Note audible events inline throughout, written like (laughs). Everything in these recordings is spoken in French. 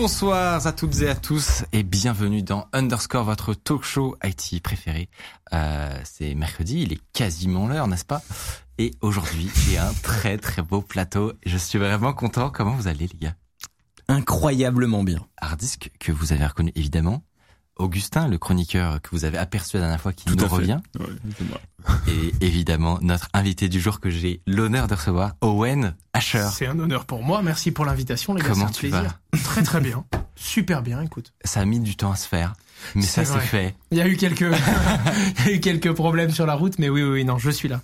Bonsoir à toutes et à tous et bienvenue dans Underscore, votre talk show IT préféré. Euh, c'est mercredi, il est quasiment l'heure, n'est-ce pas? Et aujourd'hui, (laughs) j'ai un très très beau plateau. Je suis vraiment content. Comment vous allez les gars? Incroyablement bien. Hardisk que vous avez reconnu évidemment. Augustin, le chroniqueur que vous avez aperçu la dernière fois qui Tout nous revient. Ouais, c'est moi. Et évidemment, notre invité du jour que j'ai l'honneur de recevoir, Owen Asher. C'est un honneur pour moi. Merci pour l'invitation, les gars. Comment tu plaisir. Très très bien. Super bien, écoute. Ça a mis du temps à se faire, mais ça s'est fait. Il y a eu quelques, (laughs) il y a eu quelques problèmes sur la route, mais oui, oui, oui, non, je suis là.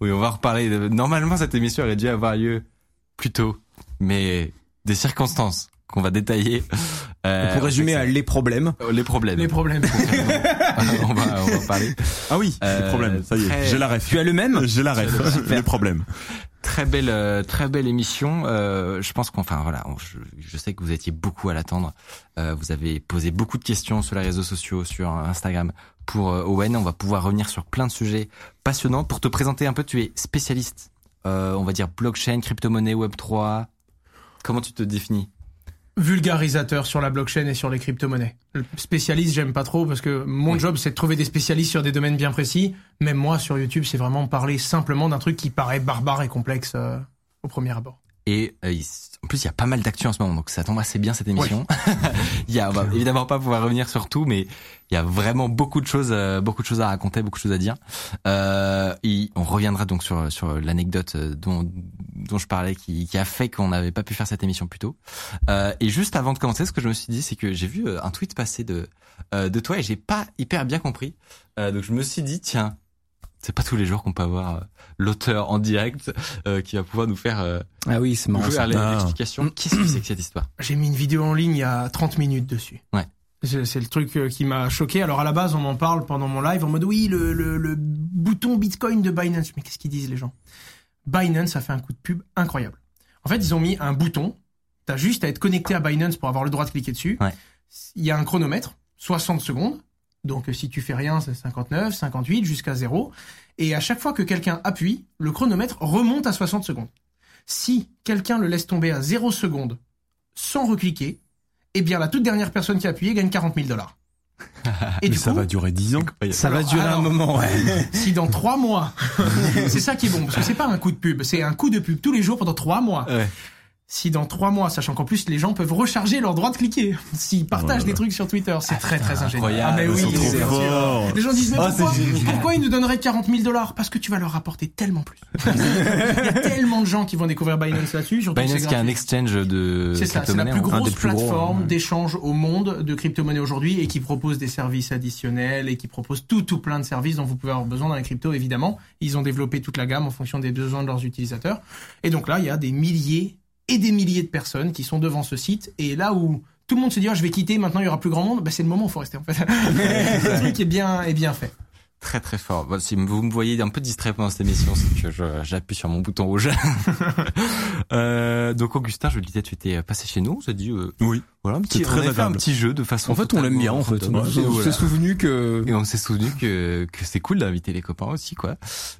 Oui, on va reparler. de- Normalement, cette émission aurait dû avoir lieu plus tôt, mais des circonstances qu'on va détailler. Euh, Pour résumer on à sait que les problèmes. les problèmes. Les (laughs) problèmes. on va on va parler. Ah oui, Euh, le problème. Ça y très- est, j'ai la ref. Tu as le même? J'ai la ref. (laughs) Le problème. Très belle, euh, très belle émission. Euh, je pense qu'enfin voilà, on- je, je sais que vous étiez beaucoup à l'attendre. Euh, vous avez posé beaucoup de questions sur les réseaux sociaux, sur Instagram pour euh, Owen. On va pouvoir revenir sur plein de sujets passionnants. Pour te présenter un peu, tu es spécialiste, euh, on va dire blockchain, crypto-monnaie, Web 3. Comment tu te définis? Vulgarisateur sur la blockchain et sur les crypto-monnaies. Le Spécialiste, j'aime pas trop parce que mon Oui. job, c'est de trouver des spécialistes sur des domaines bien précis. Même moi, sur YouTube, c'est vraiment parler simplement d'un truc qui paraît barbare et complexe euh, au premier abord. Et euh, il- en plus, il y a pas mal d'actu en ce moment, donc ça tombe assez bien cette émission. (laughs) il y a, on va évidemment pas pouvoir revenir sur tout, mais il y a vraiment beaucoup de choses, euh, beaucoup de choses à raconter, beaucoup de choses à dire. Euh, et on reviendra donc sur sur l'anecdote euh, dont dont je parlais, qui, qui a fait qu'on n'avait pas pu faire cette émission plus tôt. Euh, et juste avant de commencer, ce que je me suis dit, c'est que j'ai vu euh, un tweet passer de euh, de toi et j'ai pas hyper bien compris. Euh, donc je me suis dit, tiens. C'est pas tous les jours qu'on peut avoir euh, l'auteur en direct euh, qui va pouvoir nous faire euh, Ah oui, c'est marrant. Les- Ah. l'explication. Qu'est-ce que c'est que cette histoire? J'ai mis une vidéo en ligne il y a 30 minutes dessus. Ouais. C'est le truc euh, qui m'a choqué. Alors à la base, on m'en parle pendant mon live en mode oui, le, le, le bouton Bitcoin de Binance. Mais qu'est-ce qu'ils disent les gens? Binance a fait un coup de pub incroyable. En fait, ils ont mis un bouton. T'as juste à être connecté à Binance pour avoir le droit de cliquer dessus. Ouais. Il y a un chronomètre, 60 secondes. Donc si tu fais rien, c'est 59, 58 jusqu'à 0. Et à chaque fois que quelqu'un appuie, le chronomètre remonte à 60 secondes. Si quelqu'un le laisse tomber à 0 secondes sans recliquer, eh bien la toute dernière personne qui a appuyé gagne 40 000 dollars. (laughs) Et Mais du ça coup, va durer 10 ans. Ça va durer alors. un moment, ouais. (laughs) si dans trois mois, (laughs) c'est ça qui est bon, parce que c'est pas un coup de pub, c'est un coup de pub tous les jours pendant trois mois. Ouais. Si dans trois mois, sachant qu'en plus les gens peuvent recharger leur droit de cliquer, (laughs) s'ils partagent Oh là des trucs sur Twitter, c'est très très ingénieux. Ah mais oui, c'est. Les gens disent mais Oh, pourquoi, pourquoi ils nous donneraient 40 000 dollars? Parce que tu vas leur rapporter tellement plus. (laughs) Il y a tellement de gens qui vont découvrir Binance là-dessus. Binance c'est qui est un exchange de C'est ça, c'est la crypto-monnaie, plus hein. grosse plus plateforme d'échange au monde de crypto-monnaies aujourd'hui et qui propose des services additionnels et qui propose tout, tout plein de services dont vous pouvez avoir besoin dans les cryptos, évidemment. Ils ont développé toute la gamme en fonction des besoins de leurs utilisateurs. Et donc là, il y a des milliers et des milliers de personnes qui sont devant ce site. Et là où tout le monde se dit, oh, je vais quitter, maintenant il y aura plus grand monde, bah, c'est le moment où il faut rester, en fait. (laughs) le truc est bien, est bien fait. Très très fort. Bon, si vous me voyez un peu distrait pendant cette émission, c'est que j'appuie sur mon bouton rouge. (laughs) euh, donc Augustin, je le disais, tu étais passé chez nous. On s'est dit, euh, Oui. voilà, un petit, très on avait fait un petit jeu de façon. En fait, on l'aime bien, en fait. On s'est- Voilà. souvenu que... Et on s'est souvenu que que c'est cool d'inviter les copains aussi, quoi.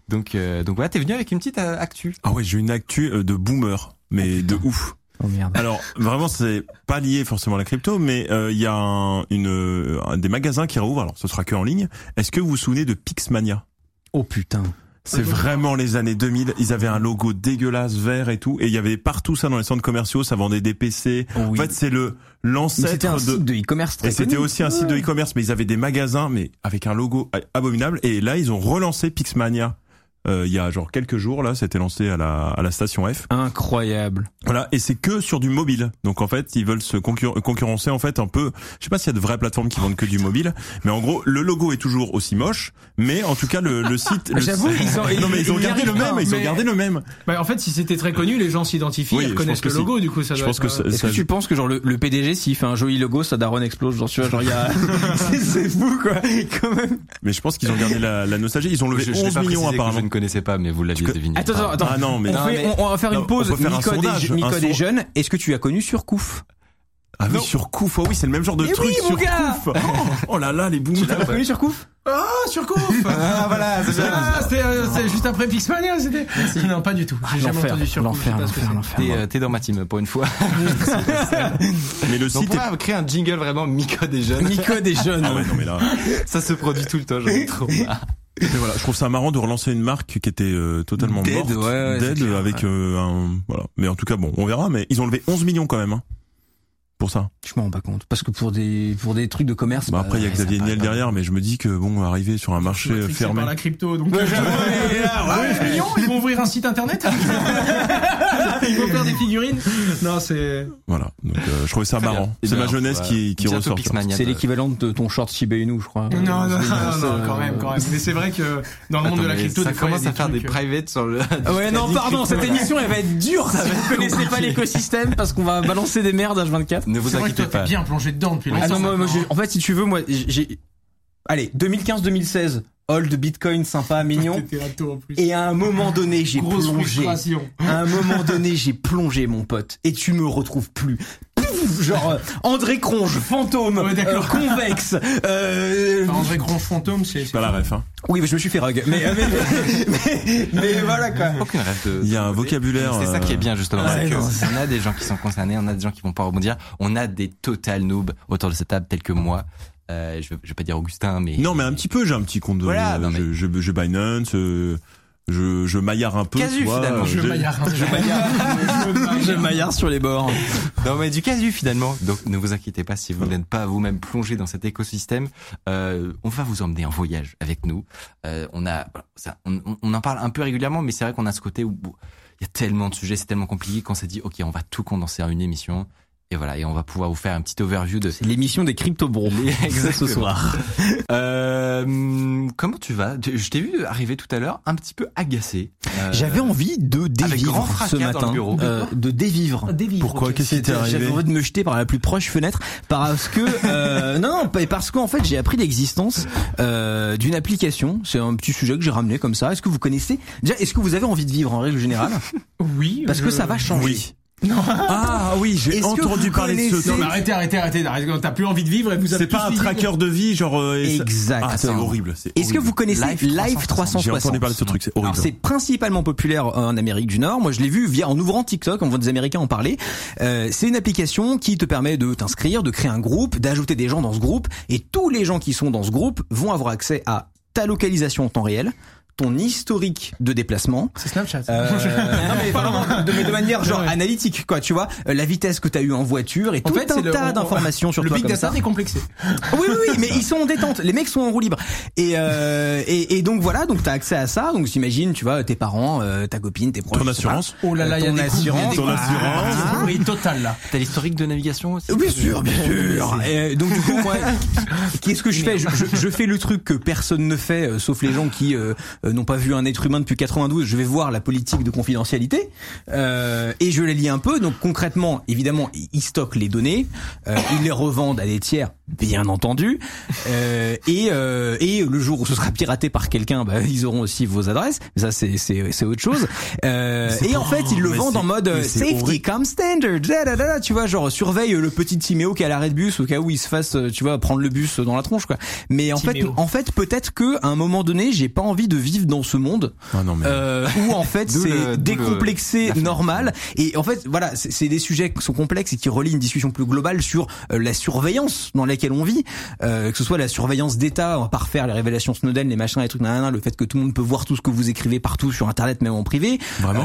Donc euh, donc voilà, t'es venu avec une petite euh, actu. Ah ouais, j'ai une actu euh, de boomer, mais de ouf. Oh merde. Alors vraiment, c'est pas lié forcément à la crypto, mais euh, il y a un, une, euh, un- des magasins qui rouvrent. Alors, ce sera que en ligne. Est-ce que vous vous souvenez de Pixmania? Oh putain. C'est vraiment les années 2000. Ils avaient un logo dégueulasse vert et tout, et il y avait partout ça dans les centres commerciaux. Ça vendait des PC. Oh En oui. fait, c'est le l'ancêtre C'était un de. site de e-commerce très Et c'était aussi un site de e-commerce, mais ils avaient des magasins, mais avec un logo abominable. Et là, ils ont relancé Pixmania euh, il y a genre quelques jours là, c'était lancé à la à la station F. Incroyable. Voilà, et c'est que sur du mobile. Donc en fait, ils veulent se concur- concurrencer en fait un peu. Je sais pas s'il y a de vraies plateformes qui vendent que du mobile, mais en gros, le logo est toujours aussi moche, mais en tout cas le, le site. le J'avoue, ils ont- (laughs) non mais ils ont gardé le même, pas, ils ont mais- gardé le même. Bah, en fait, si c'était très connu, les gens s'identifient, Oui, ils que le si. logo, du coup, ça Je doit pense être, que euh, ça- Est-ce que tu penses que genre le, le PDG s'il fait un joli logo, sa daronne explose Genre tu vois, genre il y a, (laughs) c'est- fou quoi, quand même. Mais je pense qu'ils ont gardé la, la nostalgie. Ils ont levé Je, je l'ai 11 pas millions apparemment. Je ne connaissais pas, mais vous l'aviez que- deviné. Attends, attends, attends. Ah non, mais on, Non, fait- mais- on- on va faire Non, une pause. on Micode, sondage, est, Micode son- jeune. Est-ce que tu as connu Surcouf ah oui Non. sur Kouf, oh oui c'est le même genre de Mais truc oui, mon sur gars Kouf. Oh, oh là là les boomers. Tu as connu Surcouf Ah, surcouf Ah voilà, c'est Ah, c'était euh, juste après Pixmania, c'était. Non, pas du tout. J'ai jamais L'enfer, entendu surcouf. l'enfer. T'es, euh, t'es dans ma team pour une fois. (laughs) Mais le On site est pourrait créer un jingle vraiment Miko des jeunes. Micode est jeune. ah ouais non mais là Ça se produit tout le temps, j'en ai trop marre. Mais voilà je trouve ça marrant de relancer une marque qui était euh, totalement Dead, morte. ouais, ouais, dead avec euh, un voilà. Mais en tout cas bon on verra mais ils ont levé 11 millions quand même hein, pour ça Je m'en rends pas compte parce que pour des pour des trucs de commerce. bah après il y a ouais, Xavier Niel derrière mais je me dis que bon arriver sur un marché Matrixé fermé par la crypto, donc. euh, (laughs) Ouais, Ouais, millions, ils vont ouvrir un site internet. (laughs) ils vont faire des figurines. Non, c'est. voilà donc euh, je trouvais ça Très marrant bien. Eh c'est bien, ma jeunesse va qui qui ressort C'est toi. l'équivalent de ton short Shiba Inu, je crois. Non, non, non, non, quand même, quand même. Mais c'est vrai que dans le monde Attends, de la crypto, ça commence à faire des euh, privates sur le. Ouais, non, (laughs) pardon, cette émission, elle va être dure. Si vous connaissez pas l'écosystème, parce qu'on va balancer des merdes H24. Ne vous inquiétez pas. bien plongé dedans depuis longtemps. Ah non, moi, moi, maintenant. j'ai- en fait, si tu veux, moi, j'ai, allez, 2015-2016, hold Bitcoin sympa, mignon. En plus. Et à un moment donné, j'ai plongé. À un moment (laughs) donné, j'ai plongé, mon pote, et tu me retrouves plus. Genre euh, André Cronge, fantôme, Ouais, d'accord. euh, convexe. Euh, Enfin, André Grand Fantôme, c'est. c'est pas la ref hein oui, mais je me suis fait rug. Mais, euh, mais, mais, mais voilà quoi. Aucune rêve de. Il y a un vocabulaire, C'est ça qui est bien justement. que on a des gens qui sont concernés, on a des gens qui vont pas rebondir. On a des total noobs autour de cette table tels que moi. Euh, je, vais, je vais pas dire Augustin, mais non mais un petit peu j'ai un petit compte de non, mais- je, je je Binance euh, je je maillard un peu Casu, tu vois, finalement. Je j'ai- maillard. Je (laughs) Je maillard sur les bords. Non mais du casu finalement. Donc ne vous inquiétez pas si vous n'êtes pas vous-même plongé dans cet écosystème. Euh, on va vous emmener en voyage avec nous. Euh, on a, voilà, ça, on, on- en parle un peu régulièrement, mais c'est vrai qu'on a ce côté où où il y a tellement de sujets, c'est tellement compliqué qu'on s'est dit ok, on va tout condenser en une émission. Et voilà, et on va pouvoir vous faire un petit overview de l'émission des crypto bros. (laughs) Exactement. ce soir. (laughs) Euh, comment tu vas? Je t'ai vu arriver tout à l'heure un petit peu agacé. Euh, J'avais envie de avec grand dévivre ce dans le matin. bureau. Euh, de dévivre. pourquoi qu'est-ce qui t'est J'avais arrivé? envie de me jeter par la plus proche fenêtre parce que euh, (laughs) non non parce qu'en fait j'ai appris l'existence euh, d'une application. C'est un petit sujet que j'ai ramené comme ça. Est-ce que vous connaissez? Déjà Est-ce que vous avez envie de vivre en règle générale? Oui. Parce que ça va changer. Oui. Ah oui, j'ai entendu parler de ce connaissez- Non, mais truc. arrêtez, arrêtez, arrêtez, arrêtez. T'as plus envie de vivre et vous avez C'est pas un tracker de vie, genre. euh, Exactement. Ah, c'est horrible. c'est Est-ce que vous connaissez Live Live 360 J'ai entendu parler de ce truc, c'est Alors horrible. c'est principalement populaire en Amérique du Nord. Moi je l'ai vu via en ouvrant TikTok, on voit des Américains en parler. Euh, c'est une application qui te permet de t'inscrire, de créer un groupe, d'ajouter des gens dans ce groupe, et tous les gens qui sont dans ce groupe vont avoir accès à ta localisation en temps réel, ton historique de déplacement. C'est Snapchat. Euh, (laughs) non mais vraiment de, manière genre Ouais. analytique quoi tu vois euh, la vitesse que tu as eu en voiture et En tout fait, un c'est le- tas on- d'informations sur le toi big comme data ça est complexé. oui, oui, oui, mais ils sont en détente. Les mecs sont en roue libre. Et, euh, et, et donc voilà, donc t'as accès à ça. Donc t'imagines, tu vois, tes parents, euh, ta copine, tes proches. Ton assurance Oh là là, il y a Ton des assurance, ton assurance. Ah, Oui, total là. T'as l'historique de navigation aussi Bien sûr, bien sûr. Et donc du coup, moi, (laughs) qu'est-ce que je fais? Je, je- je fais le truc que personne ne fait, euh, sauf les gens qui n'ont pas vu un être humain depuis 92. Je vais voir la politique de confidentialité euh, et je les lis un peu. Donc concrètement, évidemment, ils stockent les données, euh, ils les revendent à des tiers, bien entendu. Euh, et, euh, et le jour où ce sera piraté par quelqu'un, bah, ils auront aussi vos adresses. Ça, c'est c'est c'est autre chose. Euh, et en fait, ils le vendent en mode euh, safety come standard. Da, da, da, da, tu vois, genre surveille le petit Timéo qui est à l'arrêt de bus au cas où il se fasse, euh, tu vois, prendre le bus dans la tronche, quoi. Mais en fait, en fait, peut-être que à un moment donné, j'ai pas envie de vivre dans ce monde Ah non mais. euh, où en fait (laughs) c'est le- décomplexé, normal. Et en fait, voilà, c'est des sujets qui sont complexes et qui relient une discussion plus globale sur euh, la surveillance dans laquelle on vit, euh, que ce soit la surveillance d'État, on va pas refaire les révélations Snowden, les machins, les trucs, nanana, le fait que tout le monde peut voir tout ce que vous écrivez partout sur Internet, même en privé,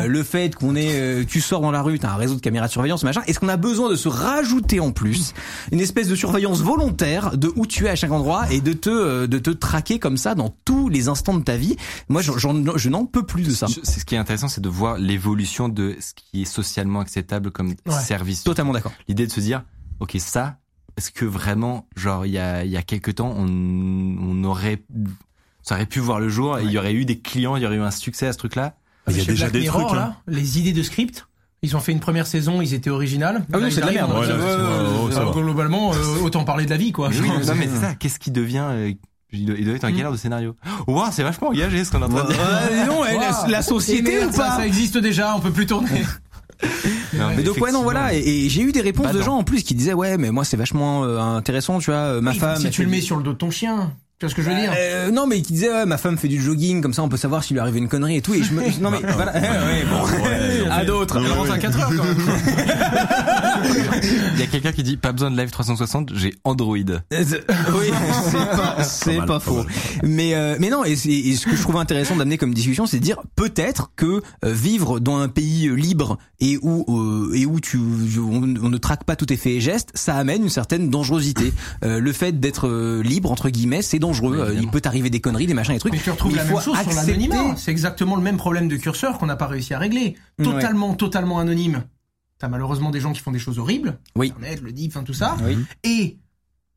Euh, le fait qu'on est, euh, tu sors dans la rue, t'as un réseau de caméras de surveillance, machin. Est-ce qu'on a besoin de se rajouter en plus une espèce de surveillance volontaire de où tu es à chaque endroit et de te, euh, de te traquer comme ça dans tous les instants de ta vie? Moi, j'en- j'en- je n'en peux plus de ça. Je- c'est ce qui est intéressant, c'est de voir l'évolution de ce qui est socialement acceptable comme Ouais. service. Totalement d'accord. L'idée de se dire, ok, ça, est-ce que vraiment, genre, il y a, il y a quelques temps, on, on aurait, ça aurait pu voir le jour, et il y aurait eu des clients, il y aurait eu un succès à ce truc-là? Il y a déjà Black des Mirror, trucs. hein. là, les idées de script. Ils ont fait une première saison, ils étaient originales. Ah oui, c'est de la merde. Ouais, là, euh, euh, va. globalement, euh, autant parler de la vie, quoi. Mais oui, (laughs) non, mais c'est ça. Qu'est-ce qui devient, euh, il doit, il doit être un Mm. galère de scénario. Wow, c'est vachement engagé ce qu'on est en train de dire. Euh, non, la, société merde, ou ça, pas ça existe déjà, on peut plus tourner. (laughs) Non, mais donc ouais non voilà et, et j'ai eu des réponses de gens en plus qui disaient ouais mais moi c'est vachement euh, intéressant tu vois euh, ma Oui, femme si tu le du- mets sur le dos de ton chien, tu vois ce que je veux dire Euh, non mais qui disait ouais, ma femme fait du jogging comme ça on peut savoir s'il lui arrive une connerie et tout et je me non mais voilà (laughs) ouais, bon. à d'autres Ouais, Elle rentre ouais. à 4 heures quand (laughs) même. Il y a quelqu'un qui dit, pas besoin de live 360, j'ai Android. (laughs) oui, c'est pas, c'est mal, pas pas faux. Mais euh, mais non, et, ce que je trouve intéressant d'amener comme discussion, c'est de dire peut-être que euh, vivre dans un pays euh, libre et où euh, et où tu on, on ne traque pas tout tes faits et gestes, ça amène une certaine dangerosité. Euh, le fait d'être euh, libre entre guillemets, c'est dangereux. Oui, Euh, il peut t'arriver des conneries, des machins, des trucs. Mais tu retrouves Mais la même chose sur accepter- l'anonymat. C'est exactement le même problème de curseur qu'on n'a pas réussi à régler. Totalement, totalement anonyme. T'as malheureusement des gens qui font des choses horribles. Oui. Internet, le deep, enfin tout ça. Oui. Et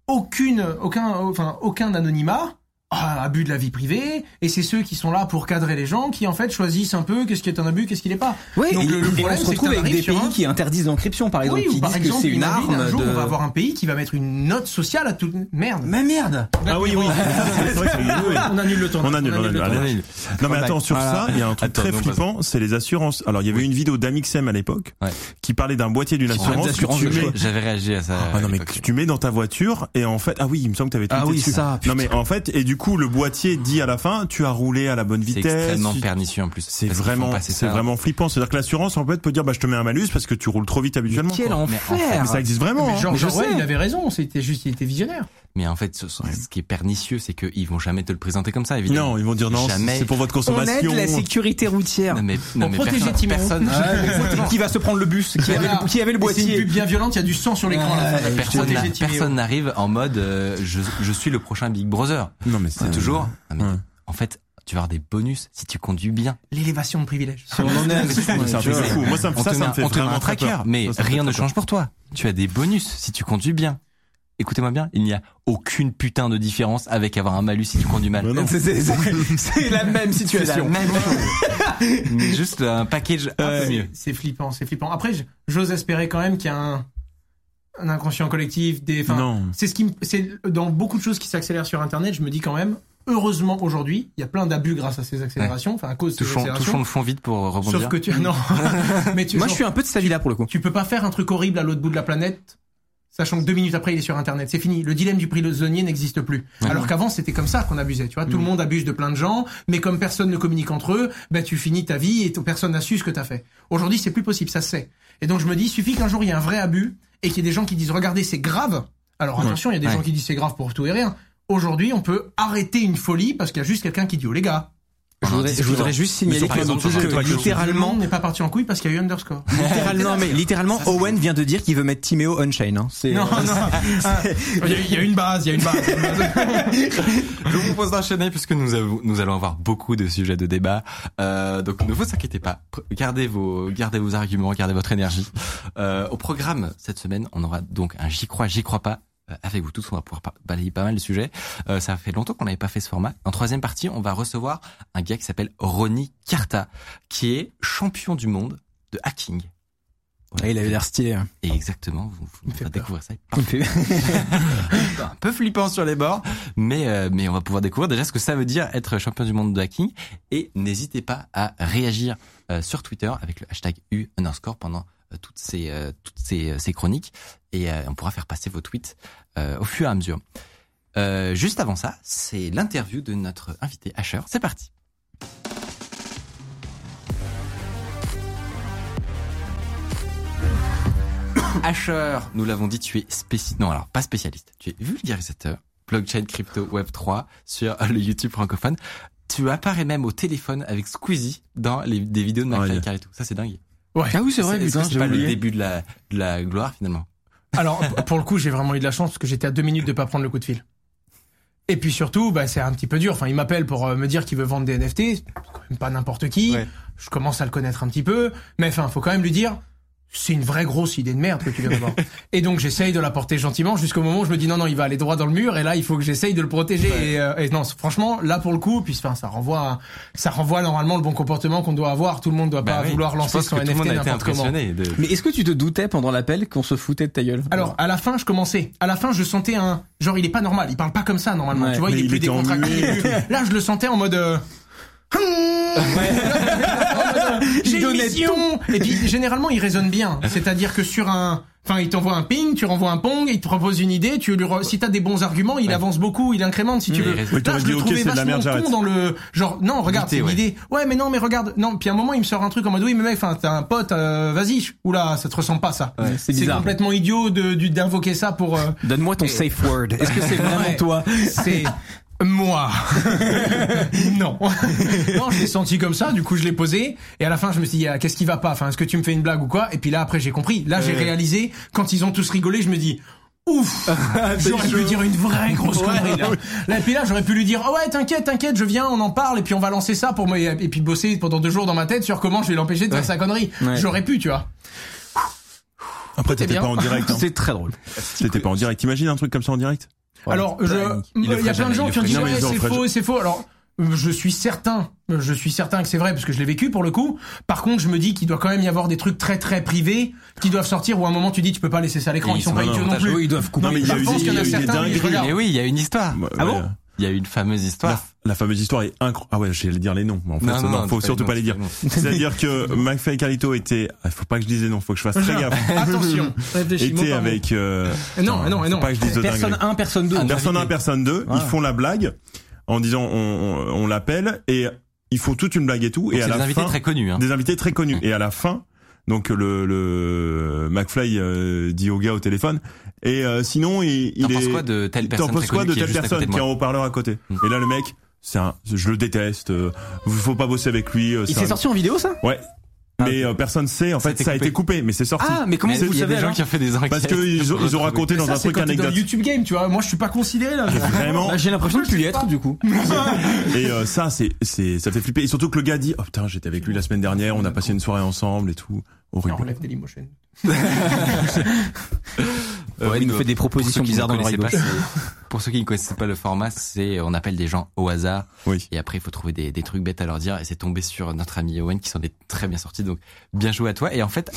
aucune, aucun, enfin aucun anonymat. Ah, abus de la vie privée, et c'est ceux qui sont là pour cadrer les gens qui en fait choisissent un peu qu'est-ce qui est un abus, qu'est-ce qui n'est pas. Oui, Donc, et, le- le et problème, on se retrouve avec des pays un- qui interdisent l'encryption, par exemple, oui, qui par disent exemple, que c'est une arme un jour, de. on va avoir un pays qui va mettre une note sociale à toute merde. Mais merde Ah oui, oui. (laughs) On annule le tournage. On annule, on annule. le Allez. tournage. Non mais attends, sur Voilà. ça, il y a un truc Attends, très flippant, c'est les assurances. Alors il y avait une vidéo d'Amixem à l'époque Ouais. qui parlait d'un boîtier d'une assurance tu. J'avais réagi à ça. Ah non mais tu mets dans ta voiture et en fait ah oui il me semble que t'avais Ah oui, ça, non mais en fait et du coup le boîtier dit à la fin tu as roulé à la bonne C'est vitesse extrêmement tu- pernicieux en plus. c'est vraiment c'est vraiment flippant c'est à dire que l'assurance en fait peut dire bah je te mets un malus parce que tu roules trop vite habituellement Quel quoi. enfer mais ça existe vraiment Mais hein. Je Orwell, sais. il avait raison, c'était juste, il était visionnaire. Mais en fait, ce, ce qui est pernicieux, c'est qu'ils vont jamais te le présenter comme ça, évidemment. non ils vont dire non Jamais. c'est pour votre On aide consommation la sécurité routière. Non mais, non, mais protéger personne, personne, qui va se prendre le bus Qui avait, qui avait le Et C'est une boîtier pub bien violente, il y a du sang sur l'écran. personne, n'arrive en mode euh, je, je suis le prochain Big Brother. non mais C'est toujours. non, mais ouais. En fait, tu vas avoir des bonus si tu conduis bien. L'élévation de privilèges. On en est- c'est un moi ça, ça, ça me fait on te met vraiment un très tracker, peur. mais rien ne change pour toi. Tu as des bonus si tu conduis bien. Écoutez-moi bien, il n'y a aucune putain de différence avec avoir un malus si tu conduis mal. (laughs) C'est- la même C'est la situation. même chose. (laughs) Mais Juste un package un peu mieux. C'est flippant, c'est flippant. Après, j'ose espérer quand même qu'il y a un, un inconscient collectif, des, c'est ce qui, me- c'est dans beaucoup de choses qui s'accélèrent sur Internet. Je me dis quand même, heureusement aujourd'hui, il y a plein d'abus grâce à ces accélérations, enfin à cause de ces Touchons, touchons accélérations. le fond vite pour rebondir. Sauf que tu, (laughs) non, mais tu, Moi, je suis un peu de cet avis-là pour le coup. tu peux pas faire un truc horrible à l'autre bout de la planète. Sachant que deux minutes après, il est sur Internet. C'est fini. Le dilemme du prisonnier n'existe plus. Alors qu'avant, c'était comme ça qu'on abusait. Tu vois, tout le monde abuse de plein de gens, mais comme personne ne communique entre eux, ben, tu finis ta vie et personne n'a su ce que t'as fait. Aujourd'hui, c'est plus possible. Ça se sait. Et donc, je me dis, il suffit qu'un jour, il y ait un vrai abus et qu'il y ait des gens qui disent, regardez, c'est grave. Alors, attention, il y a des Ouais. gens qui disent c'est grave pour tout et rien. Aujourd'hui, on peut arrêter une folie parce qu'il y a juste quelqu'un qui dit, oh les gars, Je voudrais, je voudrais juste signaler par que, exemple, que le littéralement, n'est pas parti en couille parce qu'il y a eu underscore. (laughs) littéralement, mais littéralement, Owen vient de dire qu'il veut mettre Timéo on-chain. Hein. C'est- non, non. (laughs) Ah, Il y, a- une base, il y a une base. il y a une base. Je vous propose d'enchaîner puisque nous, avons- nous allons avoir beaucoup de sujets de débat. Euh, donc ne vous inquiétez pas. Gardez vos, gardez vos arguments, gardez votre énergie. Euh, au programme cette semaine, on aura donc un j'y crois, j'y crois pas. Euh, Avec vous tous, on va pouvoir balayer pas mal de sujets. Euh, ça fait longtemps qu'on n'avait pas fait ce format. En troisième partie, on va recevoir un gars qui s'appelle Ronnie Carta, qui est champion du monde de hacking. Ouais, il avait l'air stylé. hein. Et exactement, vous, vous allez peur. découvrir ça. Fait- (laughs) un peu flippant sur les bords, mais euh, mais on va pouvoir découvrir déjà ce que ça veut dire être champion du monde de hacking. Et n'hésitez pas à réagir euh, sur Twitter avec le hashtag U underscore pendant toutes ces euh, toutes ces, euh, ces chroniques et euh, on pourra faire passer vos tweets euh, au fur et à mesure. Euh, juste avant ça, c'est l'interview de notre invité Asher. C'est parti. (coughs) Asher, nous l'avons dit, tu es spécialiste. Non, alors pas spécialiste. Tu es vulgarisateur, blockchain, crypto, web 3 sur (laughs) le YouTube francophone. Tu apparais même au téléphone avec Squeezie dans les, des vidéos de. McFly et tout. Ça, c'est dingue. Ouais. Ah oui, c'est vrai, c'est pas le début de la, de la gloire finalement. Alors, pour le coup, j'ai vraiment eu de la chance parce que j'étais à deux minutes de pas prendre le coup de fil. Et puis surtout, bah, c'est un petit peu dur. Enfin, il m'appelle pour euh, me dire qu'il veut vendre des NFT. Quand même pas n'importe qui. Ouais. Je commence à le connaître un petit peu. Mais enfin, faut quand même lui dire, c'est une vraie grosse idée de merde que tu viens d'avoir. (laughs) et donc, j'essaye de la porter gentiment jusqu'au moment où je me dis, non, non, il va aller droit dans le mur. Et là, il faut que j'essaye de le protéger. Et, euh, et non, franchement, là, pour le coup, puis enfin, ça renvoie, à- ça renvoie normalement le bon comportement qu'on doit avoir. Tout le monde doit Bah pas oui, vouloir lancer son NFT n'importe comment. impressionné. de- Mais est-ce que tu te doutais pendant l'appel qu'on se foutait de ta gueule? Alors, à la fin, je commençais. À la fin, je sentais un genre, il est pas normal. Il parle pas comme ça normalement. Ouais. tu vois, Mais il est il plus décontracté. Là, je le sentais en mode. euh, (laughs) (laughs) (laughs) J'ai une donnait mission. Et puis généralement, il résonne bien. C'est-à-dire que sur un, enfin, il t'envoie un ping, tu renvoies un pong, il te propose une idée, tu lui, re- si t'as des bons arguments, il avance beaucoup, il incrémente si tu Mmh, veux. Oui, Là, je dit, le trouvais c'est de la vachement merde, j'arrête. con dans le genre. Non, regarde, c'est une ouais. idée. Ouais, mais non, mais regarde. Non, puis à un moment, il me sort un truc en mode oui, mais mec, enfin, t'as un pote, euh, vas-y. Oula, ça te ressemble pas ça. Ouais, c'est complètement idiot de du- d'invoquer ça pour. euh, Donne-moi ton safe word. Est-ce que c'est vraiment toi C'est (laughs) moi. (laughs) non. (laughs) non, je l'ai senti comme ça, du coup je l'ai posé et à la fin je me suis dit ah, qu'est-ce qui va pas? Enfin, est-ce que tu me fais une blague ou quoi? Et puis là après j'ai compris. Là, j'ai réalisé quand ils ont tous rigolé, je me dis Ouf (laughs) J'aurais pu lui dire une vraie grosse connerie là. Là, Et puis là j'aurais pu lui dire oh ouais t'inquiète t'inquiète je viens on en parle et puis on va lancer ça pour me et puis bosser pendant deux jours dans ma tête sur comment je vais l'empêcher de faire sa connerie. Ouais. J'aurais pu tu vois. Après, C'était t'étais bien. pas en direct. Hein. C'est très drôle. T'étais pas en direct. Imagine un truc comme ça en direct? Alors, je, Il y a plein de gens qui ont dit ouais, c'est faux, c'est faux. Alors, je suis certain, je suis certain que c'est vrai parce que je l'ai vécu pour le coup. Par contre, je me dis qu'il doit quand même y avoir des trucs très très privés qui doivent sortir où à un moment tu dis tu peux pas laisser ça à l'écran. Ils ils sont pas idiots non plus. Oui, ils doivent couper. Non, mais il y a qu'il y a y mais oui, il y a une histoire. Ouais, Ah bon? Il y a une fameuse histoire. La, la fameuse histoire est incroyable. Ah ouais, j'allais dire les noms. mais En fait, Non, non, non, non, faut surtout pas pas les dire. c'est C'est-à-dire que McFly et Carlito étaient, ah, faut pas que je dise les noms, faut que je fasse très gaffe. (laughs) Attention, Étaient avec, euh, Non, attends, non, non. pas que je dise de Personne dingueries. 1, personne 2. Personne 1, personne 2, Ah. ils font la blague en disant on, on, on l'appelle et ils font toute une blague et tout Donc et à la des invités fin très connus. Hein. des invités très connus et à la fin donc le, le McFly euh, dit au gars au téléphone et euh, sinon il, il T'en est penses quoi de telle t'en personne penses très quoi de telle personne qui est en haut-parleur à côté Mm. et là le mec c'est un je le déteste euh, faut pas bosser avec lui euh, Il c'est s'est un- sorti en vidéo ça? Ouais mais euh, personne sait en fait ça a été coupé mais c'est sorti Ah, mais comment Mais vous il y a savez des gens qui ont fait des enquêtes. parce que ils ont, ils ont raconté dans Ça, un truc dans anecdote le YouTube Game, tu vois. Moi, je suis pas considéré là. (laughs) vraiment Bah, J'ai l'impression de plus y être du coup. (laughs) Et euh, ça, c'est, c'est, ça fait flipper. Et surtout que le gars dit, oh putain, j'étais avec lui la semaine dernière, on a passé une soirée ensemble et tout. On Horrible. enlève Dailymotion. Euh, Ouais, il nous fait des propositions bizarres dans le rideau. pas, (laughs) Pour ceux qui ne connaissaient pas le format, c'est on appelle des gens au hasard Oui. et après il faut trouver des, des trucs bêtes à leur dire et c'est tombé sur notre ami Owen qui s'en est très bien sorti donc bien joué à toi et en fait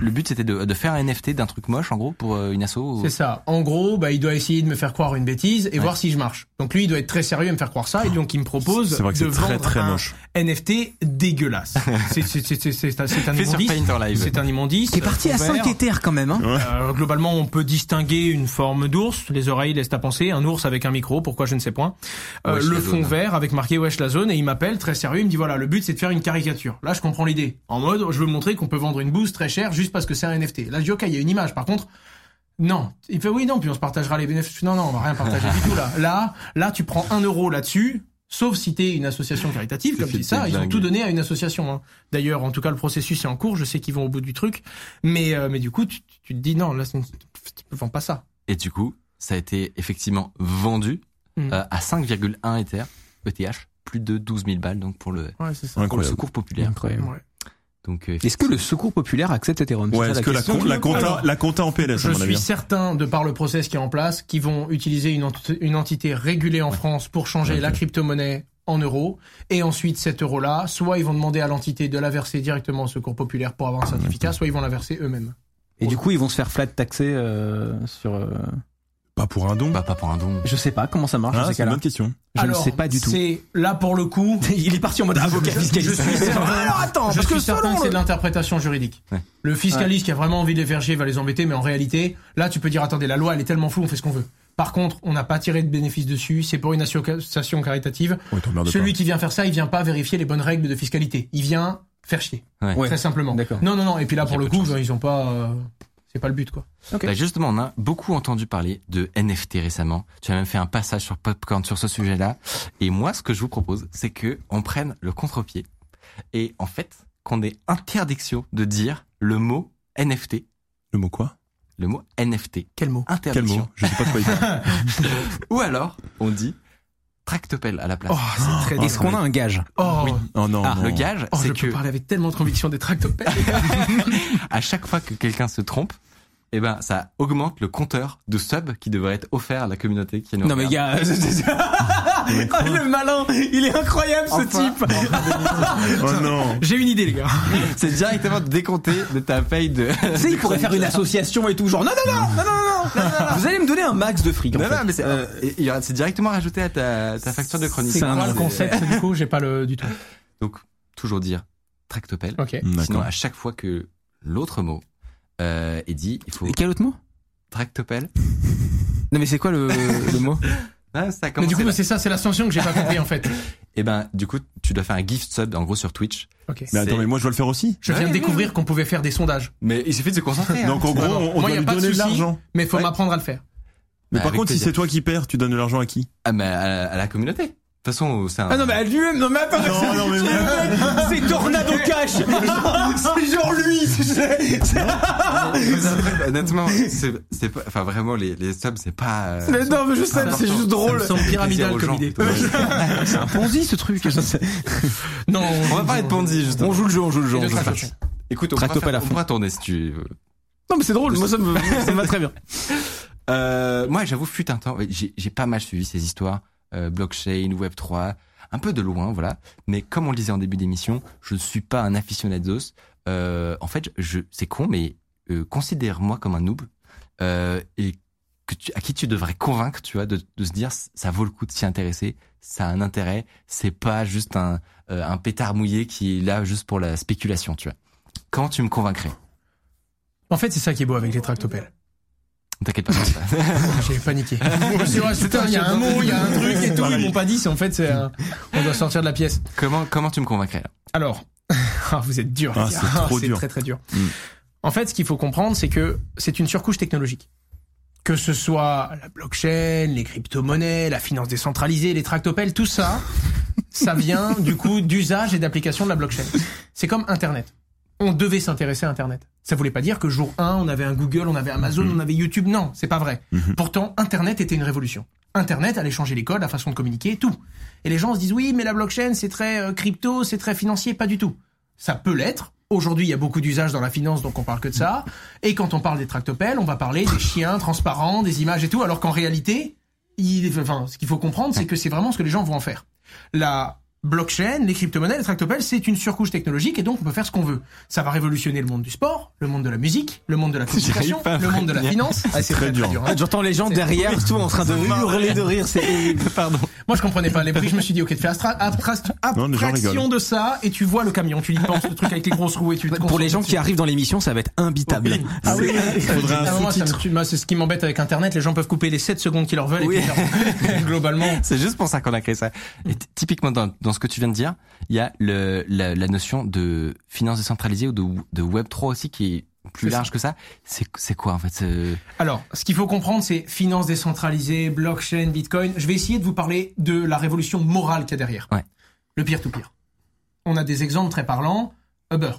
le but c'était de, de faire un NFT d'un truc moche en gros pour euh, une asso ou- C'est ça. En gros, bah, il doit essayer de me faire croire une bêtise et voir si je marche. Donc lui, il doit être très sérieux et me faire croire ça. Et donc, il me propose C'est vrai que de c'est très vendre très un moche. NFT dégueulasse. (laughs) c'est c'est- c'est- c'est- c'est un c'est immondice. C'est un immondice. Qui est parti à Vert. 5 éthers quand même. Hein. Euh, globalement, on peut distinguer une forme d'ours. Les oreilles laissent à penser. Un ours avec un micro. Pourquoi je ne sais point. Euh, le fond zone. vert avec marqué Wesh la zone. Et il m'appelle très sérieux. Il me dit voilà, le but c'est de faire une caricature. Là, je comprends l'idée. En mode, je veux montrer qu'on peut vendre une bouse très chère juste parce que c'est un NFT. Là, je dis ok, il y a une image. Par contre. Non, il fait oui non, puis on se partagera les bénéfices. Non non, on va rien partager du tout là. Là, là, tu prends un euro là-dessus, sauf si t'es une association caritative comme C'est dit ça. Ils ont tout donné à une association. hein. D'ailleurs, en tout cas, le processus est en cours. Je sais qu'ils vont au bout du truc, mais euh, mais du coup, tu, tu te dis non, là, tu vends pas ça. et du coup ça a été effectivement vendu Mm. euh, à 5,1 Ether ETH plus de 12 000 balles donc pour le, Ouais, c'est ça. pour le secours populaire Incroyable. Ouais. Donc euh, Est-ce que le secours populaire accepte Ethereum Ouais, est-ce que la, la compta, Alors, la compta en PLS, à Je mon avis. suis certain, de par le process qui est en place, qu'ils vont utiliser une, ent- une entité régulée en France pour changer la crypto-monnaie en euros. Et ensuite, cet euro-là, soit ils vont demander à l'entité de la verser directement au secours populaire pour avoir un certificat, soit ils vont la verser eux-mêmes. Et du coup, ils vont se faire flat taxer euh, sur. euh, Pas pour un don. bah, pas pour un don Je sais pas comment ça marche. Ah, dans ces c'est une cas-là. bonne question. Je Alors, ne sais pas du tout. C'est là pour le coup. (laughs) Il est parti en mode (laughs) avocat Je fiscaliste. suis certain, (laughs) Alors attends, je parce suis que certain que c'est le- de l'interprétation juridique. Ouais. Le fiscaliste qui a vraiment envie de les faire chier va les embêter, mais en réalité, là, tu peux dire attendez, la loi elle est tellement floue, on fait ce qu'on veut. Par contre, on n'a pas tiré de bénéfice dessus. C'est pour une association caritative. Ouais, Celui pas. qui vient faire ça, il vient pas vérifier les bonnes règles de fiscalité. Il vient faire chier. Ouais. Ouais. Très simplement. D'accord. Non, non, non. Et puis là, pour le coup, ils ont pas. C'est pas le but, quoi. Ok. Bah, justement, on a beaucoup entendu parler de NFT récemment. Tu as même fait un passage sur Popcorn sur ce sujet-là. Et moi, ce que je vous propose, c'est que on prenne le contre-pied et en fait qu'on ait interdiction de dire le mot NFT. Le mot quoi? Le mot NFT. Quel mot? Quel Interdiction. mot? Je sais pas quoi il. (laughs) (laughs) Ou alors, on dit tractopelle à la place. Oh, c'est très Est-ce qu'on a un gage Oh, Oh non, Ah, non. le gage, oh, je c'est peux que parler avec tellement de conviction des tractopelles. (laughs) à chaque fois que quelqu'un se trompe, eh ben, ça augmente le compteur de subs qui devrait être offert à la communauté qui nous Non mais regarde. gars, c'est- Ah, (laughs) le malin, il est incroyable ce Enfin. type. Oh non. (laughs) J'ai une idée, les gars. c'est directement décompté de ta paye de. Tu sais, il pourrait faire une association et tout, genre non non non non non non, non. Vous allez me donner un max de fric. En Non, fait. non, mais c'est, Euh, aura- c'est directement rajouté à ta, ta facture de chronique. C'est un concept, du coup J'ai pas le du tout. Donc, toujours dire tractopelle. Ok. Sinon, à chaque fois que l'autre mot euh, est dit, il faut Et quel autre mot? tractopelle. Non mais c'est quoi le, le mot? (laughs) Ah, ça Mais du coup, c'est ça, c'est l'ascension que j'ai pas compris en fait. (laughs) Et ben, du coup, tu dois faire un gift sub, en gros, sur Twitch. Mais attends, mais moi je dois le faire aussi. Je viens Ouais, de ouais, découvrir qu'on pouvait faire des sondages. Mais il suffit de se concentrer. hein. Donc en gros, on, on Moi, y doit a lui pas donner de l'argent. Mais faut Ouais. m'apprendre à le faire. Mais Bah, par contre, si c'est toi qui perds, tu donnes de l'argent à qui? Ah, mais à, à la communauté. De toute façon, c'est un. Ah non mais lui-même, non mais attends, Non, non, mais c'est Tornado Cash. (laughs) c'est genre lui. tu sais. Honnêtement, c'est, c'est pas, enfin vraiment, les, les subs, c'est pas. euh, Mais non mais je sais, c'est juste drôle. Pyramidal comme idée. C'est un (laughs) Ponzi ce truc. (laughs) Non, On va parler de Ponzi, justement. On joue le jeu, on joue le jeu. Et de on joue le jeu. traction. Écoute, on pourra, tourner si tu veux. Non mais c'est drôle, moi ça me, ça me va très bien. Euh, moi, j'avoue, fut un temps, j'ai, j'ai pas mal suivi ces histoires, euh, blockchain, Web 3, un peu de loin, voilà. Mais comme on le disait en début d'émission, je ne suis pas un aficionados. Euh, en fait, je, c'est con, mais euh, considère-moi comme un noob euh, et que tu, à qui tu devrais convaincre, tu vois, de, de se dire ça vaut le coup de s'y intéresser, ça a un intérêt, c'est pas juste un, euh, un pétard mouillé qui est là juste pour la spéculation, tu vois. Quand tu me convaincrais? En fait, c'est ça qui est beau avec les tractopelles. T'inquiète pas. t'inquiète pas. (laughs) J'ai paniqué. Putain, il y a un mot, il y a un truc et tout. Ils m'ont pas dit, c'est en fait, c'est un- on doit sortir de la pièce. comment, comment tu me convaincrais là? Alors, ah, (laughs) vous êtes dur. Ah, c'est trop c'est dur. très très dur. Mm. En fait, ce qu'il faut comprendre, c'est que c'est une surcouche technologique. Que ce soit la blockchain, les crypto-monnaies, la finance décentralisée, les tractopelles, tout ça, ça vient du coup d'usage et d'application de la blockchain. C'est comme Internet. On devait s'intéresser à Internet. Ça voulait pas dire que jour 1, on avait un Google, on avait Amazon, Mhm. on avait YouTube. Non, c'est pas vrai. Mhm. Pourtant, Internet était une révolution. Internet allait changer les codes, la façon de communiquer, tout. Et les gens se disent oui, mais la blockchain, c'est très euh, crypto, c'est très financier, pas du tout. Ça peut l'être. Aujourd'hui, il y a beaucoup d'usages dans la finance, donc on parle que de ça. Et quand on parle des tractopelles, on va parler des chiens transparents, des images et tout, alors qu'en réalité, il, enfin, ce qu'il faut comprendre, c'est que c'est vraiment ce que les gens vont en faire. La blockchain, les crypto-monnaies, les tractopelles, c'est une surcouche technologique et donc on peut faire ce qu'on veut. Ça va révolutionner le monde du sport, le monde de la musique, le monde de la (laughs) communication, le monde de la finance. Ah, c'est très dur. hein. J'entends les gens derrière, tout en train de hurler de rire. C'est (laughs) pardon. Moi, je comprenais pas les prix. Je me suis dit, ok, tu fais abstra- abstra- Non, abstraction rigolent. de ça et tu vois le camion. Tu y penses, le truc avec les grosses roues et tu te Pour les gens qui arrivent dans l'émission, ça va être imbitable. Ah oui, un Ah. Moi, c'est ce qui m'embête avec Internet. Les gens peuvent couper les 7 secondes qu'ils leur veulent Oui. et (laughs) globalement. C'est juste pour ça qu'on a créé ça. Et typiquement dans, dans ce que tu viens de dire, il y a le, la, la notion de finance décentralisée ou de, de Web 3 aussi qui est plus large que ça. C'est quoi en fait Alors, ce qu'il faut comprendre, c'est finance décentralisée, blockchain, bitcoin. Je vais essayer de vous parler de la révolution morale qu'il y a derrière. Ouais. Le peer-to-peer. On a des exemples très parlants. Uber.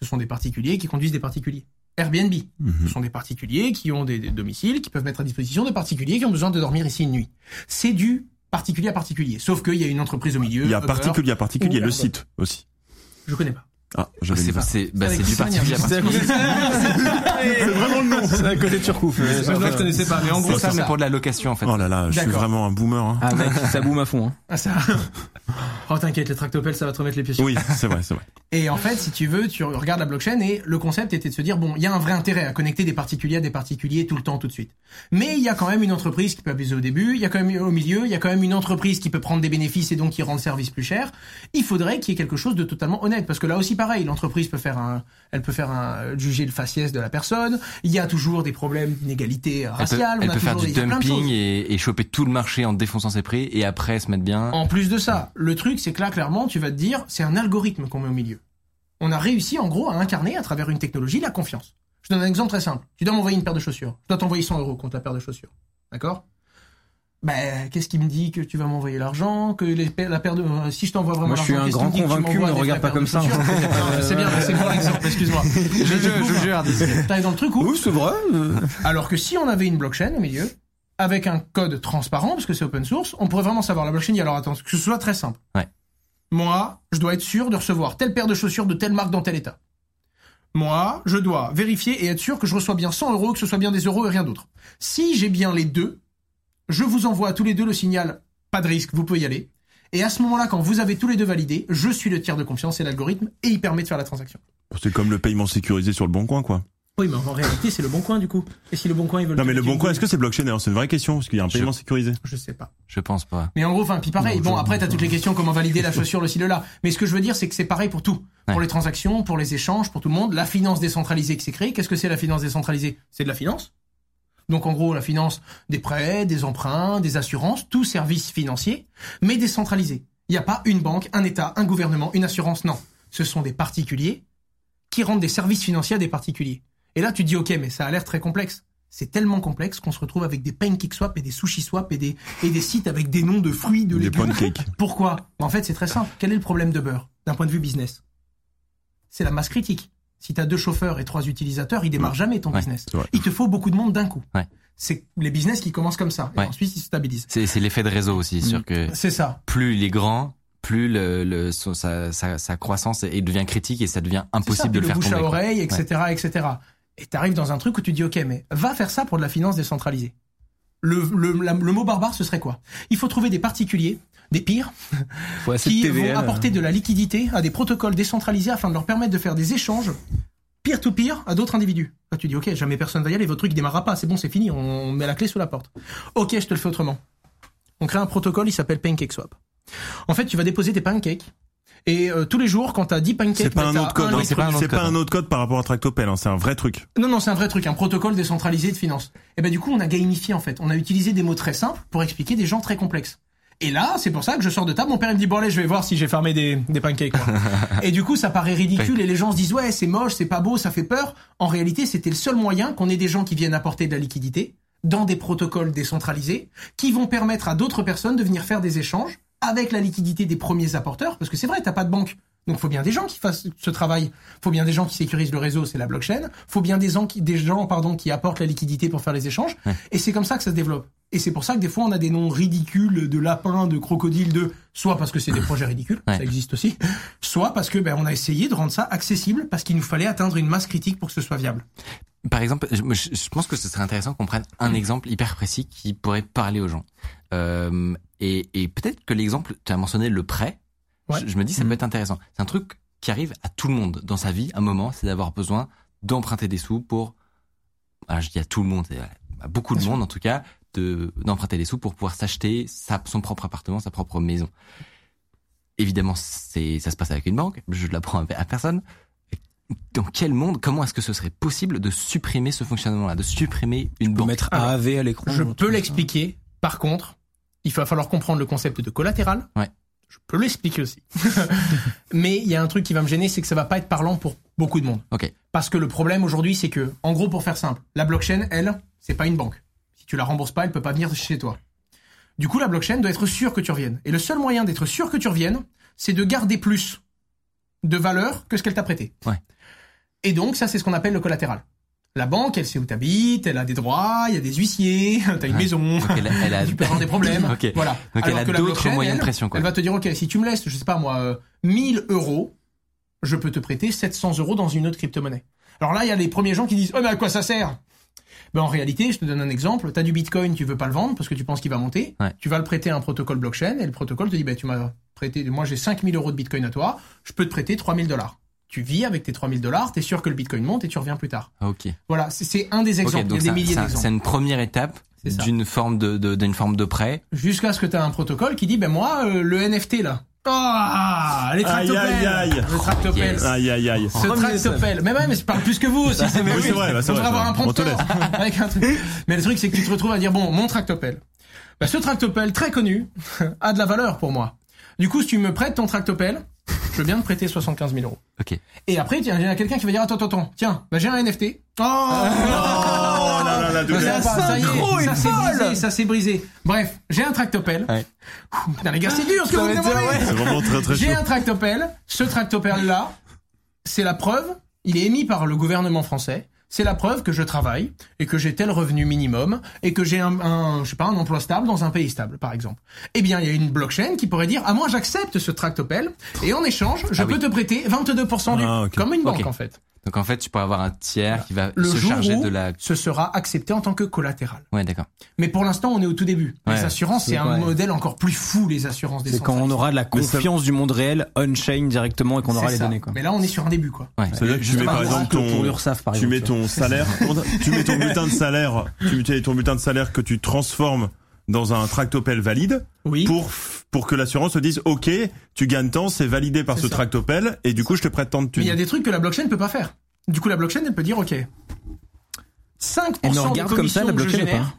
Ce sont des particuliers qui conduisent des particuliers. Airbnb. Mhm. Ce sont des particuliers qui ont des, des domiciles, qui peuvent mettre à disposition de particuliers qui ont besoin de dormir ici une nuit. C'est du particulier à particulier. Sauf qu'il y a une entreprise au milieu. Il y a Uber. particulier à particulier, le site aussi. Je connais pas. Ah, C'est dit ça. c'est bah, du Sonia. particulier à particulier. C'est vraiment le nom. C'est à côté de Turcouf. Je ne connaissais pas, mais en gros, C'est ça, c'est mais pour de la location en fait. Oh là là, je suis vraiment un boomer. Hein. Ah mec, (laughs) ça boum à fond. Hein. Ah, ça. Oh, t'inquiète, les tractopelles, ça va te remettre les pieds sur Oui, c'est vrai, c'est vrai. Et en fait, si tu veux, tu regardes la blockchain et le concept était de se dire, bon, il y a un vrai intérêt à connecter des particuliers à des particuliers tout le temps, tout de suite. Mais il y a quand même une entreprise qui peut abuser au début, il y a quand même au milieu, il y a quand même une entreprise qui peut prendre des bénéfices et donc qui rend le service plus cher. Il faudrait qu'il y ait quelque chose de totalement honnête parce que là aussi pareil, l'entreprise peut faire un, elle peut faire un, juger le faciès de la personne. Il y a toujours des problèmes d'inégalité Elle peut, raciale. elle on a peut faire du des- dumping et, et choper tout le marché en défonçant ses prix et après se mettre bien. En plus de ça, le truc, c'est que là, clairement, tu vas te dire, c'est un algorithme qu'on met au milieu. On a réussi, en gros, à incarner, à travers une technologie, la confiance. Je donne un exemple très simple. Tu dois m'envoyer une paire de chaussures. Je dois t'envoyer 100 euros contre la paire de chaussures. D'accord? Ben, qu'est-ce qui me dit que tu vas m'envoyer l'argent, que les, la paire de, euh, si je t'envoie vraiment Moi, je suis l'argent, un grand convaincu, avec regarde pas comme ça. (laughs) Non, C'est bien, c'est bon exemple, excuse-moi. (laughs) je, du coup, jure. T'arrives dans le truc où, Oui, c'est vrai. euh. (laughs) alors que si on avait une blockchain au milieu, avec un code transparent, parce que c'est open source, on pourrait vraiment savoir la blockchain. Alors attends, que ce soit très simple. Ouais. Moi, je dois être sûr de recevoir telle paire de chaussures de telle marque dans tel état. Moi, je dois vérifier et être sûr que je reçois bien 100 euros, que ce soit bien des euros et rien d'autre. Si j'ai bien les deux, je vous envoie à tous les deux le signal pas de risque, vous pouvez y aller. Et à ce moment-là, quand vous avez tous les deux validé, je suis le tiers de confiance et l'algorithme et il permet de faire la transaction. C'est comme le paiement sécurisé sur le bon coin, quoi. Oui, mais en réalité, c'est le bon coin du coup. Et si le bon coin ils veulent Non, mais le bon coin, est-ce que c'est blockchain d'ailleurs C'est une vraie question, parce qu'il y a un Je- paiement sécurisé. Je sais pas. Je pense pas. Mais en gros, enfin, puis pareil. Non, bon, après, t'as toutes les questions, comment valider la chaussure, le ci, le là. Mais ce que je veux dire, c'est que c'est pareil pour tout. Pour les transactions, pour les échanges, pour tout le monde. La finance décentralisée qui s'est créée. Qu'est-ce que c'est la finance décentralisée? C'est de la finance. Donc, en gros, la finance des prêts, des emprunts, des assurances, tout service financier, mais décentralisé. Il n'y a pas une banque, un État, un gouvernement, une assurance, non. Ce sont des particuliers qui rendent des services financiers à des particuliers. Et là, tu te dis, ok, mais ça a l'air très complexe. C'est tellement complexe qu'on se retrouve avec des pancake swap et des sushi swap et des, et des sites avec des noms de fruits, de Des légumes. pancakes. (laughs) Pourquoi? En fait, c'est très simple. Quel est le problème de beurre d'un point de vue business C'est la masse critique. Si tu as deux chauffeurs et trois utilisateurs, il démarre jamais ton Ouais, business. Il te faut beaucoup de monde d'un coup. Ouais. C'est les business qui commencent comme ça. Et ensuite, ils se stabilisent. C'est l'effet de réseau aussi, sûr que C'est ça. plus il est grand, plus le, le son- sa, sa, sa croissance devient critique et ça devient ça. impossible de Puis le faire bouche tomber. à oreille, etc., etc. Et t'arrives dans un truc où tu dis, ok, mais va faire ça pour de la finance décentralisée. Le, le, la- le mot barbare, ce serait quoi? Il faut trouver des particuliers, des pires, (laughs) qui TVL, vont apporter de la liquidité à des protocoles décentralisés afin de leur permettre de faire des échanges peer-to-peer à d'autres individus. Là, tu dis, ok, jamais personne va y aller, votre truc démarrera pas, c'est bon, c'est fini, on met la clé sous la porte. Ok, je te le fais autrement. On crée un protocole, il s'appelle PancakeSwap. En fait, tu vas déposer tes pancakes, et euh, tous les jours, quand t'as 10 pancakes, C'est pas bah, un autre code, un hein, c'est pas un pas hein. autre code par rapport à Tractopel, hein, c'est un vrai truc. non, non, c'est un vrai truc, un protocole décentralisé de finance. Et ben du coup, on a gamifié en fait. On a utilisé des mots très simples pour expliquer des gens très complexes. Et là, c'est pour ça que je sors de table. Mon père il me dit bon allez, je vais voir si j'ai fermé des, des pancakes. quoi. (laughs) et du coup, ça paraît ridicule et les gens se disent ouais, c'est moche, c'est pas beau, ça fait peur. En réalité, c'était le seul moyen qu'on ait des gens qui viennent apporter de la liquidité dans des protocoles décentralisés qui vont permettre à d'autres personnes de venir faire des échanges avec la liquidité des premiers apporteurs. Parce que c'est vrai, t'as pas de banque. Donc, faut bien des gens qui fassent ce travail. Faut bien des gens qui sécurisent le réseau, c'est la blockchain. Faut bien des gens qui, des gens, pardon, qui apportent la liquidité pour faire les échanges. Et c'est comme ça que ça se développe. Et c'est pour ça que des fois, on a des noms ridicules de lapins, de crocodiles, de, soit parce que c'est des projets ridicules, Ouais. ça existe aussi, soit parce que, ben, on a essayé de rendre ça accessible parce qu'il nous fallait atteindre une masse critique pour que ce soit viable. Par exemple, je, pense que ce serait intéressant qu'on prenne un exemple hyper précis qui pourrait parler aux gens. Euh, et et peut-être que l'exemple, tu as mentionné le prêt. Ouais. Je, je me dis ça peut être intéressant. C'est un truc qui arrive à tout le monde dans sa vie. Un moment, c'est d'avoir besoin d'emprunter des sous pour. Ah, je dis à tout le monde, à beaucoup de Bien sûr. monde en tout cas, de d'emprunter des sous pour pouvoir s'acheter sa, son propre appartement, sa propre maison. Évidemment, c'est ça se passe avec une banque. Je ne l'apprends à personne. Dans quel monde, comment est-ce que ce serait possible de supprimer ce fonctionnement-là, de supprimer une banque mettre AAV à l'écran. Je peux l'expliquer. Par contre, il va falloir comprendre le concept de collatéral. Ouais. Je peux l'expliquer aussi. (laughs) Mais il y a un truc qui va me gêner, c'est que ça va pas être parlant pour beaucoup de monde. Ok. Parce que le problème aujourd'hui, c'est que, en gros, pour faire simple, la blockchain, elle, c'est pas une banque. Si tu la rembourses pas, elle peut pas venir chez toi. Du coup, la blockchain doit être sûre que tu reviennes. Et le seul moyen d'être sûr que tu reviennes, c'est de garder plus de valeur que ce qu'elle t'a prêté. Ouais. Et donc, ça, c'est ce qu'on appelle le collatéral. La banque, elle sait où t'habites, elle a des droits, il y a des huissiers, (laughs) t'as une Ouais. maison. Elle, elle a (laughs) tu peux avoir des problèmes. (laughs) Voilà. Donc elle Alors a que la d'autres moyens de elle, pression, quoi. Elle va te dire, ok, si tu me laisses, je sais pas moi, euh, 1000 euros, je peux te prêter 700 euros dans une autre crypto-monnaie. Alors là, il y a les premiers gens qui disent, oh mais à quoi ça sert? Ben, en réalité, je te donne un exemple. Tu as du Bitcoin, tu veux pas le vendre parce que tu penses qu'il va monter. Ouais. Tu vas le prêter à un protocole blockchain et le protocole te dit, ben, tu m'as prêté, moi j'ai 5000 euros de Bitcoin à toi, je peux te prêter 3000 dollars. Tu vis avec tes 3000 dollars, t'es sûr que le Bitcoin monte et tu reviens plus tard. Ok. Voilà, c'est- un des exemples. donc il y a des milliers d'exemples. c'est une première étape d'une forme de de- d'une forme de prêt. Jusqu'à ce que tu as un protocole qui dit, ben moi, euh, le NFT là. Ah, les Aïe, tractopelles. aïe, aïe. Le tractopelle. Yes. Aïe, aïe, aïe. Ce tractopelle. Mais ouais, mais je parle plus que vous aussi. C'est Oui, c'est vrai, bah, c'est On vrai, devrait avoir un prompteur (laughs) avec un truc. Mais le truc, c'est que tu te retrouves à dire, bon, mon tractopelle. Bah, ce tractopelle, très connu, (laughs) a de la valeur pour moi. Du coup, si tu me prêtes ton tractopelle, je veux bien te prêter 75 000 euros. Ok. Et après, tiens, il y a quelqu'un qui va dire, attends, attends, attends, tiens, bah, j'ai un NFT. Oh, Oh (laughs) là là, la Ça, douleur. ça, y est, s'est brisé, ça s'est brisé. Bref, j'ai un tractopelle. Ouais. Ouh, Putain, les gars, c'est dur ce que vous me demandez. C'est vraiment très très J'ai un tractopelle. Ce tractopelle-là, c'est la preuve. Il est émis par le gouvernement français. C'est la preuve que je travaille et que j'ai tel revenu minimum et que j'ai un, un, je sais pas, un emploi stable dans un pays stable, par exemple. Eh bien, il y a une blockchain qui pourrait dire, ah moi j'accepte ce tractopelle et en échange, je Ah peux oui. te prêter 22% du, Ah, ok. comme une banque en fait. Donc en fait, tu pourrais avoir un tiers qui va Le se jour charger où de la. ce sera accepté en tant que collatéral. Ouais, d'accord. Mais pour l'instant, on est au tout début. Ouais. Les assurances, c'est un modèle encore plus fou, les assurances des C'est quand on aura de la confiance du monde réel on-chain directement et qu'on aura les données, quoi. Mais là, on est sur un début, quoi. Ouais. C'est-à-dire que tu mets par exemple ton, pour l'URSSAF, par tu exemple, mets ton salaire, (laughs) tu mets ton bulletin de salaire, tu mets ton bulletin de salaire que tu transformes dans un tractopelle valide Oui. pour pour que l'assurance se dise OK, tu gagnes tant, c'est validé par ce ça. tractopelle et du coup je te prête tant de Mais il y thunes. a des trucs que la blockchain ne peut pas faire. Du coup, la blockchain, elle peut dire, OK, 5% Elle des regarde comme ça, commissions la blockchain, ou génère- pas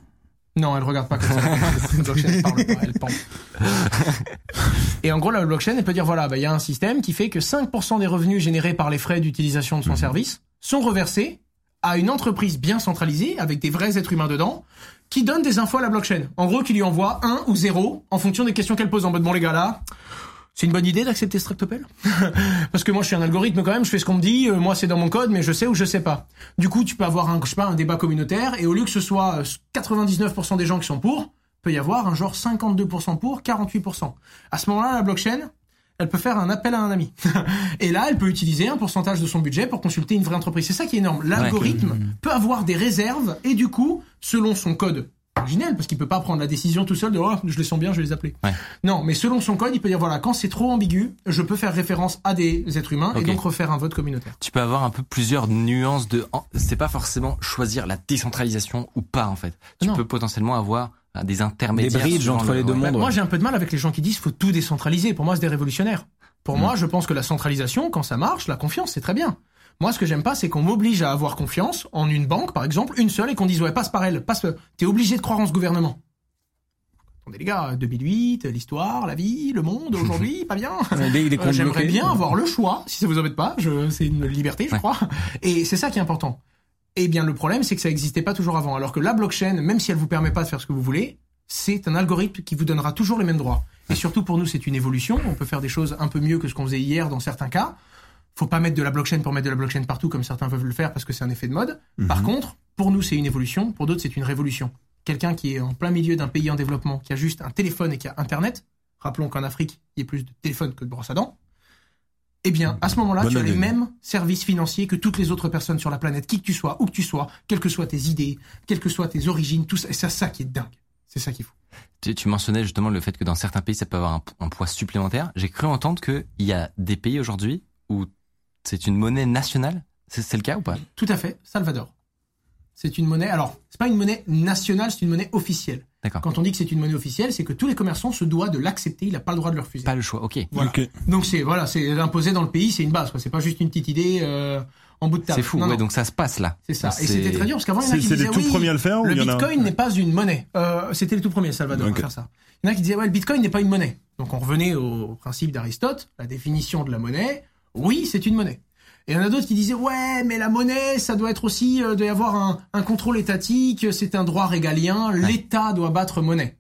Non, elle regarde pas comme ça. (laughs) La blockchain elle parle pas, elle. Et en gros, la blockchain, elle peut dire, voilà, bah, il y a un système qui fait que 5% des revenus générés par les frais d'utilisation de Mhm. son service sont reversés à une entreprise bien centralisée, avec des vrais êtres humains dedans, qui donne des infos à la blockchain. En gros, qui lui envoie 1 ou 0 en fonction des questions qu'elle pose en mode, bon les gars, là, c'est une bonne idée d'accepter ce tractopelle (laughs) Parce que moi, je suis un algorithme quand même, je fais ce qu'on me dit, euh, moi c'est dans mon code, mais je sais ou je sais pas. Du coup, tu peux avoir un, je sais pas, un débat communautaire, et au lieu que ce soit euh, 99% des gens qui sont pour, peut y avoir un genre 52% pour, 48%. À ce moment-là, la blockchain, elle peut faire un appel à un ami. (laughs) et là, elle peut utiliser un pourcentage de son budget pour consulter une vraie entreprise. C'est ça qui est énorme. L'algorithme peut avoir des réserves, et du coup, selon son code originel, parce qu'il peut pas prendre la décision tout seul de oh, je les sens bien, je vais les appeler. Ouais. Non, mais selon son code, il peut dire voilà, quand c'est trop ambigu, je peux faire référence à des êtres humains et donc refaire un vote communautaire. Tu peux avoir un peu plusieurs nuances de. C'est pas forcément choisir la décentralisation ou pas en fait. Tu Non. peux potentiellement avoir des intermédiaires. Des bridges entre le- les deux ouais. mondes. Ouais. moi, j'ai un peu de mal avec les gens qui disent faut tout décentraliser. Pour moi, c'est des révolutionnaires. Pour Mm. moi, je pense que la centralisation, quand ça marche, la confiance, c'est très bien. Moi, ce que j'aime pas, c'est qu'on m'oblige à avoir confiance en une banque, par exemple, une seule, et qu'on dise ouais, passe par elle, passe. T'es obligé de croire en ce gouvernement. Attendez les gars, 2008, l'histoire, la vie, le monde, (laughs) aujourd'hui, pas bien. Euh, J'aimerais bien avoir le choix, si ça vous embête pas. Je, c'est une liberté, je Ouais. crois. Et c'est ça qui est important. Eh bien, le problème, c'est que ça n'existait pas toujours avant. Alors que la blockchain, même si elle vous permet pas de faire ce que vous voulez, c'est un algorithme qui vous donnera toujours les mêmes droits. Et surtout pour nous, c'est une évolution. On peut faire des choses un peu mieux que ce qu'on faisait hier dans certains cas. Faut pas mettre de la blockchain pour mettre de la blockchain partout comme certains peuvent le faire parce que c'est un effet de mode. Par contre, pour nous, c'est une évolution. Pour d'autres, c'est une révolution. Quelqu'un qui est en plein milieu d'un pays en développement, qui a juste un téléphone et qui a Internet. Rappelons qu'en Afrique, il y a plus de téléphones que de brosses à dents. Eh bien, à ce moment-là, tu as les mêmes services financiers que toutes les autres personnes sur la planète, qui que tu sois, où que tu sois, quelles que soient tes idées, quelles que soient tes origines, tout ça. Et c'est ça qui est dingue. C'est ça qu'il faut. Tu, tu mentionnais justement le fait que dans certains pays, ça peut avoir un, un poids supplémentaire. J'ai cru entendre qu'il y a des pays aujourd'hui où c'est une monnaie nationale. C'est c'est le cas ou pas? Tout à fait, Salvador. C'est une monnaie. Alors, c'est pas une monnaie nationale, c'est une monnaie officielle. D'accord. Quand on dit que c'est une monnaie officielle, c'est que tous les commerçants se doivent de l'accepter. Il n'a pas le droit de le refuser. Pas le choix. Ok. Voilà. Donc c'est voilà, c'est imposé dans le pays, c'est une base. quoi. C'est pas juste une petite idée euh, en bout de table. C'est fou. Non, ouais, non, donc ça se passe là. c'est ça. Et c'était très dur parce qu'avant il y en a qui c'est disaient les tout oui, premiers à le faire ou le a Bitcoin n'est pas une monnaie. Euh, c'était le tout premier Salvador Ok. à faire ça. Il y en a qui disaient ouais, le Bitcoin n'est pas une monnaie. Donc on revenait au principe d'Aristote, la définition de la monnaie. Oui, c'est une monnaie. Et il y en a d'autres qui disaient ouais, mais la monnaie, ça doit être aussi euh, doit y avoir un, un contrôle étatique, c'est un droit régalien, l'État doit battre monnaie.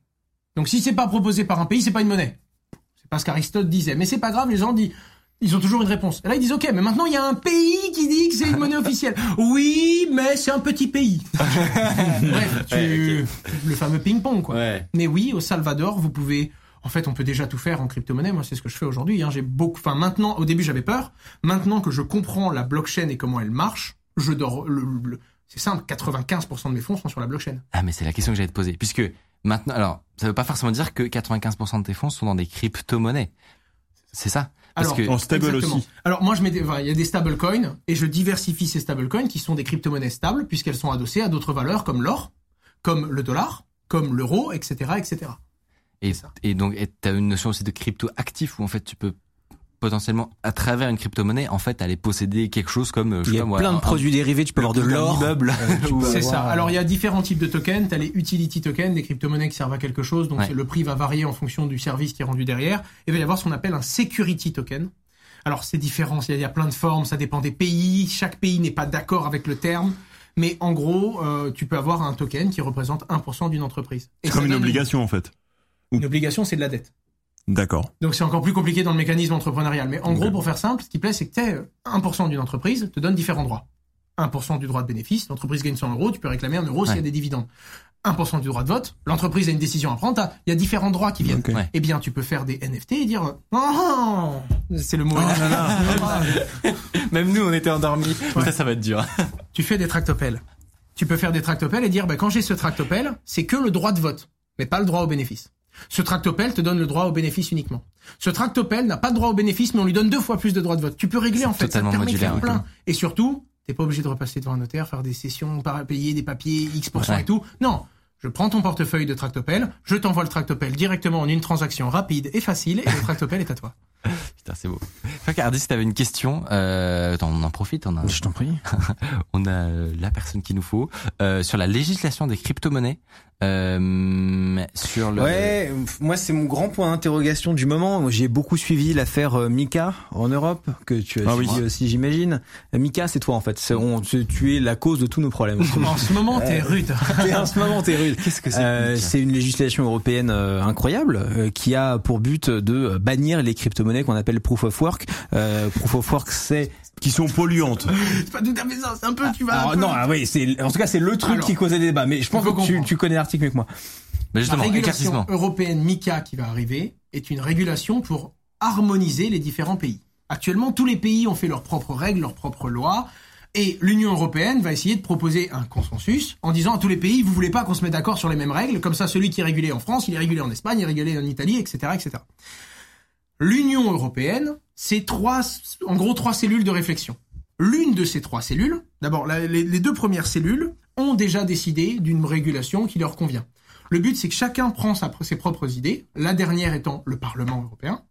Donc si c'est pas proposé par un pays, c'est pas une monnaie. C'est pas ce qu'Aristote disait. Mais c'est pas grave, les gens disent, ils ont toujours une réponse. Et là, ils disent, ok, mais maintenant, il y a un pays qui dit que c'est une monnaie officielle. (laughs) Oui, mais c'est un petit pays. (laughs) Bref, tu... le fameux ping-pong, quoi. Ouais. Mais oui, au Salvador, vous pouvez. En fait, on peut déjà tout faire en crypto-monnaie. Moi, c'est ce que je fais aujourd'hui. Hein. J'ai beaucoup. Enfin, maintenant, au début, j'avais peur. Maintenant que je comprends la blockchain et comment elle marche, je dors. Le, le- C'est simple. 95% de mes fonds sont sur la blockchain. Ah mais c'est la question que j'allais te poser. Puisque maintenant, alors ça veut pas forcément dire que 95% de tes fonds sont dans des crypto-monnaies. C'est ça Parce Alors, que En stable Exactement. aussi. Alors moi je mets des- enfin, il y a des stablecoins et je diversifie ces stablecoins qui sont des crypto-monnaies stables puisqu'elles sont adossées à d'autres valeurs comme l'or, comme le dollar, comme l'euro, etc., etc. et, ça. et donc tu as une notion aussi de crypto actif où en fait tu peux potentiellement à travers une crypto-monnaie en fait aller posséder quelque chose comme euh, je Il y sais a moi, plein de un- produits dérivés, tu peux avoir de l'or. immeuble. Ou, (laughs) C'est ça. euh, Alors il y a différents types de tokens. T'as les utility tokens, des crypto-monnaies qui servent à quelque chose, donc Ouais. le prix va varier en fonction du service qui est rendu derrière. Et il va y avoir ce qu'on appelle un security token. Alors c'est différent, il y a- plein de formes, ça dépend des pays. Chaque pays n'est pas d'accord avec le terme. Mais en gros, euh, tu peux avoir un token qui représente 1% d'une entreprise. Et C'est comme une obligation en fait. Une obligation, c'est de la dette. D'accord. Donc c'est encore plus compliqué dans le mécanisme entrepreneurial. Mais en gros, pour faire simple, ce qui plaît, c'est que t'es 1% d'une entreprise te donne différents droits. 1% du droit de bénéfice, l'entreprise gagne 100 euros, tu peux réclamer un euro s'il y a des dividendes. 1% du droit de vote, l'entreprise a une décision à prendre, t'as- il y a différents droits qui viennent. Ouais. Eh bien, tu peux faire des NFT et dire oh, c'est le mot. (laughs) Même nous, on était endormis. Ça, ça va être dur. tu fais des tractopelles. Tu peux faire des tractopelles et dire bah, quand j'ai ce tractopelle, c'est que le droit de vote, mais pas le droit au bénéfice. Ce tractopelle te donne le droit au bénéfice uniquement. Ce tractopelle n'a pas de droit au bénéfice, mais on lui donne deux fois plus de droits de vote. Tu peux régler en fait, ça te totalement permet de faire plein. Et surtout, t'es pas obligé de repasser devant un notaire, faire des sessions, payer des papiers X% Ouais. et tout. Non, je prends ton portefeuille de tractopelle, je t'envoie le tractopelle directement en une transaction rapide et facile, et le tractopelle est à toi. (laughs) Putain, c'est beau. Fait Hardy, si t'avais une question, euh, attends, on en profite, on a, Je t'en prie. (laughs) on a euh, la personne qu'il nous faut euh, sur la législation des crypto-monnaies, euh, sur le. Ouais, moi c'est mon grand point d'interrogation du moment. Moi, J'ai beaucoup suivi l'affaire euh, Mika en Europe, que tu as Ah oui. suivi aussi j'imagine. Euh, Mika c'est toi en fait. On- tu es la cause de tous nos problèmes. (laughs) En ce moment, t'es rude. (laughs) T'es- en ce moment t'es rude. Qu'est-ce que c'est Euh, c'est une législation européenne euh, incroyable euh, qui a pour but de bannir les crypto-monnaies qu'on appelle proof of work. Euh, proof of work c'est Qui sont polluantes. (laughs) C'est pas tout à fait ça, c'est un peu, tu vas alors, peu- non ah oui c'est en tout cas c'est le truc Alors, qui causait des débats mais je pense que tu, connais l'article mieux que moi. Mais justement, la régulation européenne MICA qui va arriver est une régulation pour harmoniser les différents pays. Actuellement, tous les pays ont fait leurs propres règles, leurs propres lois, et l'Union européenne va essayer de proposer un consensus en disant à tous les pays, vous voulez pas qu'on se mette d'accord sur les mêmes règles, comme ça celui qui est régulé en France, il est régulé en Espagne, il est régulé en Italie, etc., etc. L'Union européenne, c'est trois, en gros, trois cellules de réflexion. L'une de ces trois cellules, d'abord, les, deux premières cellules ont déjà décidé d'une régulation qui leur convient. Le but, c'est que chacun prend ses propres idées, la dernière étant le Parlement européen.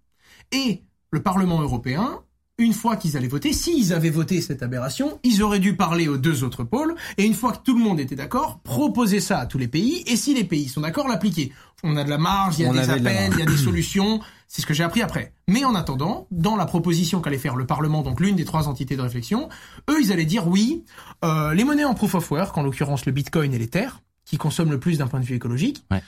Et le Parlement européen, une fois qu'ils allaient voter, s'ils avaient voté cette aberration, ils auraient dû parler aux deux autres pôles, et une fois que tout le monde était d'accord, proposer ça à tous les pays, et si les pays sont d'accord, l'appliquer. On a de la marge, il y a On des appels, il y a des solutions, c'est ce que j'ai appris après. Mais en attendant, dans la proposition qu'allait faire le Parlement, donc l'une des trois entités de réflexion, eux, ils allaient dire oui, euh, les monnaies en proof of work, en l'occurrence le Bitcoin et l'Ether, qui consomment le plus d'un point de vue écologique, Ouais.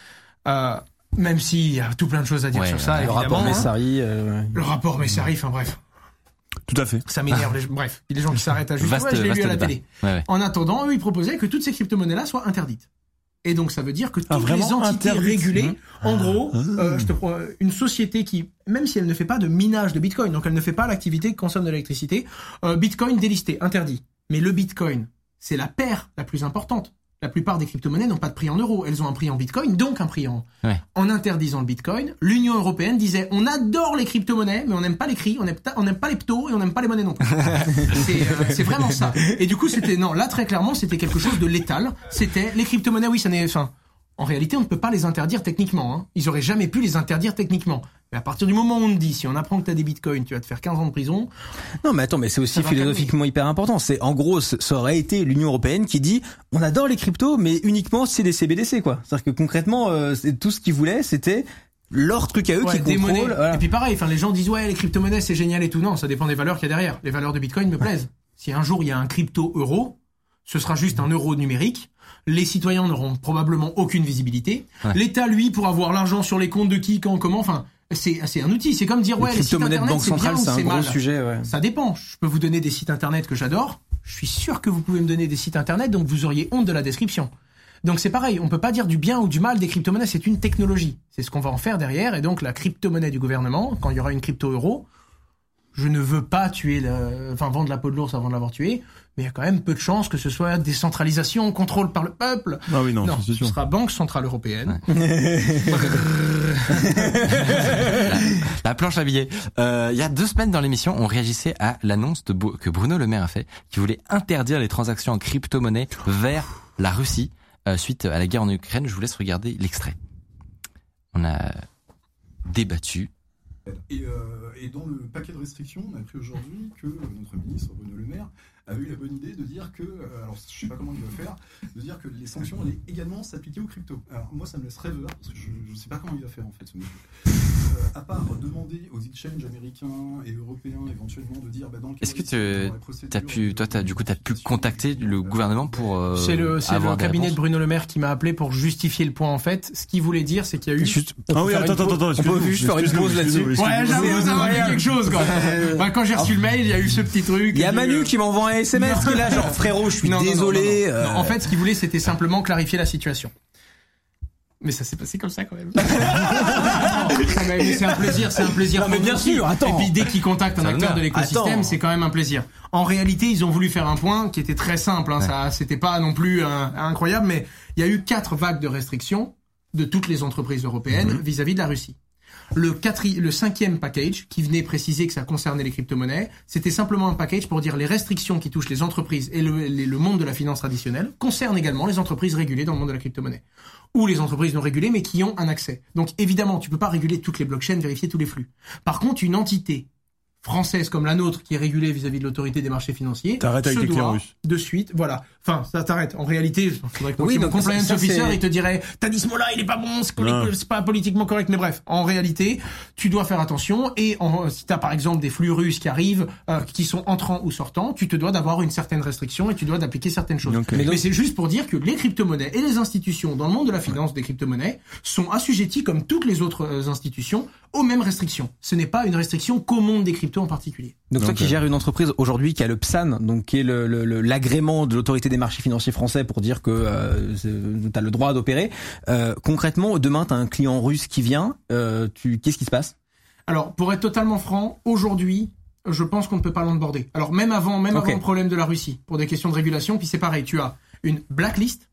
euh, même s'il y a tout plein de choses à dire Ouais, sur ça, le évidemment. rapport hein. Messari. euh, Le rapport Messari, enfin bref, Tout à fait. ça m'énerve. les gens- Bref, il y a des gens qui s'arrêtent à juste. Vaste- ouais, je l'ai lu à la débat. télé. Ouais, ouais. En attendant, eux, ils proposaient que toutes ces crypto-monnaies-là soient interdites. Et donc, ça veut dire que toutes Ah, vraiment les entités interdites régulées, en gros, Ah. euh, je te pro- une société qui, même si elle ne fait pas de minage de Bitcoin, donc elle ne fait pas l'activité qui consomme de l'électricité, euh, Bitcoin délisté, interdit. Mais le Bitcoin, c'est la paire la plus importante. La plupart des crypto-monnaies n'ont pas de prix en euros, elles ont un prix en Bitcoin, donc un prix en. Ouais. En interdisant le Bitcoin, l'Union européenne disait on adore les crypto-monnaies, mais on n'aime pas les cris, on n'aime pas- on n'aime pas les ptos et on n'aime pas les monnaies non plus. (laughs) c'est euh, c'est vraiment ça. Et du coup, c'était non, là très clairement, c'était quelque chose de létal. C'était les crypto-monnaies, oui, ça n'est, enfin, en réalité, on ne peut pas les interdire techniquement. Hein. Ils auraient jamais pu les interdire techniquement. Mais à partir du moment où on te dit, si on apprend que tu as des bitcoins, tu vas te faire 15 ans de prison. Non, mais attends, mais c'est aussi philosophiquement hyper important. C'est en gros, ça aurait été l'Union européenne qui dit, on adore les cryptos, mais uniquement si c'est des CBDC, quoi. C'est-à-dire que concrètement, euh, c'est tout ce qu'ils voulaient, c'était leur truc à eux Ouais, qui monnaies. voilà. Et puis pareil, enfin, les gens disent ouais, les crypto-monnaies c'est génial et tout. Non, ça dépend des valeurs qu'il y a derrière. Les valeurs de bitcoin me plaisent. Si un jour il y a un crypto euro, ce sera juste un euro numérique. Les citoyens n'auront probablement aucune visibilité. Ouais. L'État, lui, pourra voir l'argent sur les comptes de qui, quand, comment. Enfin, c'est un outil. C'est comme dire ouais, les les sites crypto-monnaies de internet banque centrale, c'est un gros mal. sujet, ouais. Ça dépend. Je peux vous donner des sites internet que j'adore. Je suis sûr que vous pouvez me donner des sites internet, donc vous auriez honte de la description. Donc c'est pareil, on peut pas dire du bien ou du mal des crypto-monnaies, c'est une technologie. C'est ce qu'on va en faire derrière, et donc la crypto-monnaie du gouvernement, quand il y aura une crypto-euro, je ne veux pas tuer, le... enfin vendre la peau de l'ours avant de l'avoir tué, mais il y a quand même peu de chances que ce soit décentralisation, contrôle par le peuple. Ah oui, non, Non, ce sera Banque Centrale Européenne. (laughs) La planche à billets. Euh, il y a deux semaines dans l'émission, on réagissait à l'annonce de Bo- que Bruno Le Maire a fait, qui voulait interdire les transactions en crypto-monnaie vers la Russie euh, suite à la guerre en Ukraine. Je vous laisse regarder l'extrait. On a débattu. Et, euh, et dans le paquet de restrictions, on a appris aujourd'hui que notre ministre Bruno Le Maire avait eu la bonne idée de dire que, euh, alors je sais pas comment il va faire, de dire que les sanctions allaient également s'appliquer aux cryptos. Alors moi ça me laisse rêveur parce que je, je sais pas comment il va faire en fait ce monsieur. Euh, à part demander aux exchanges américains et européens éventuellement de dire bah, dans le Est-ce que tu- T'as pu, toi, t'as, du coup, t'as pu contacter le gouvernement pour euh, C'est le, c'est avoir le cabinet de Bruno Le Maire qui m'a appelé pour justifier le point en fait. Ce qu'il voulait dire, c'est qu'il y a eu. Juste, Ah oui, attends, attends, attends, on peut juste faire une pause là-dessus. Ouais, j'avoue, ça m'a dit quelque chose quoi. Bah, quand j'ai reçu le mail, il y a eu ce petit truc. Il y a Manu qui m'envoie un SMS qui est là, genre frérot, je suis Non, désolé. non, non. euh, en fait, ce qu'il voulait, c'était simplement clarifier la situation. Mais ça s'est passé comme ça quand même. Non, (laughs) mais c'est un plaisir, c'est un plaisir. Non, mais bien sûr, attends. Et puis dès qu'ils contactent un Ça acteur de l'écosystème, c'est quand même un plaisir. En réalité, ils ont voulu faire un point qui était très simple. Hein, Ça, c'était pas non plus euh, incroyable, mais il y a eu quatre vagues de restrictions de toutes les entreprises européennes Mhm. vis-à-vis de la Russie. Le, quatri- le cinquième package, qui venait préciser que ça concernait les crypto-monnaies, c'était simplement un package pour dire les restrictions qui touchent les entreprises et le, monde de la finance traditionnelle concernent également les entreprises régulées dans le monde de la crypto-monnaie. Ou les entreprises non régulées mais qui ont un accès. Donc évidemment, tu peux pas réguler toutes les blockchains, vérifier tous les flux. Par contre, une entité française comme la nôtre, qui est régulée vis-à-vis de l'autorité des marchés financiers, T'arrêtes avec les clients russes. de suite, voilà. Enfin, ça t'arrête. En réalité, il faudrait que Oui, oui, mon donc compliance officer, il te dirait, t'as dit ce mot-là, il est pas bon, c'est pas politiquement correct, mais bref. En réalité, tu dois faire attention et en, si t'as par exemple des flux russes qui arrivent, euh, qui sont entrants ou sortants, tu te dois d'avoir une certaine restriction et tu dois d'appliquer certaines choses. Mais, donc- c'est juste pour dire que les crypto-monnaies et les institutions dans le monde de la finance des crypto-monnaies sont assujettis comme toutes les autres euh, institutions aux mêmes restrictions. Ce n'est pas une restriction qu'au monde des cryptos en particulier. Donc toi qui gères une entreprise aujourd'hui qui a le PSAN, donc qui est le- le- le- l'agrément de l'autorité des marchés financiers français pour dire que euh, tu as le droit d'opérer. Euh, concrètement, demain tu as un client russe qui vient, euh, tu qu'est-ce qui se passe? Alors, pour être totalement franc, aujourd'hui, je pense qu'on ne peut pas l'onboarder. Alors, même avant, même Ok. avant le problème de la Russie, pour des questions de régulation, puis c'est pareil, tu as une blacklist,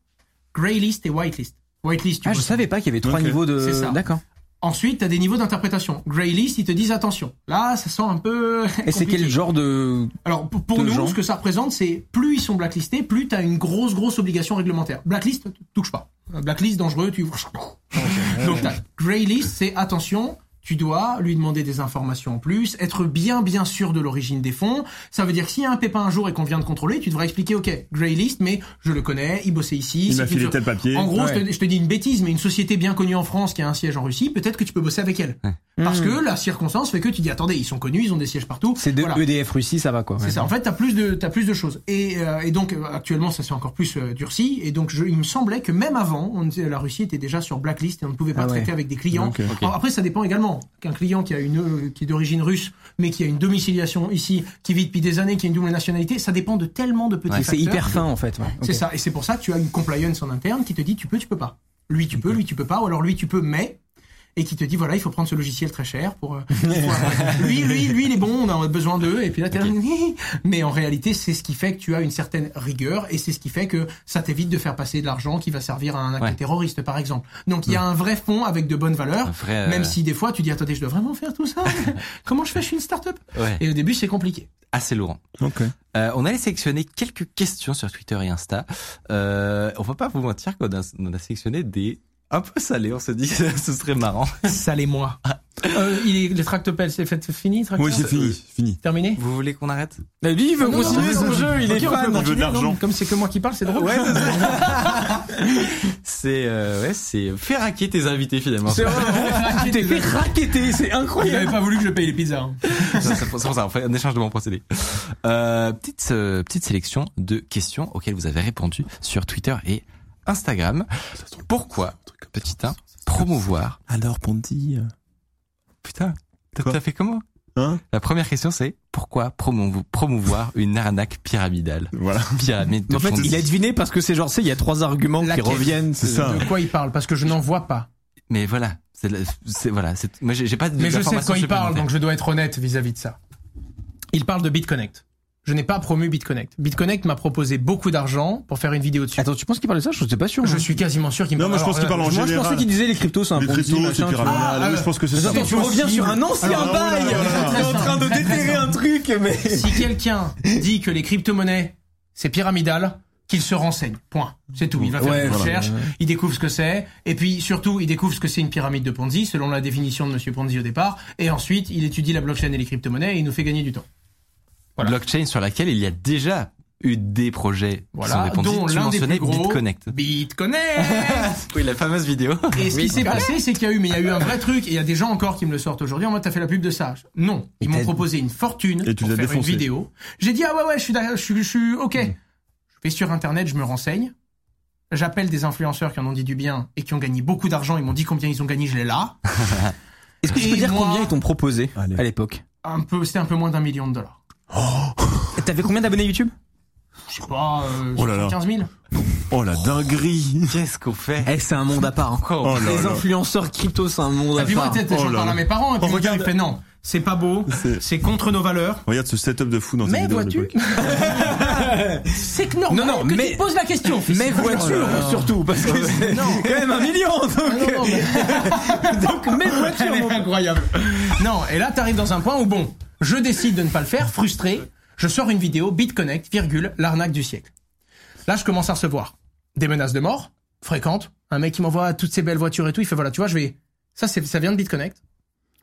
graylist et whitelist. Whitelist, tu Ah, je savais pas qu'il y avait trois niveaux de C'est ça. D'accord. Ensuite, tu as des niveaux d'interprétation. Graylist, ils te disent attention. Là, ça sent un peu (laughs) Et c'est quel genre de Alors pour, de nous, ce que ça représente, c'est plus ils sont blacklistés, plus tu as une grosse grosse obligation réglementaire. Blacklist, touche pas. Blacklist dangereux, tu (laughs) donc t'as graylist, c'est attention. Tu dois lui demander des informations en plus, être bien bien sûr de l'origine des fonds. Ça veut dire que s'il y a un pépin un jour et qu'on vient de contrôler, tu devras expliquer, ok, graylist, mais je le connais, il bossait ici. Il c'est m'a filé tel papier. En gros, Ouais. je, te, je te dis une bêtise, mais une société bien connue en France qui a un siège en Russie, peut-être que tu peux bosser avec elle. Parce Hmm. que la circonstance fait que tu dis, attendez, ils sont connus, ils ont des sièges partout. c'est de Voilà. EDF Russie, ça va quoi. C'est ça. En fait, t'as plus de t'as plus de choses. Et, euh, et donc euh, actuellement, ça s'est encore plus euh, durci. Et donc, je, il me semblait que même avant, on, disait- la Russie était déjà sur blacklist et on ne pouvait pas Ah ouais. traiter avec des clients. Alors, après, ça dépend également. Qu'un client qui a une euh, qui est d'origine russe, mais qui a une domiciliation ici, qui vit depuis des années, qui a une double nationalité, ça dépend de tellement de petits Ouais, C'est hyper fin en fait. ouais. C'est ça. Et c'est pour ça que tu as une compliance en interne qui te dit tu peux, tu peux pas. Lui tu peux, lui tu peux pas. Ou alors lui tu peux, mais et qui te dit voilà il faut prendre ce logiciel très cher pour euh, pour- (laughs) lui lui lui il est bon on a besoin d'eux et puis là t'es là (laughs) mais en réalité c'est ce qui fait que tu as une certaine rigueur et c'est ce qui fait que ça t'évite de faire passer de l'argent qui va servir à un acte Ouais. terroriste par exemple donc il y a un vrai fond avec de bonnes valeurs vrai, euh, même si des fois tu dis attendez je dois vraiment faire tout ça (laughs) comment je fais? Je suis une start-up ouais, et au début c'est compliqué assez lourd. Ok. Euh, on allait sélectionner quelques questions sur Twitter et Insta. Euh, on va pas vous mentir qu'on a, on a sélectionné des un peu salés. On se dit que (laughs) ce serait marrant. salez-moi euh, il est le tractopelle c'est fait fini Oui, c'est fini, fini. terminé Vous voulez qu'on arrête Mais lui, il veut Non, continuer non, son non, jeu, il est fan. Il veut de l'argent. Comme c'est que moi qui parle, c'est drôle. Ouais, C'est (laughs) euh, ouais, c'est faire hacker tes invités finalement. c'est vrai. (laughs) T'es fait raqueter, c'est Il avait incroyable. pas voulu que je paye les pizzas. hein. Ça, C'est pour c'est pour ça, on fait un échange de bons procédés. Euh, petite euh, petite sélection de questions auxquelles vous avez répondu sur Twitter et Instagram. Pourquoi, petit 1, promouvoir Alors, Ponty. Putain, t'as fait comment Hein La première question c'est pourquoi promouvo- promouvoir une arnaque pyramidale? Voilà. Pyramide de En fait, il a deviné parce que c'est genre, c'est il y a trois arguments qui reviennent. C'est ça. De quoi il parle? Parce que je n'en vois pas. Mais voilà, c'est voilà, moi j'ai pas de Mais je sais de quoi il parle, donc je dois être honnête vis-à-vis de ça. Il parle de BitConnect. Je n'ai pas promu BitConnect. BitConnect m'a proposé beaucoup d'argent pour faire une vidéo dessus. Attends, tu penses qu'il parle de ça? Je suis pas sûr. Je moi. suis quasiment sûr qu'il me Non, moi, je pense qu'il parle en Moi, je général. pensais qu'il disait les cryptos, c'est un Les Ponzi, cryptos, c'est pyramidal. Ah, je pense que c'est ça. Attends, tu reviens sur un ancien Alors, bail. T'es en train de (laughs) déterrer un truc, mais. Si quelqu'un (laughs) dit que les crypto-monnaies, c'est pyramidal, qu'il se renseigne. Point. C'est tout. Il va faire Ouais, une voilà. recherche, il découvre ce que c'est, et puis surtout, il découvre ce que c'est une pyramide de Ponzi, selon la définition de Monsieur Ponzi au départ, et ensuite, il étudie la blockchain et les crypto-monnaies, et il nous fait gagner du temps. Voilà. blockchain sur laquelle il y a déjà eu des projets qui Voilà, sont répandus. dont tu l'un des mentionnais plus gros, BitConnect. BitConnect. (laughs) Oui, la fameuse vidéo. Et ce qui s'est passé, c'est qu'il y a eu, mais il y a eu un vrai truc, et il y a des gens encore qui me le sortent aujourd'hui, en mode, t'as fait la pub de ça. Non. Ils m'ont proposé une fortune Et tu pour faire une défoncé. vidéo. J'ai dit, ah ouais, ouais, je suis d'accord, je suis, je suis, ok. Je vais sur Internet, je me renseigne. J'appelle des influenceurs qui en ont dit du bien et qui ont gagné beaucoup d'argent. Ils m'ont dit combien ils ont gagné, je l'ai là. (laughs) Est-ce que tu peux dire moi- combien ils t'ont proposé Allez. à l'époque? Un peu, c'était un peu moins d'un million de dollars. T'avais combien d'abonnés YouTube? Je sais pas, euh, Oh là là. 15 000. Oh la dinguerie Qu'est-ce qu'on fait? Eh, c'est un monde à part. hein. Oh là Les là. influenceurs crypto, c'est un monde Et à puis moi, part. Oh j'en parle à mes parents, et puis Oh, il regarde. fait non, c'est pas beau, C'est- contre nos valeurs. Regarde ce setup de fou dans cette Mais vidéo. à vois-tu. (laughs) C'est que normal Non, non, que mais- tu te poses la question. fils. Mes voitures, surtout, parce que (laughs) c'est quand même un million. Ah, Donc, non, non, mais- (laughs) donc mes voitures. Elle mon est incroyable. Non, et là, t'arrives dans un point où, bon, je décide de ne pas le faire, frustré. Je sors une vidéo, BitConnect, virgule, l'arnaque du siècle. Là, je commence à recevoir des menaces de mort, fréquentes. Un mec qui m'envoie toutes ces belles voitures et tout, il fait, voilà, tu vois, je vais... Ça, ça vient de BitConnect.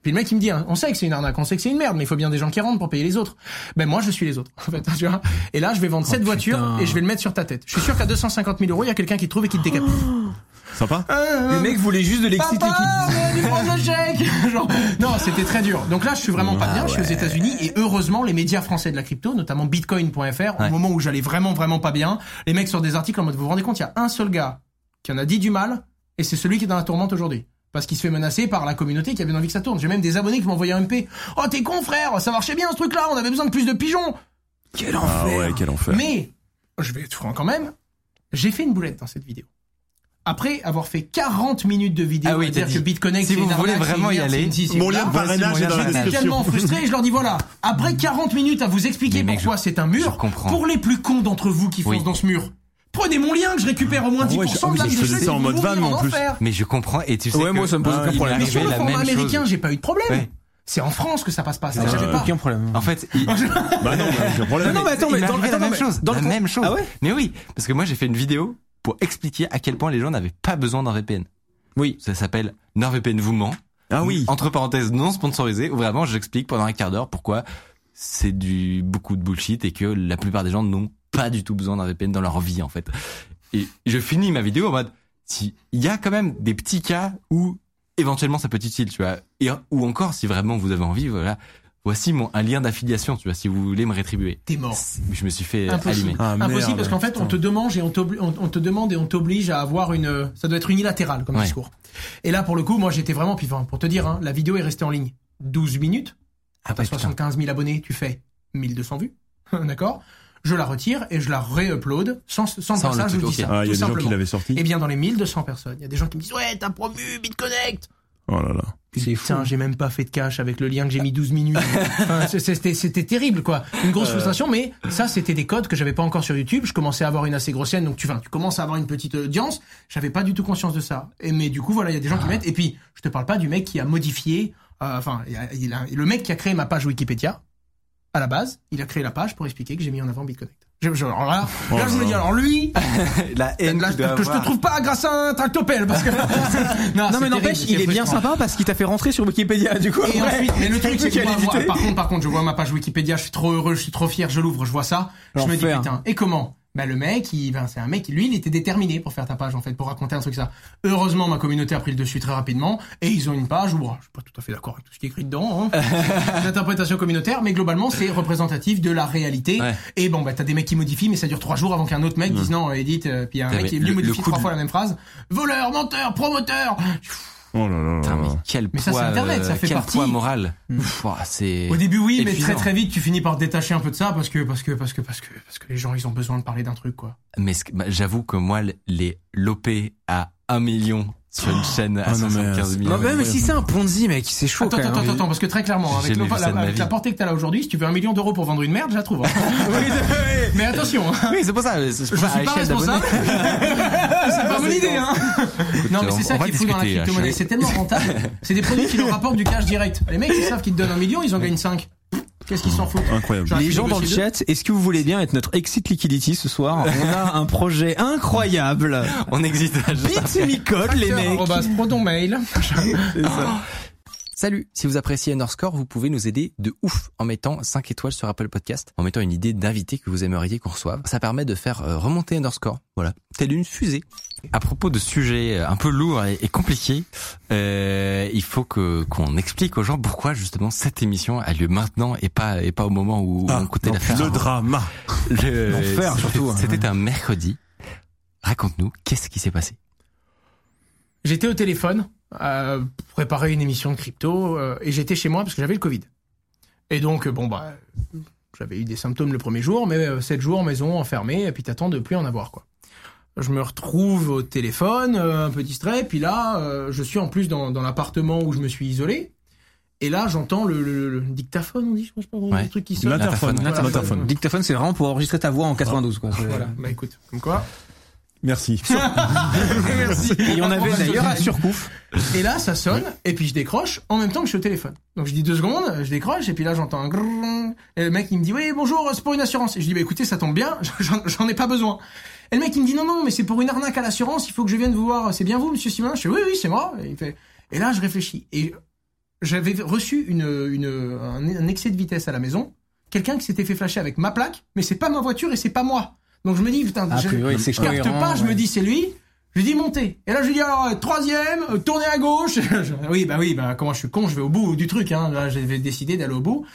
Puis le mec, il me dit, hein, on sait que c'est une arnaque, on sait que c'est une merde, mais il faut bien des gens qui rentrent pour payer les autres. Ben, moi, je suis les autres, (laughs) en fait, tu vois. Et là, je vais vendre cette voiture et je vais le mettre sur ta tête. Je suis sûr qu'à 250 000 euros, il y a quelqu'un qui te trouve et qui te décapite. (gasps) (gasps) Sympa Le mec voulait juste de l'exit Papa, liquide. mais du prendre le chèque (laughs) Genre, Non, c'était très dur. Donc là, je suis vraiment pas bien. Je suis aux États-Unis et heureusement, les médias français de la crypto, notamment Bitcoin.fr, au moment où j'allais vraiment, vraiment pas bien, les mecs sortent des articles en mode, vous vous rendez compte, il y a un seul gars qui en a dit du mal et c'est celui qui est dans la tourmente aujourd'hui. Parce qu'il se fait menacer par la communauté qui avait envie que ça tourne. J'ai même des abonnés qui m'ont envoyé un MP. Oh, t'es con, frère, ça marchait bien ce truc-là, on avait besoin de plus de pigeons. Quel Ah enfer. ouais, quel enfer. Mais, je vais être franc quand même, j'ai fait une boulette dans cette vidéo. Après avoir fait 40 minutes de vidéo Ah oui, à t'as dire dit, que BitConnect, si c'est vous voulez arnaque, vraiment y aller, Mon lien là. de parrainage est dans la tellement frustré, je leur dis voilà, après 40 minutes à vous expliquer Mais pourquoi c'est un mur, je comprends. pour les plus cons d'entre vous qui Oui. foncent dans ce mur, prenez mon lien que je récupère au moins 10% ouais, je- ah oui, de la je faisais ça en mode van, en plus. enfer. Mais je comprends et tu sais Ouais, que moi, ça me pose aucun problème. Mais sur le format américain, j'ai pas eu de problème. Ouais. C'est en France que ça passe pas. Ça, Ah, j'avais pas. Aucun problème. En fait, il, (laughs) Bah non, bah, problème. Non, non, mais attends, mais dans- la même chose. dans la même chose. Ah ouais Mais oui, parce que moi j'ai fait une vidéo pour expliquer à quel point les gens n'avaient pas besoin d'un VPN. Oui. Ça s'appelle NordVPN vous ment. Ah oui. Entre parenthèses non sponsorisé où vraiment j'explique pendant un quart d'heure pourquoi c'est du beaucoup de bullshit et que la plupart des gens n'ont pas du tout besoin d'un VPN dans leur vie en fait. Et je finis ma vidéo en mode si il y a quand même des petits cas où éventuellement ça peut être utile, tu vois. Et, ou encore si vraiment vous avez envie, voilà. Voici mon, un lien d'affiliation, tu vois, si vous voulez me rétribuer. T'es mort. Je me suis fait Impossible. allumer. Ah, merde. Impossible parce qu'en fait on te demande et on, on, on te demande et on t'oblige à avoir une ça doit être unilatéral comme Ouais. discours. Et là pour le coup moi j'étais vraiment puis enfin, pour te dire hein, la vidéo est restée en ligne 12 minutes. Ah, T'as putain. 75 000 abonnés, tu fais 1200 vues. (laughs) D'accord? Je la retire et je la ré-upload sans, sans Sans passage, je dis ça. Ah, il y a des gens qui l'avaient sorti. Eh bien, dans les 1200 personnes, il y a des gens qui me disent Ouais, t'as promu BitConnect Oh là là. C'est fou. Putain, j'ai même pas fait de cash avec le lien que j'ai mis 12 minutes. Enfin, c'était, c'était terrible, quoi. Une grosse frustration, mais ça, c'était des codes que j'avais pas encore sur YouTube. Je commençais à avoir une assez grosse chaîne, donc tu, enfin, tu commences à avoir une petite audience. J'avais pas du tout conscience de ça. Et, mais du coup, voilà, il y a des gens qui mettent. Et puis, je te parle pas du mec qui a modifié, euh, enfin, il y a- il a- le mec qui a créé ma page Wikipédia, à la base, il a créé la page pour expliquer que j'ai mis en avant BitConnect. Je, je- alors là, Oh là, je me dis, alors lui, (laughs) La haine là, qu'il doit que je te trouve pas grâce à un tractopelle, parce que. (laughs) Non, mais n'empêche, il est bien sympa parce qu'il t'a fait rentrer sur Wikipédia, du coup. Et ensuite, mais le (laughs) truc, c'est que moi, par contre, par contre, je vois ma page Wikipédia, je suis trop heureux, je suis trop fier, je l'ouvre, je vois ça, je me dis putain, et comment? Bah le mec, il, ben, c'est un mec, lui, il était déterminé pour faire ta page en fait, pour raconter un truc ça. Heureusement, ma communauté a pris le dessus très rapidement, et ils ont une page où, bon, je suis pas tout à fait d'accord avec tout ce qui est écrit dedans, hein. (laughs) l'interprétation communautaire, mais globalement, c'est représentatif de la réalité. Ouais. Et bon, bah t'as des mecs qui modifient, mais ça dure trois jours avant qu'un autre mec dise non, Edith, euh, puis il y a un mec qui coup trois fois la même phrase. Voleur, menteur, promoteur. Oh là là Putain, mais quel Mais ça, c'est poids, Internet, ça euh, fait quel partie. poids moral. Ouah, c'est. Au début, oui, mais épuisant. très très vite, tu finis par te détacher un peu de ça parce que parce que parce que parce que parce que les gens, ils ont besoin de parler d'un truc, quoi. Mais bah, j'avoue que moi, les l'OP à 1 million sur une chaîne à Ah non, mais 75 c'est- 000. Non, même si c'est un Ponzi, mec, c'est chaud Attends, quand attends, même. attends, attends, parce que très clairement, J'ai avec, le- la, avec portée que t'as là aujourd'hui, si tu veux un million d'euros pour vendre une merde, je la trouve. hein. (laughs) Mais attention, hein. Oui, c'est pour ça. je ça, suis pas responsable. (laughs) c'est pas mon idée, hein. Non, mais c'est ça qui est fou dans la crypto-monnaie. C'est tellement rentable. C'est des produits qui leur rapportent du cash direct. Les mecs, ils savent qu'ils te donnent un million, ils en gagnent 5. Qu'est-ce qu'ils s'en foutent Incroyable. Les gens dans le chat, est-ce que vous voulez bien être notre exit liquidity ce soir? On a un projet incroyable. On existe. Bit me code, les mecs. Mail. (laughs) Salut Si vous appréciez Underscore, vous pouvez nous aider de ouf en mettant 5 étoiles sur Apple Podcast, en mettant une idée d'invité que vous aimeriez qu'on reçoive. Ça permet de faire euh, remonter Underscore, voilà, telle une fusée. À propos de sujets un peu lourds et, et compliqués, euh, il faut que qu'on explique aux gens pourquoi justement cette émission a lieu maintenant et pas et pas au moment où Ah, on coûtait l'affaire. le drama. Le- L'enfer, c'était- surtout, hein. C'était un mercredi. Raconte-nous, qu'est-ce qui s'est passé? J'étais au téléphone, euh, pour préparer une émission de crypto, euh, et j'étais chez moi parce que j'avais le Covid. Et donc, euh, bon, bah, j'avais eu des symptômes le premier jour, mais euh, sept jours, maison, enfermé, et puis t'attends de plus en avoir, quoi. Je me retrouve au téléphone, euh, un peu distrait, puis là, euh, je suis en plus dans, dans l'appartement où je me suis isolé, et là, j'entends le, le- le dictaphone, on dit, je sais pas, Ouais. le truc qui sonne. L'interphone. Voilà. L'interphone. Dictaphone, c'est vraiment pour enregistrer ta voix en 92, quoi. Voilà, bah écoute, comme quoi. Merci. (laughs) Merci. Et il y en avait d'ailleurs à Surcouf. Et là, ça sonne, et puis je décroche en même temps que je suis au téléphone. Donc je dis deux secondes, je décroche, et puis là j'entends un grrrr, et le mec il me dit oui bonjour, c'est pour une assurance. Et je dis bah écoutez, ça tombe bien, j'en j'en ai pas besoin. Et le mec il me dit non non, mais c'est pour une arnaque à l'assurance, il faut que je vienne vous voir. C'est bien vous, Monsieur Simon? Je dis oui oui c'est moi. Et, il fait, et là je réfléchis et j'avais reçu une, une un, un excès de vitesse à la maison, quelqu'un qui s'était fait flasher avec ma plaque, mais c'est pas ma voiture et c'est pas moi. Donc je me dis putain, A je, c'est je capte pas, je me dis c'est lui. Je lui dis montez. Et là je lui dis alors euh, troisième, euh, tournez à gauche. (laughs) Oui bah oui bah comment je suis con, je vais au bout du truc. Hein. Là j'avais décidé d'aller au bout,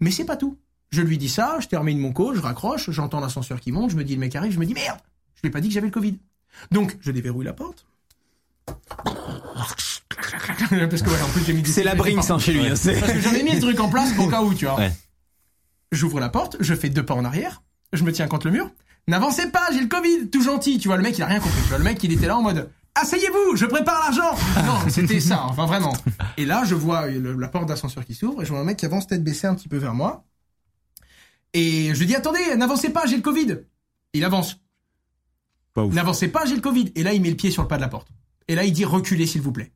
mais c'est pas tout. Je lui dis ça, je termine mon call, je raccroche, j'entends l'ascenseur qui monte, je me dis le mec arrive, je me dis merde, je lui ai pas dit que j'avais le Covid. Donc je déverrouille la porte. Parce que voilà, en plus j'ai mis du C'est la Brinks hein, chez lui. hein, parce que j'avais mis le truc en place pour cas où, tu vois. Ouais. J'ouvre la porte, je fais deux pas en arrière, je me tiens contre le mur. N'avancez pas, j'ai le Covid, tout gentil. Tu vois, le mec, il a rien compris. Tu vois, le mec, il était là en mode, asseyez-vous, je prépare l'argent. Non, c'était ça, enfin vraiment. Et là, je vois le- la porte d'ascenseur qui s'ouvre et je vois un mec qui avance tête baissée un petit peu vers moi. Et je lui dis, attendez, n'avancez pas, j'ai le Covid. Il avance. N'avancez pas, j'ai le Covid. Et là, il met le pied sur le pas de la porte. Et là, il dit, reculez, s'il vous plaît.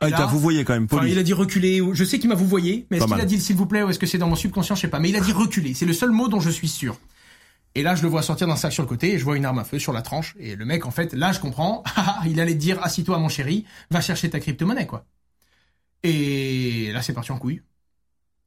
Ah, il là- t'a vous voyez quand même, Enfin, poli. il a dit reculer. ou- Je sais qu'il m'a vous voyez, mais est-ce qu'il a dit s'il vous plaît ou est-ce que c'est dans mon subconscient, je sais pas. Mais il a dit reculer. C'est le seul mot dont je suis sûr. Et là, je le vois sortir d'un sac sur le côté et je vois une arme à feu sur la tranche. Et le mec, en fait, là, je comprends. (laughs) il allait te dire assis-toi, mon chéri, va chercher ta crypto-monnaie, quoi. Et là, c'est parti en couille.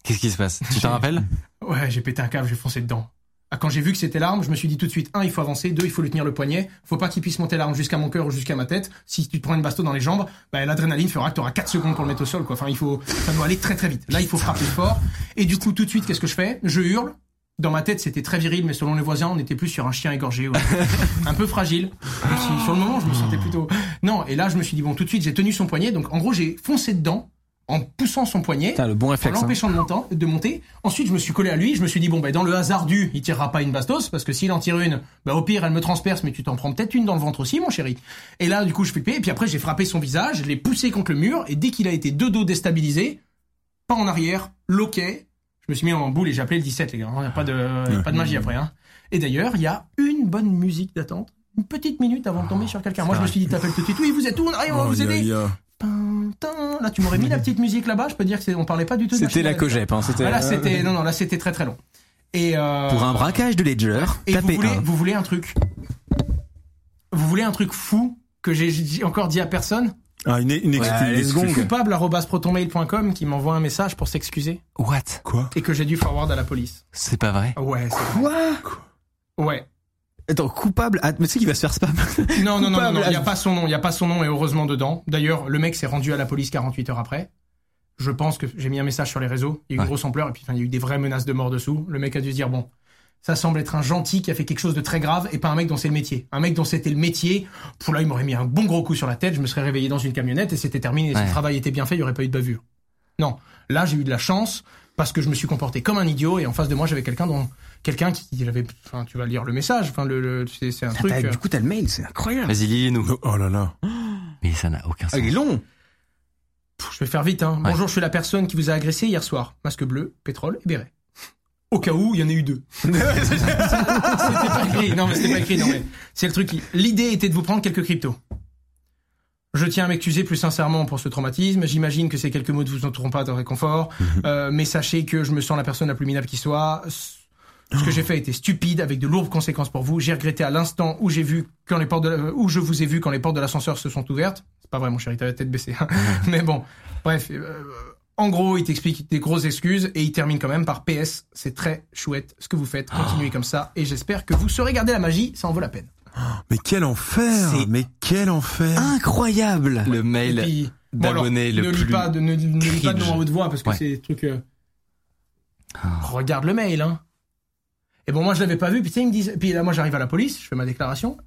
Qu'est-ce qui se passe? Tu t'en rappelles? (laughs) Ouais, j'ai pété un câble, j'ai foncé dedans. Ah, Quand j'ai vu que c'était l'arme, je me suis dit tout de suite, un, il faut avancer, deux, il faut lui tenir le poignet, faut pas qu'il puisse monter l'arme jusqu'à mon cœur ou jusqu'à ma tête. Si tu te prends une basto dans les jambes, bah, l'adrénaline fera que tu auras 4 secondes pour le mettre au sol, quoi. Enfin, il faut, ça doit aller très très vite. Là, il faut frapper fort. Et du coup, tout de suite, qu'est-ce que je fais? Je hurle. Dans ma tête, c'était très viril, mais selon les voisins, on était plus sur un chien égorgé, (laughs) un peu fragile. Sur le moment, je me sentais plutôt, non. Et là, je me suis dit, bon, tout de suite, j'ai tenu son poignet, donc en gros, j'ai foncé dedans, en poussant son poignet le bon en réflexe. hein. l'empêchant de, monter, de monter. Ensuite, je me suis collé à lui. Je me suis dit bon, ben dans le hasard du, il tirera pas une bastos parce que s'il en tire une, ben au pire, elle me transperce, mais tu t'en prends peut-être une dans le ventre aussi, mon chéri. Et là, du coup, je flippais. Et puis après, j'ai frappé son visage, je l'ai poussé contre le mur. Et dès qu'il a été de dos déstabilisé, pas en arrière, loquet, je me suis mis en boule et j'ai appelé le 17, les gars. Il n'y a pas de, pas de magie après. Hein. Et d'ailleurs, il y a une bonne musique d'attente. Une petite minute avant de tomber sur quelqu'un. Moi, je me suis dit, t'appelles tout de suite. Oui, vous êtes où? Arrive, on va vous Oh, aider. Là, tu m'aurais mis la petite musique là-bas. Je peux dire que on parlait pas du tout de C'était la cogep. Hein, c'était, Ah, là, euh, c'était non non là c'était très très long. Et euh, Pour un braquage de Ledger, et vous tapez voulez un. vous voulez un truc Vous voulez un truc fou que j'ai encore dit à personne? Ah, une, une excuse. Ouais, une. Coupable protonmail.com qui m'envoie un message pour s'excuser What? Quoi? Et que j'ai dû forward à la police. C'est pas vrai. Ouais. c'est- Quoi? Ouais. Attends, coupable. Mais tu sais qu'il va se faire spam. Non non non non, non, il y a pas son nom, il y a pas son nom et heureusement dedans. D'ailleurs, le mec s'est rendu à la police 48 heures après. Je pense que j'ai mis un message sur les réseaux, il y a eu une Ouais. grosse ampleur et puis il y a eu des vraies menaces de mort dessous. Le mec a dû se dire bon, ça semble être un gentil qui a fait quelque chose de très grave et pas un mec dont c'est le métier. Un mec dont c'était le métier, pour là il m'aurait mis un bon gros coup sur la tête, je me serais réveillé dans une camionnette et c'était terminé. Et Si Ouais. le travail était bien fait, il y aurait pas eu de bavure. Non, là j'ai eu de la chance parce que je me suis comporté comme un idiot et en face de moi j'avais quelqu'un dont quelqu'un qui avait, enfin tu vas lire le message, enfin le, le- c'est c'est un truc. T'as- euh, Du coup, t'as le mail, c'est incroyable. Vas-y, lis-nous. Oh là là. Mais ça n'a aucun Ah, sens. il est long. Je vais faire vite, hein. Ouais. Bonjour, je suis la personne qui vous a agressé hier soir. Masque bleu, pétrole et béret. Au cas où, il y en a eu deux. (laughs) c'était pas écrit. Non, mais c'était pas écrit. Non, mais c'est le truc. qui- L'idée était de vous prendre quelques cryptos. Je tiens à m'excuser plus sincèrement pour ce traumatisme. J'imagine que ces quelques mots ne vous entoureront pas de réconfort. Euh, mais sachez que je me sens la personne la plus minable qui soit. Ce que j'ai fait était stupide, avec de lourdes conséquences pour vous. J'ai regretté à l'instant où j'ai vu quand les portes de la- où je vous ai vu quand les portes de l'ascenseur se sont ouvertes. C'est pas vrai, mon chéri, t'as la tête baissée. hein. Mais bon, bref. euh, En gros, il t'explique des grosses excuses et il termine quand même par PS. C'est très chouette ce que vous faites. Continuez comme ça et j'espère que vous saurez garder la magie. Ça en vaut la peine. Mais quel enfer Mais quel enfer Incroyable. Le mail puis, bon, alors, d'abonné le ne lis plus pas de, ne, ne lis pas de nom à haute voix parce que Ouais. c'est des trucs. euh, Ah. Regarde le mail, hein. Et bon, moi je l'avais pas vu. Puis tu sais, ils me disent. Puis là, moi j'arrive à la police, je fais ma déclaration.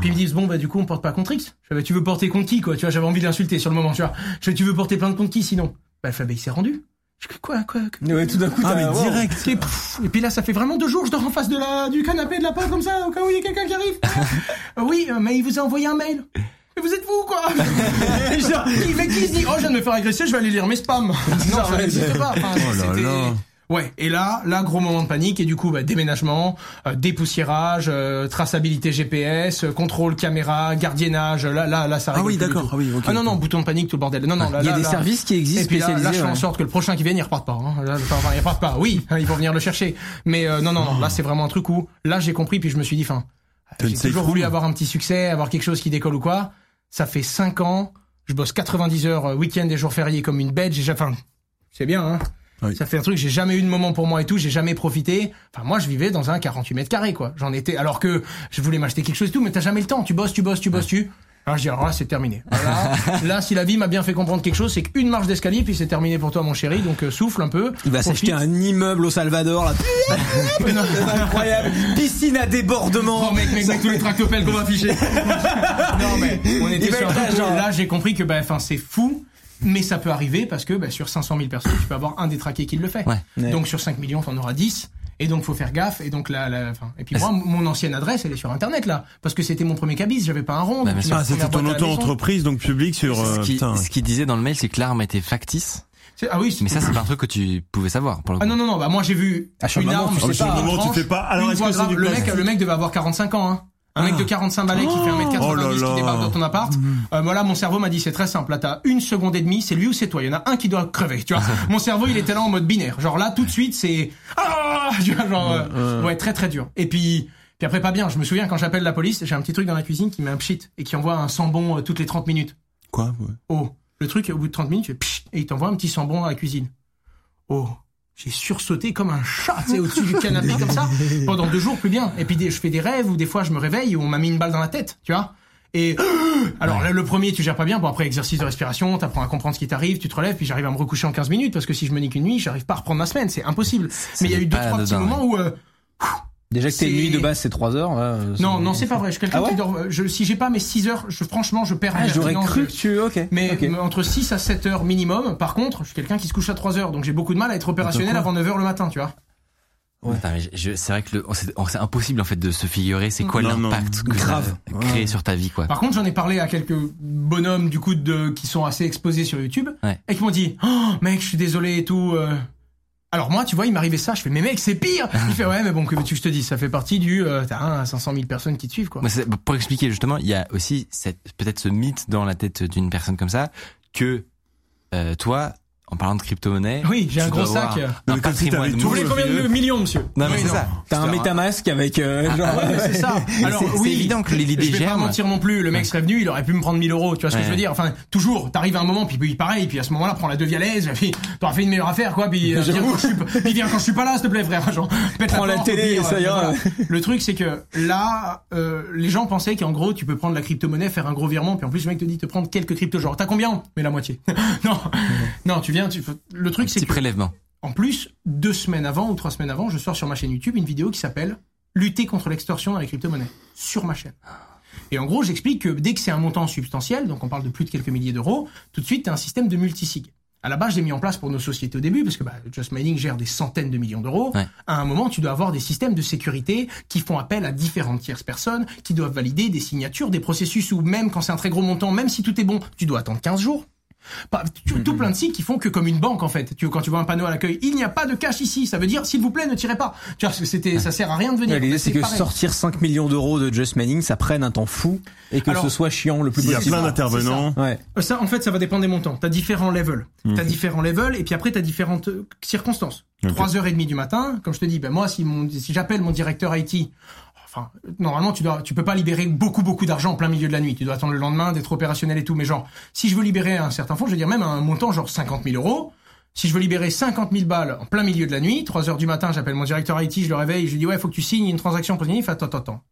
Puis ils me disent bon bah du coup on porte pas contre X. Je fais bah, tu veux porter contre qui quoi? Tu vois j'avais envie de l'insulter sur le moment tu vois. Je fais tu veux porter plainte contre qui sinon? Bah elle fait bah il s'est rendu. Je fais quoi quoi, quoi Ouais, tout d'un coup, Ah t'as- mais wow. direct et, pff, et puis là, ça fait vraiment deux jours, je dors en face de la, du canapé de la porte comme ça, au cas où il y a quelqu'un qui arrive. Euh, (laughs) oui, euh, mais il vous a envoyé un mail. Mais vous êtes vous, quoi (laughs) Genre, qui fait qui se dit, oh, je viens de me faire agresser, je vais aller lire mes spams. non, ça n'existe pas. Enfin, Oh là c'était- là. Ouais, et là, là, gros moment de panique, et du coup, bah, déménagement, euh, dépoussiérage, euh, traçabilité GPS, euh, contrôle caméra, gardiennage, là, là, là, ça Ah oui, d'accord. Ah oui, ok. Ah non, non, bouton de panique, tout le bordel. Non, non, là, Il y a là, des là- services qui et existent puis là, là, je fais en ouais. sorte que le prochain qui vienne, il reparte pas. Hein. Là, enfin, il reparte pas. Oui, hein, ils vont venir le chercher. Mais euh, non, non, non. Là, c'est vraiment un truc où là, j'ai compris, puis je me suis dit, une j'ai toujours voulu avoir un petit succès, avoir quelque chose qui décolle ou quoi. Ça fait cinq ans. Je bosse 90 heures euh, week-end et jours fériés comme une bête. J'ai enfin, c'est bien. Hein. Oui. Ça fait un truc. J'ai jamais eu de moment pour moi et tout. J'ai jamais profité. Enfin, moi, je vivais dans un 48 mètres carrés, quoi. J'en étais. Alors que je voulais m'acheter quelque chose et tout, mais t'as jamais le temps. Tu bosses, tu bosses, tu bosses, tu. Alors je dis alors là c'est terminé. (laughs) Là, là si la vie m'a bien fait comprendre quelque chose, c'est qu'une marche d'escalier puis c'est terminé pour toi mon chéri. Donc euh, souffle un peu. Il va s'acheter un immeuble au Salvador, là. (laughs) (laughs) C'est incroyable. Piscine à débordement. Oh mec, mec, mec, tous les tractopelles qu'on va afficher. non mais on était sur un truc là j'ai compris que bah enfin c'est fou. Mais ça peut arriver parce que bah, sur 500 000 personnes, tu peux avoir un détraqué qui le fait. Ouais. Ouais. Donc sur 5 millions, t'en auras 10. Et donc faut faire gaffe. Et donc là, là enfin, et puis moi, mon ancienne adresse, elle est sur Internet là, parce que c'était mon premier cabis. J'avais pas un rond. Bah, Ah, la c'était première ton à la auto-entreprise, donc public sur... euh, ce qui, putain. ce qui disait dans le mail, c'est que l'arme était factice. C'est- Ah oui. c'est- Mais ça, c'est pas un truc que tu pouvais savoir, pour le coup. Ah non non non bah moi j'ai vu Ah, sur le une moment, arme sais une pas. Sur le tranche, moment, tu fais pas, alors, une est-ce voix que c'est grave. du le mec le mec devait avoir 45 ans hein un mec de 45 balais qui fait 1m90 Oh là qui débarque dans ton appart. Euh, voilà, mon cerveau m'a dit c'est très simple. Là, t'as une seconde et demie, c'est lui ou c'est toi. Il y en a un qui doit crever. Tu vois, (laughs) mon cerveau il était là en mode binaire. Genre là, tout de suite, c'est ah, tu vois, genre euh, ouais, très très dur. Et puis puis après pas bien. Je me souviens quand j'appelle la police, j'ai un petit truc dans la cuisine qui met un pchit et qui envoie un sambon euh, toutes les 30 minutes. Quoi ouais. Oh, le truc, au bout de 30 minutes, tu fais pchit, et il t'envoie un petit sambon dans la cuisine. Oh, j'ai sursauté comme un chat, tu sais, au-dessus du canapé comme ça, (laughs) pendant deux jours, plus bien. Et puis je fais des rêves où des fois je me réveille où on m'a mis une balle dans la tête, tu vois. Et (gasps) alors le premier, tu gères pas bien. Bon après exercice de respiration, t'apprends à comprendre ce qui t'arrive, tu te relèves, puis j'arrive à me recoucher en 15 minutes parce que si je me nique une nuit, j'arrive pas à reprendre ma semaine, c'est impossible. Mais il y a eu deux trois petits moments où euh, Déjà que t'es C'est- une nuit de base, c'est 3 heures. là, euh, non c'est- non c'est pas vrai. Je suis quelqu'un Ah ouais qui dort. euh, Je, si j'ai pas mes 6 heures, je, franchement je perds. Ah, mes j'aurais cru que tu. Ok. Mais ok. mais entre 6 à 7 heures minimum. Par contre, je suis quelqu'un qui se couche à 3 heures, donc j'ai beaucoup de mal à être opérationnel avant 9 heures le matin, tu vois. Attends, mais je- je- c'est vrai que le- c'est c'est impossible en fait de se figurer c'est quoi l'impact que Grave. créé sur ta vie quoi. Par contre, j'en ai parlé à quelques bonhommes du coup de qui sont assez exposés sur YouTube Ouais. et qui m'ont dit "Oh mec, je suis désolé et tout." euh. Alors moi, tu vois, il m'arrivait ça, je fais "Mais mec, c'est pire." (laughs) Il fait "Ouais, mais bon, que veux-tu que je te dise, ça fait partie du euh, t'as un 500 000 personnes qui te suivent quoi." Pour expliquer justement, il y a aussi peut-être ce mythe dans la tête d'une personne comme ça que euh, toi, en parlant de crypto-monnaie, Oui, j'ai un gros sac. un Mais comme si patrimoine t'avais Vous voulez le combien de millions, monsieur Non mais Oui, c'est ça. T'as un métamasque avec. euh, genre, Ouais, mais c'est ça. (laughs) Alors c'est- c'est oui, évident que l'idée je vais pas mentir non plus. Le mec serait venu, il aurait pu me prendre 1000 euros. Tu vois ce que Ouais. je veux dire Enfin, toujours. T'arrives à un moment, puis, puis pareil, puis à ce moment-là, prends la devis à l'aise. Puis t'auras fait une meilleure affaire, quoi. Puis euh, viens quand je suis, pas- puis viens quand je suis pas là, s'il te plaît, frère. Genre, pète Prends la porte, télé, ça euh, ira. Le truc, c'est que là, euh, les gens pensaient qu'en gros, tu peux prendre la crypto-monnaie, faire un gros virement, puis en plus, le mec te dit te prendre quelques cryptos. Genre, t'as combien? Mais la moitié. (laughs) non, non, tu Tu... Le truc, c'est Petit que prélèvement. en plus, deux semaines avant ou trois semaines avant, je sors sur ma chaîne YouTube une vidéo qui s'appelle Lutter contre l'extorsion dans les crypto-monnaies sur ma chaîne. Et en gros, j'explique que dès que c'est un montant substantiel, donc on parle de plus de quelques milliers d'euros, tout de suite, tu as un système de multisig. À la base, j'ai mis en place pour nos sociétés au début, parce que bah, Just Mining gère des centaines de millions d'euros. Ouais. À un moment, tu dois avoir des systèmes de sécurité qui font appel à différentes tierces personnes, qui doivent valider des signatures, des processus où même quand c'est un très gros montant, même si tout est bon, tu dois attendre 15 jours. Pas- tout, tout plein de sites qui font que comme une banque en fait. Tu, quand tu vois un panneau à l'accueil, il n'y a pas de cash ici. Ça veut dire s'il vous plaît ne tirez pas. Tu vois, c'était, ça sert à rien de venir. Ouais, L'idée, c'est que pareil. sortir 5 millions d'euros de Just Mining, ça prenne un temps fou et que Alors, ce soit chiant le plus Il y a possible. plein ça, d'intervenants. Ouais. Euh, Ça, en fait, ça va dépendre des montants. T'as différents levels. Mhm. T'as différents levels, et puis après, t'as différentes euh, circonstances. Trois heures et demie du matin, comme je te dis, ben moi, si mon, si j'appelle mon directeur IT, normalement, tu peux pas libérer beaucoup, beaucoup d'argent en plein milieu de la nuit. Tu dois attendre le lendemain d'être opérationnel et tout. Mais genre, si je veux libérer un certain fonds, je veux dire même un montant genre 50 000 euros, Si je veux libérer 50 000 balles en plein milieu de la nuit, 3 heures du matin, j'appelle mon directeur IT, je le réveille, je lui dis ouais, faut que tu signes une transaction positive. Attends, attends, attends.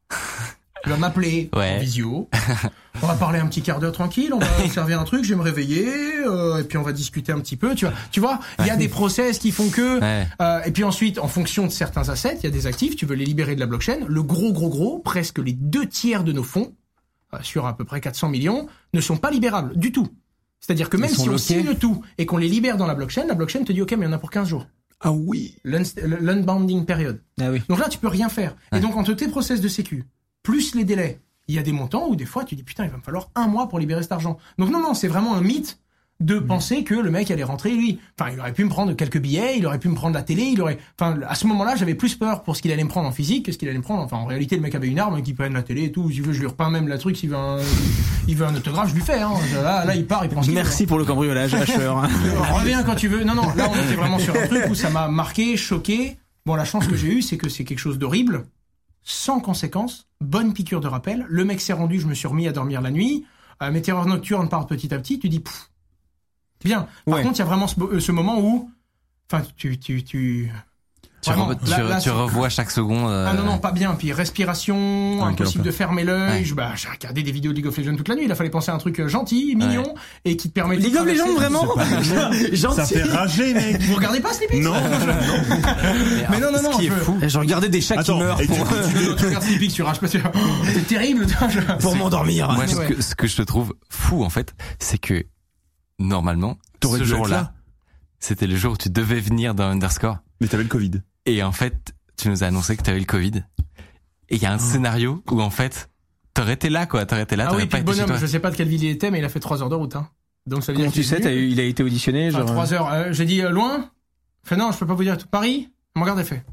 Il va m'appeler Ouais. en visio. (laughs) On va parler un petit quart d'heure tranquille, on va (laughs) servir un truc, je vais me réveiller, euh, et puis on va discuter un petit peu. Tu vois, tu vois, il y a des process qui font que. Ouais. euh, et puis ensuite, en fonction de certains assets, il y a des actifs, tu veux les libérer de la blockchain. Le gros, gros, gros, presque les deux tiers de nos fonds, euh, sur à peu près 400 millions, ne sont pas libérables du tout. C'est-à-dire que même si on loqués. signe tout et qu'on les libère dans la blockchain, la blockchain te dit ok, mais il y en a pour 15 jours. Ah oui. L'unbounding period. Ah oui. Donc là, tu peux rien faire. Et donc, entre tes process de sécu, plus les délais, il y a des montants où des fois, tu dis, putain, il va me falloir un mois pour libérer cet argent. Donc non, non, c'est vraiment un mythe de penser que le mec allait rentrer, lui. Enfin, il aurait pu me prendre quelques billets, il aurait pu me prendre la télé, il aurait... Enfin, à ce moment-là, j'avais plus peur pour ce qu'il allait me prendre en physique que ce qu'il allait me prendre... Enfin, en réalité, le mec avait une arme qui prenne la télé et tout. S'il veut, je lui repeins même la truc. S'il veut un, il veut un autographe, je lui fais. Hein. Là, là, il part, il prend ce. Merci pour le cambriolage, Asher. (laughs) Reviens quand tu veux. Non, non, là on était vraiment sur un truc où ça m'a marqué, choqué. Bon, la chance que j'ai eue, c'est que c'est quelque chose d'horrible, sans conséquence, bonne piqûre de rappel. Le mec s'est rendu, je me suis remis à dormir la nuit. Euh, mes terreurs nocturnes partent petit à petit. Tu dis, pff, bien. Par Ouais. contre, il y a vraiment ce, euh, ce moment où, enfin, tu, tu, tu. Tu, Vraiment, re- tu, là- là, tu c'est- revois chaque seconde. euh, Ah non, non, pas bien. Puis respiration, Ah, impossible de fermer l'œil. Ouais. Je- Bah, j'ai regardé des vidéos de League of Legends toute la nuit. Il a fallu penser à un truc euh, gentil, mignon, et qui te permet de League of Legends, vraiment (laughs) Ça Gentil. fait rager, mec. (laughs) Vous regardez pas Sleepy (laughs) Non. Mais non, non, non. Ce qui est je- fou. Je regardais des chats Attends, qui meurent pour, Tu regardes Sleepy, tu rages pas sur. C'est terrible. pour m'endormir. Moi, ce, que, ce que je te trouve fou, en fait, c'est que, normalement, ce jour-là, là. c'était le jour où tu devais venir dans Underscore. Mais t'avais le Covid. Et en fait, tu nous as annoncé que tu avais le Covid. Et il y a un scénario où, en fait, t'aurais été là, quoi. T'aurais été là, Ah t'aurais oui, pas été chez bonhomme, toi. je sais pas de quelle ville il était, mais il a fait 3 heures de route. Hein. Donc ça veut Comment dire tu sais, t'as eu- il a été auditionné, genre. 3 heures. Euh, J'ai dit euh, loin. Fait non, je peux pas vous dire tout. Paris. Mon garde est fait.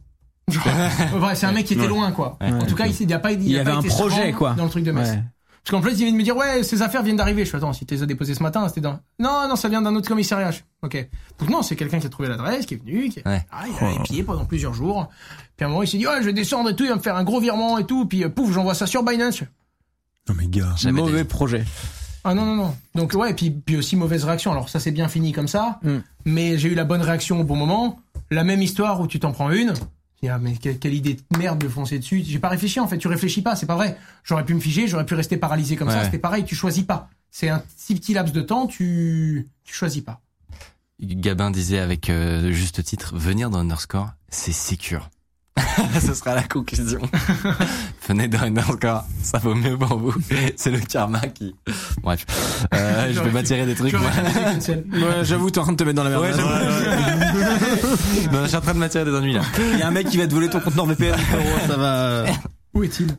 Genre, euh, ouais, c'est un mec qui était Ouais. loin, quoi. Ouais. En tout cas, il, il y a pas, il, Il a avait pas un été projet, quoi. Dans le truc de Metz. Parce qu'en plus, il vient de me dire, ouais, ces affaires viennent d'arriver. Je fais, attends, si tu les as déposées ce matin, c'était dans... Non, non, ça vient d'un autre commissariat. Je Ok. Donc non, c'est quelqu'un qui a trouvé l'adresse, qui est venu, qui Ouais. ah, il a épié pendant plusieurs jours. Puis à un moment, il s'est dit, ouais, je vais descendre et tout, il va me faire un gros virement et tout. Puis euh, pouf, j'envoie ça sur Binance. Non mais gars. Jamais Mauvais des- projet. Ah non, non, non. Donc ouais, et puis, puis aussi mauvaise réaction. Alors ça, c'est bien fini comme ça. Mm. Mais j'ai eu la bonne réaction au bon moment. La même histoire où tu t'en prends une. Ah, mais quelle, idée de merde de foncer dessus. J'ai pas réfléchi en fait. Tu réfléchis pas, c'est pas vrai. J'aurais pu me figer, j'aurais pu rester paralysé comme ça. C'était pareil. Tu choisis pas. C'est un si petit laps de temps. Tu tu choisis pas. Gabin disait avec euh, juste titre, venir dans Underscore, c'est sécure. (laughs) Ce sera la conclusion. (laughs) Venez dans Underscore, ça vaut mieux pour vous. C'est le karma qui... Bref, euh, je vais m'attirer des trucs. (laughs) Ouais, j'avoue, t'es en train de te mettre dans la merde. Ouais, j'avoue. Non, je suis en train de m'attirer des ennuis là. Il y a un mec qui va te voler ton conteneur VPN, ça va. Où est-il?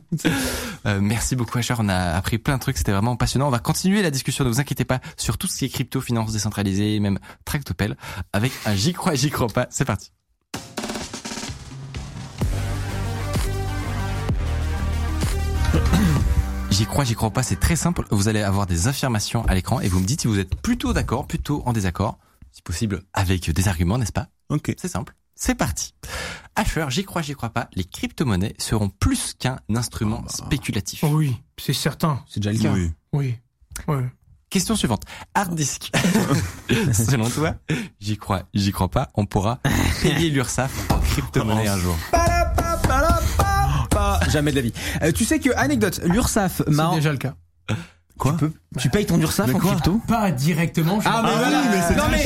Euh, merci beaucoup Asher, on a appris plein de trucs, c'était vraiment passionnant. On va continuer la discussion, ne vous inquiétez pas, sur tout ce qui est crypto, finance décentralisée, même Tractopel, avec un j'y crois, j'y crois pas. C'est parti. J'y crois, j'y crois pas, c'est très simple. Vous allez avoir des affirmations à l'écran et vous me dites si vous êtes plutôt d'accord, plutôt en désaccord, si possible avec des arguments, n'est-ce pas? Ok. C'est simple. C'est parti. Asher, j'y crois, j'y crois pas, les crypto-monnaies seront plus qu'un instrument spéculatif. Oh oui, c'est certain. C'est déjà le cas. Oui. Oui. Question suivante. Hard disk. (laughs) Selon toi, j'y crois, j'y crois pas, on pourra (laughs) payer l'URSSAF en crypto-monnaie un jour. Pas jamais de la vie. Euh, tu sais que, anecdote, l'URSSAF, C'est marrant, déjà le cas. Quoi tu, peux, tu payes ton URSSAF en crypto Pas directement. je- Ah, mais voilà. oui, mais c'est non, mais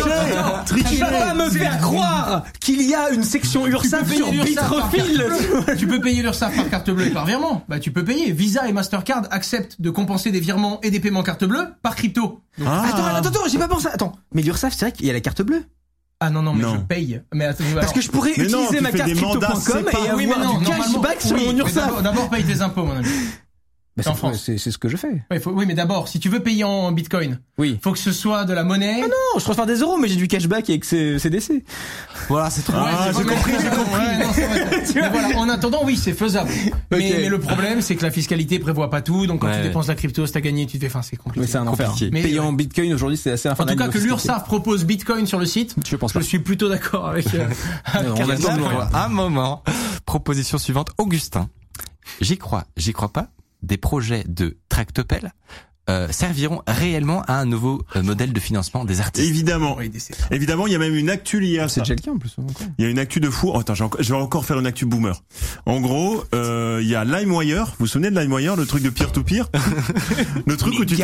triché. tu vas pas me faire croire qu'il y a une section payer sur Bitrefil. carte bleue. tu peux payer l'URSSAF par carte bleue et par virement. Bah, tu peux payer. Visa et Mastercard acceptent de compenser des virements et des paiements carte bleue par crypto. Ah. Attends, attends, attends, j'ai pas pensé. Attends, mais l'URSSAF, c'est vrai qu'il y a la carte bleue. Ah non, non, mais Non. je paye. Mais attends, Parce alors- que je pourrais Mais utiliser ma carte des mandats crypto.com et avoir oui, mais non, du normalement- cashback sur oui, mon D'abord, paye tes impôts, mon ami. Bah, en c'est- France. C'est c'est ce que je fais. Ouais, faut- oui, mais d'abord, si tu veux payer en bitcoin, Oui. faut que ce soit de la monnaie. Non, je transfère des euros, mais j'ai du cashback avec CDC. Voilà, c'est trop. Ah, j'ai compris, j'ai compris. Ouais, non, c'est vrai. (laughs) Mais voilà, en attendant, oui, c'est faisable. (laughs) Mais, le problème, c'est que la fiscalité prévoit pas tout. Donc quand Ouais, tu ouais. dépenses la crypto, si t'as gagné, tu te fais. Enfin, c'est compliqué. Mais c'est un enfer. Mais- Payer en bitcoin aujourd'hui, c'est assez En infernal. tout cas, que l'URSSAF propose Bitcoin sur le site, Je pense je suis plutôt d'accord avec. euh, (laughs) on attend. Un moment. Proposition suivante. Augustin. J'y crois, j'y crois pas. Des projets de Tractopel euh, serviront réellement à un nouveau euh, modèle de financement des artistes. Évidemment. Oui, Évidemment, il y a même une actu liée à ça. C'est en plus. Il y a une actu de fou. Oh, attends, j'ai encore- je vais encore faire une actu boomer. En gros, euh, il y a LimeWire. Vous vous souvenez de LimeWire, le truc de peer-to-peer (laughs) Le truc où tu t'es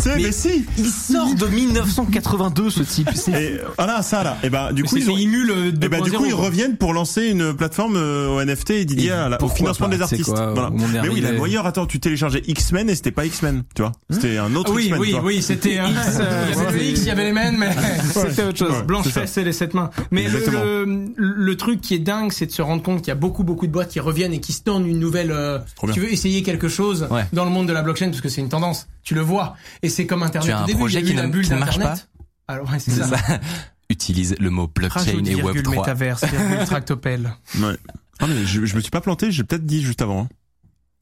sais, mais- mais si Il sort de 1982 ce type. C'est Et voilà, ça là. Et ben, du coup, ils ont... émule euh, Et ben, du coup, 2.0, ils reviennent pour lancer une plateforme euh, au NFT et dédiée Et à la- au financement pas, des artistes. quoi, Voilà. Mais oui. LimeWire, attends, tu téléchargeais X-Men et c'était pas X-Men, tu vois. C'était un autre Oui, X-Men. oui, oui, c'était un X, euh, il y avait le X, il y avait les men, mais (laughs) C'était autre chose. Ouais. Blanche c'est fesse et les sept mains. Mais le, Exactement. le, le truc qui est dingue, c'est de se rendre compte qu'il y a beaucoup, beaucoup de boîtes qui reviennent et qui se tendent une nouvelle. euh, trop bien. tu veux essayer quelque chose Ouais. dans le monde de la blockchain parce que c'est une tendance. Tu le vois. Et c'est comme Internet. Tu as un Au début, projet il y a eu qui la ne- bulle qui ne marche d'Internet. Alors ouais, c'est ça. ça. (laughs) Utilise le mot blockchain Rajoute et virgule Web3. métaverse, virgule (laughs) tractopelle. Ouais. Ah, mais je, je me suis pas planté, j'ai peut-être dit juste avant. hein.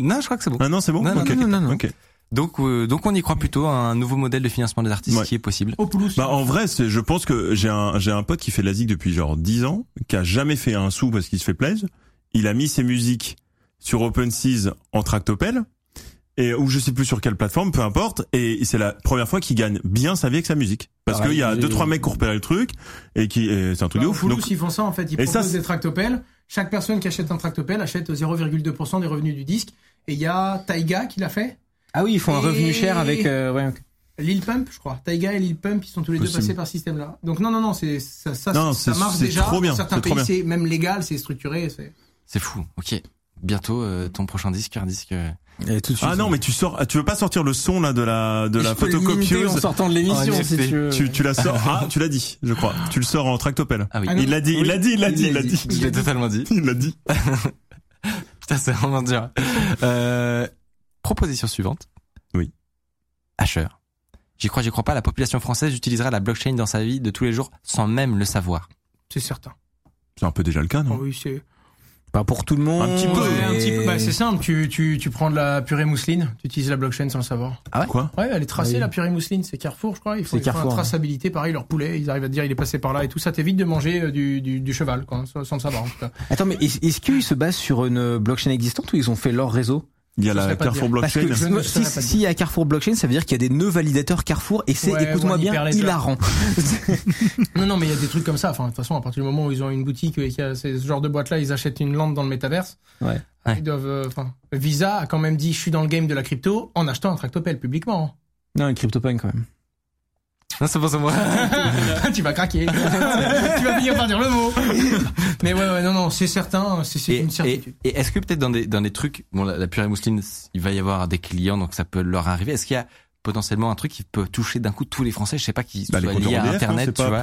Non, je crois que c'est bon. Ah non, c'est bon Non, non, Ok. non, non, non. Ok. Donc, euh, donc on y croit plutôt à un nouveau modèle de financement des artistes Ouais. qui est possible. Bah en vrai, c'est je pense que j'ai un j'ai un pote qui fait de la zik depuis genre 10 ans, qui a jamais fait un sou parce qu'il se fait plaisir. Il a mis ses musiques sur OpenSeas en tractopelle et ou je sais plus sur quelle plateforme, peu importe. Et c'est la première fois qu'il gagne bien sa vie avec sa musique parce Ah, qu'il y a deux trois mecs qui ont repéré le truc et qui c'est un truc Bah, de ouf. Donc ils font ça en fait. Ils Et proposent ça, c'est- des tractopelles. Chaque personne qui achète un tractopelle achète 0,2% des revenus du disque. Et il y a Taiga qui l'a fait. Ah oui, ils font un revenu cher avec. euh, ouais. Lil Pump, je crois. Taiga et Lil Pump, ils sont tous les deux passés par ce système-là. Donc non, non, non, c'est ça, ça, Non, ça c'est- marche déjà. trop bien, Dans certains c'est trop pays, bien. c'est même légal, c'est structuré. C'est C'est fou. Ok. Bientôt euh, ton prochain disque, un disque. euh, Et tout de suite, ah non, mais tu sors, tu veux pas sortir le son là de la de la photocopieuse en sortant de l'émission En si tu veux. tu, tu la sors. (laughs) Ah, tu l'as dit, je crois. Tu le sors en tractopelle. Ah oui. Ah. Il l'a dit, il l'a dit, il l'a dit, il l'a dit. Je l'ai totalement dit. (laughs) Il l'a dit. (laughs) Putain, c'est vraiment dur. Euh, proposition suivante. Oui. Asher. J'y crois, j'y crois pas. La population française utilisera la blockchain dans sa vie de tous les jours sans même le savoir. c'est certain. C'est un peu déjà le cas, Oh non oui, c'est Pas pour tout le monde. Un petit peu, Ouais, un mais- petit peu. Bah, c'est simple. Tu, tu, tu prends de la purée mousseline, tu utilises la blockchain sans le savoir. Quoi? Ouais, elle est tracée Oui. la purée mousseline. C'est Carrefour, je crois. Il faut, C'est ils font Carrefour, la traçabilité. Pareil, leur poulet, ils arrivent à te dire il est passé par là et tout. Ça t'évite de manger euh, du, du, du cheval, quoi, sans le savoir en tout cas. Attends, mais est- est-ce qu'ils se basent sur une blockchain existante ou ils ont fait leur réseau? Il y a la Carrefour. Parce Blockchain. que si, s'il y a Carrefour Blockchain, ça veut dire qu'il y a des nœuds validateurs Carrefour et c'est, Ouais, écoute-moi bien, hilarant. (laughs) Non, non, mais il y a des trucs comme ça. Enfin, de toute façon, à partir du moment où ils ont une boutique et qu'il y a ce genre de boîte-là, ils achètent une lampe dans le métaverse. Ouais. Ouais. Ils doivent. euh, Enfin, Visa a quand même dit, je suis dans le game de la crypto en achetant un tractopelle publiquement. Non, un CryptoPunk quand même. Non, c'est pas ça moi. (laughs) tu vas craquer. (laughs) tu vas finir par dire le mot. mais ouais, ouais, non, non, c'est certain. C'est une certitude. et est-ce que peut-être dans des, dans des trucs, bon, la, la purée mousseline, il va y avoir des clients, donc ça peut leur arriver. Est-ce qu'il y a potentiellement un truc qui peut toucher d'un coup tous les Français, je sais pas, qui Bah, soit lié à non, Internet, tu vois.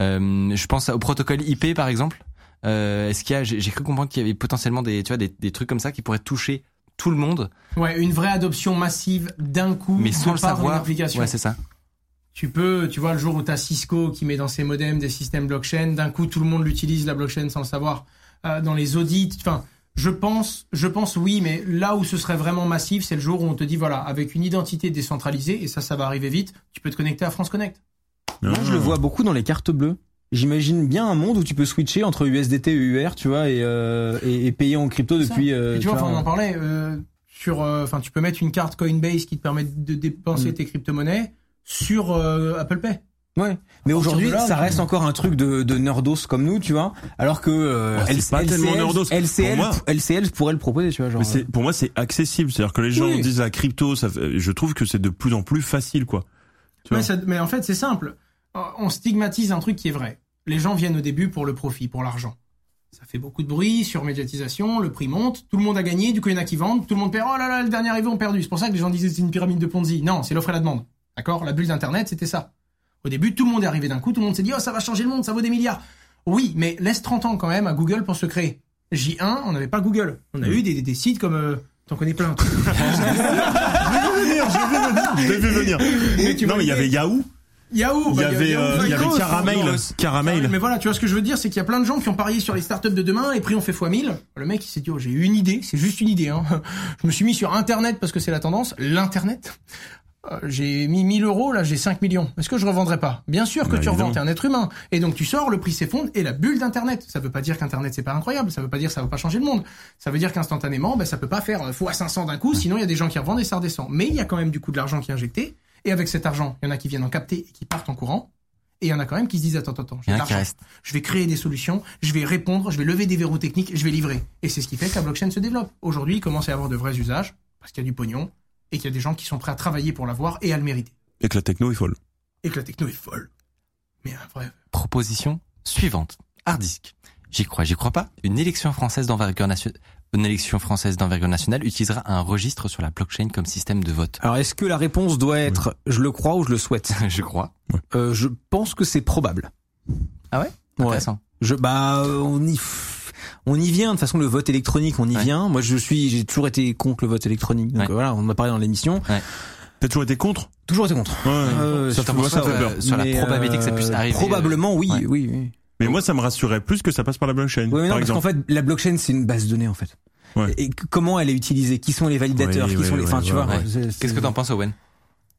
Euh, je pense au protocole IP par exemple. Euh, Est-ce qu'il y a, j'ai cru comprendre qu'il y avait potentiellement des, tu vois, des, des trucs comme ça qui pourraient toucher tout le monde, Ouais, une vraie adoption massive d'un coup. mais sans de le savoir. Ouais, c'est ça. Tu peux, tu vois, le jour où tu as Cisco qui met dans ses modems des systèmes blockchain, d'un coup tout le monde l'utilise la blockchain sans le savoir. Euh, dans les audits, enfin, je pense, je pense oui, mais là où ce serait vraiment massif, c'est le jour où on te dit voilà, avec une identité décentralisée et ça, ça va arriver vite, tu peux te connecter à France Connect. Moi, je le vois beaucoup dans les cartes bleues. J'imagine bien un monde où tu peux switcher entre USDT et UR, tu vois, et, euh, et, et payer en crypto depuis. euh, Et tu vois, enfin, on en parlait. euh, sur, euh, enfin, tu peux mettre une carte Coinbase qui te permet de dépenser Mm. tes crypto-monnaies sur euh, Apple Pay. Ouais. Mais aujourd'hui, ça reste encore un truc de, de nerdos comme nous, tu vois. Alors que euh, c'est LC- pas tellement LCL, nerdos. LCL, Pour moi- LCL pourrait le proposer, tu vois. Genre, Mais c'est, pour moi, c'est accessible. C'est-à-dire que les gens Oui. disent la crypto, ça je trouve que c'est de plus en plus facile, quoi. Tu Mais, vois. ça- mais en fait, c'est simple. Euh, On stigmatise un truc qui est vrai. Les gens viennent au début pour le profit, pour l'argent. Ça fait beaucoup de bruit, sur médiatisation, le prix monte, tout le monde a gagné, du coup il y en a qui vendent, tout le monde perd, oh là là, le dernier arrivé ont perdu. C'est pour ça que les gens disaient que c'est une pyramide de Ponzi. Non, c'est l'offre et la demande. D'accord? La bulle d'Internet, c'était ça. Au début, tout le monde est arrivé d'un coup, tout le monde s'est dit, oh ça va changer le monde, ça vaut des milliards. Oui, mais laisse 30 ans quand même à Google pour se créer. J1, on n'avait pas Google. On a eu des, des- des sites comme... Euh, T'en connais plein. (laughs) Je vu venir. Mais tu non, vois mais il y avait. Yahoo. Yahoo Il y avait, Yahoo, euh, il y avait Caramel. Caramel. Mais voilà, tu vois ce que je veux dire, c'est qu'il y a plein de gens qui ont parié sur les startups de demain et pris ont fait x 1000. Le mec, il s'est dit, oh, j'ai une idée, c'est juste une idée, hein. (laughs) Je me suis mis sur Internet parce que c'est la tendance, l'Internet. Euh, j'ai mis 1000 euros, là j'ai 5 millions. Est-ce que je revendrai pas? Bien sûr que Bah, tu revends, t'es un être humain. Et donc tu sors, le prix s'effondre et la bulle d'internet. Ça veut pas dire qu'internet c'est pas incroyable, ça veut pas dire que ça va pas changer le monde. Ça veut dire qu'instantanément, ben ça peut pas faire euh, fois 500 d'un coup, sinon il y a des gens qui revendent et ça redescend. Mais il y a quand même du coup de l'argent qui est injecté. Et avec cet argent, il y en a qui viennent en capter et qui partent en courant. Et il y en a quand même qui se disent attends, attends, j'ai de l'argent. Je vais créer des solutions, je vais répondre, je vais lever des verrous techniques, je vais livrer. Et c'est ce qui fait que la blockchain se développe. Aujourd'hui, il commence à y avoir de vrais usages, parce qu'il y a du pognon, et qu'il y a des gens qui sont prêts à travailler pour l'avoir et à le mériter. Et que la techno est folle. Et que la techno est folle. Mais un vrai. Proposition suivante. Hardisk. J'y crois, j'y crois pas. Une élection française d'envergure nationale, une élection française d'envergure nationale utilisera un registre sur la blockchain comme système de vote. Alors est-ce que la réponse doit être je le crois ou je le souhaite (laughs) je crois. euh, Je pense que c'est probable. Ah ouais? Ouais. Intéressant. Je bah euh, on y on y vient de toute façon le vote électronique on y Ouais. vient. Moi je suis j'ai toujours été contre le vote électronique. Donc Ouais. voilà, on en a parlé dans l'émission. T'as toujours été contre? Toujours été contre. Ouais. Euh, Sur ça, euh, ouais. la probabilité que ça puisse euh, arriver, Probablement oui, ouais. oui, oui. Mais moi, ça me rassurait plus que ça passe par la blockchain. Oui, mais non, par parce qu'en fait, la blockchain, c'est une base de données, en fait. Ouais. Et comment elle est utilisée? Qui sont les validateurs? Qui sont les... Enfin, tu ouais, vois. ouais. Qu'est-ce que t'en penses, Owen?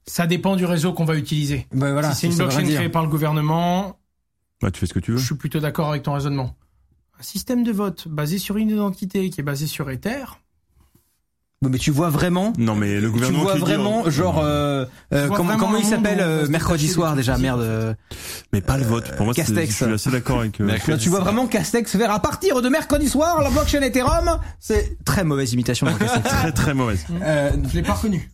Ça dépend du réseau qu'on va utiliser. Bah, voilà, si c'est une blockchain créée par le gouvernement, Bah, tu fais ce que tu veux. je suis plutôt d'accord avec ton raisonnement. Un système de vote basé sur une identité qui est basé sur Ether, Mais tu vois vraiment Non, mais le tu gouvernement. vois qui dit- vraiment, genre, euh, euh, Tu vois comment, vraiment comment un il s'appelle euh, mercredi soir déjà Merde. euh, Mais pas le vote. Pour moi, c'est- je Castex. suis assez d'accord avec. euh. Là, tu vois vraiment Castex faire à partir de mercredi soir la blockchain Ethereum. C'est très mauvaise imitation. de Castex. (laughs) Très très mauvaise. Euh, je l'ai pas reconnu.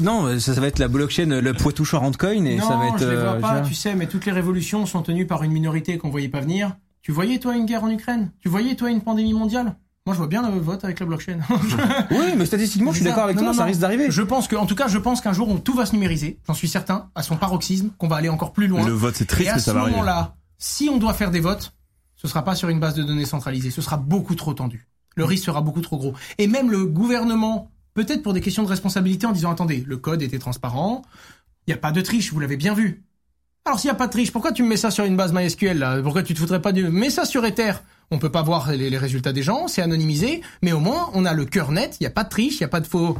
non, ça, ça va être la blockchain, le Poitou Charentes Coin et non, ça va être. je les vois euh, pas, tu tu sais, mais toutes les révolutions sont tenues par une minorité qu'on voyait pas venir. Tu voyais toi une guerre en Ukraine? Tu voyais toi une pandémie mondiale? Moi, je vois bien le vote avec la blockchain. (laughs) Oui, mais statistiquement, je suis d'accord avec Non, toi, non, ça non. risque d'arriver. Je pense que, en tout cas, je pense qu'un jour, on- tout va se numériser. J'en suis certain, à son paroxysme, qu'on va aller encore plus loin. Le vote, c'est Et triste, à mais ce ça va arriver. moment-là, si on doit faire des votes, ce sera pas sur une base de données centralisée. Ce sera beaucoup trop tendu. Le risque sera beaucoup trop gros. Et même le gouvernement, peut-être pour des questions de responsabilité, en disant attendez, le code était transparent, il n'y a pas de triche, vous l'avez bien vu. Alors s'il n'y a pas de triche, pourquoi tu me mets ça sur une base MySQL là? Pourquoi tu te foutrais pas du mets ça sur Ether On peut pas voir les, les résultats des gens, c'est anonymisé, mais au moins on a le cœur net, il n'y a pas de triche, il n'y a pas de faux.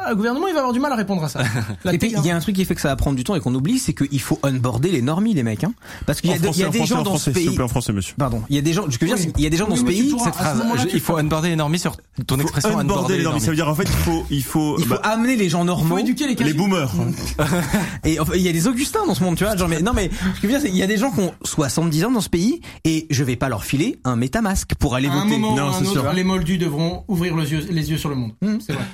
Ah, le gouvernement il va avoir du mal à répondre à ça. (laughs) La Et puis, tech- il y a un truc qui fait que ça va prendre du temps et qu'on oublie, c'est qu'il faut onboarder les normies, les mecs, hein. Parce qu'il y a, il y des gens en dans ce pays. en français, monsieur. Pardon, il y a des gens, je veux dire, qu'il y a des gens dans ce pays. Cette phrase, il faut unborder les normies sur ton expression Unborder les normes. Ça veut normies. dire, en fait, il faut, il faut, Il faut bah, amener les gens il normaux. faut éduquer les les boomers. (laughs) Et enfin, il y a des Augustins dans ce monde, tu vois. Genre, mais, non, mais ce que je veux dire, c'est qu'il y a des gens qui ont 70 ans dans ce pays et je vais pas leur filer un MetaMask pour aller voter. Non, c'est un sûr. les moldus devront ouvrir les yeux, les yeux sur le monde. Hmm. C'est vrai.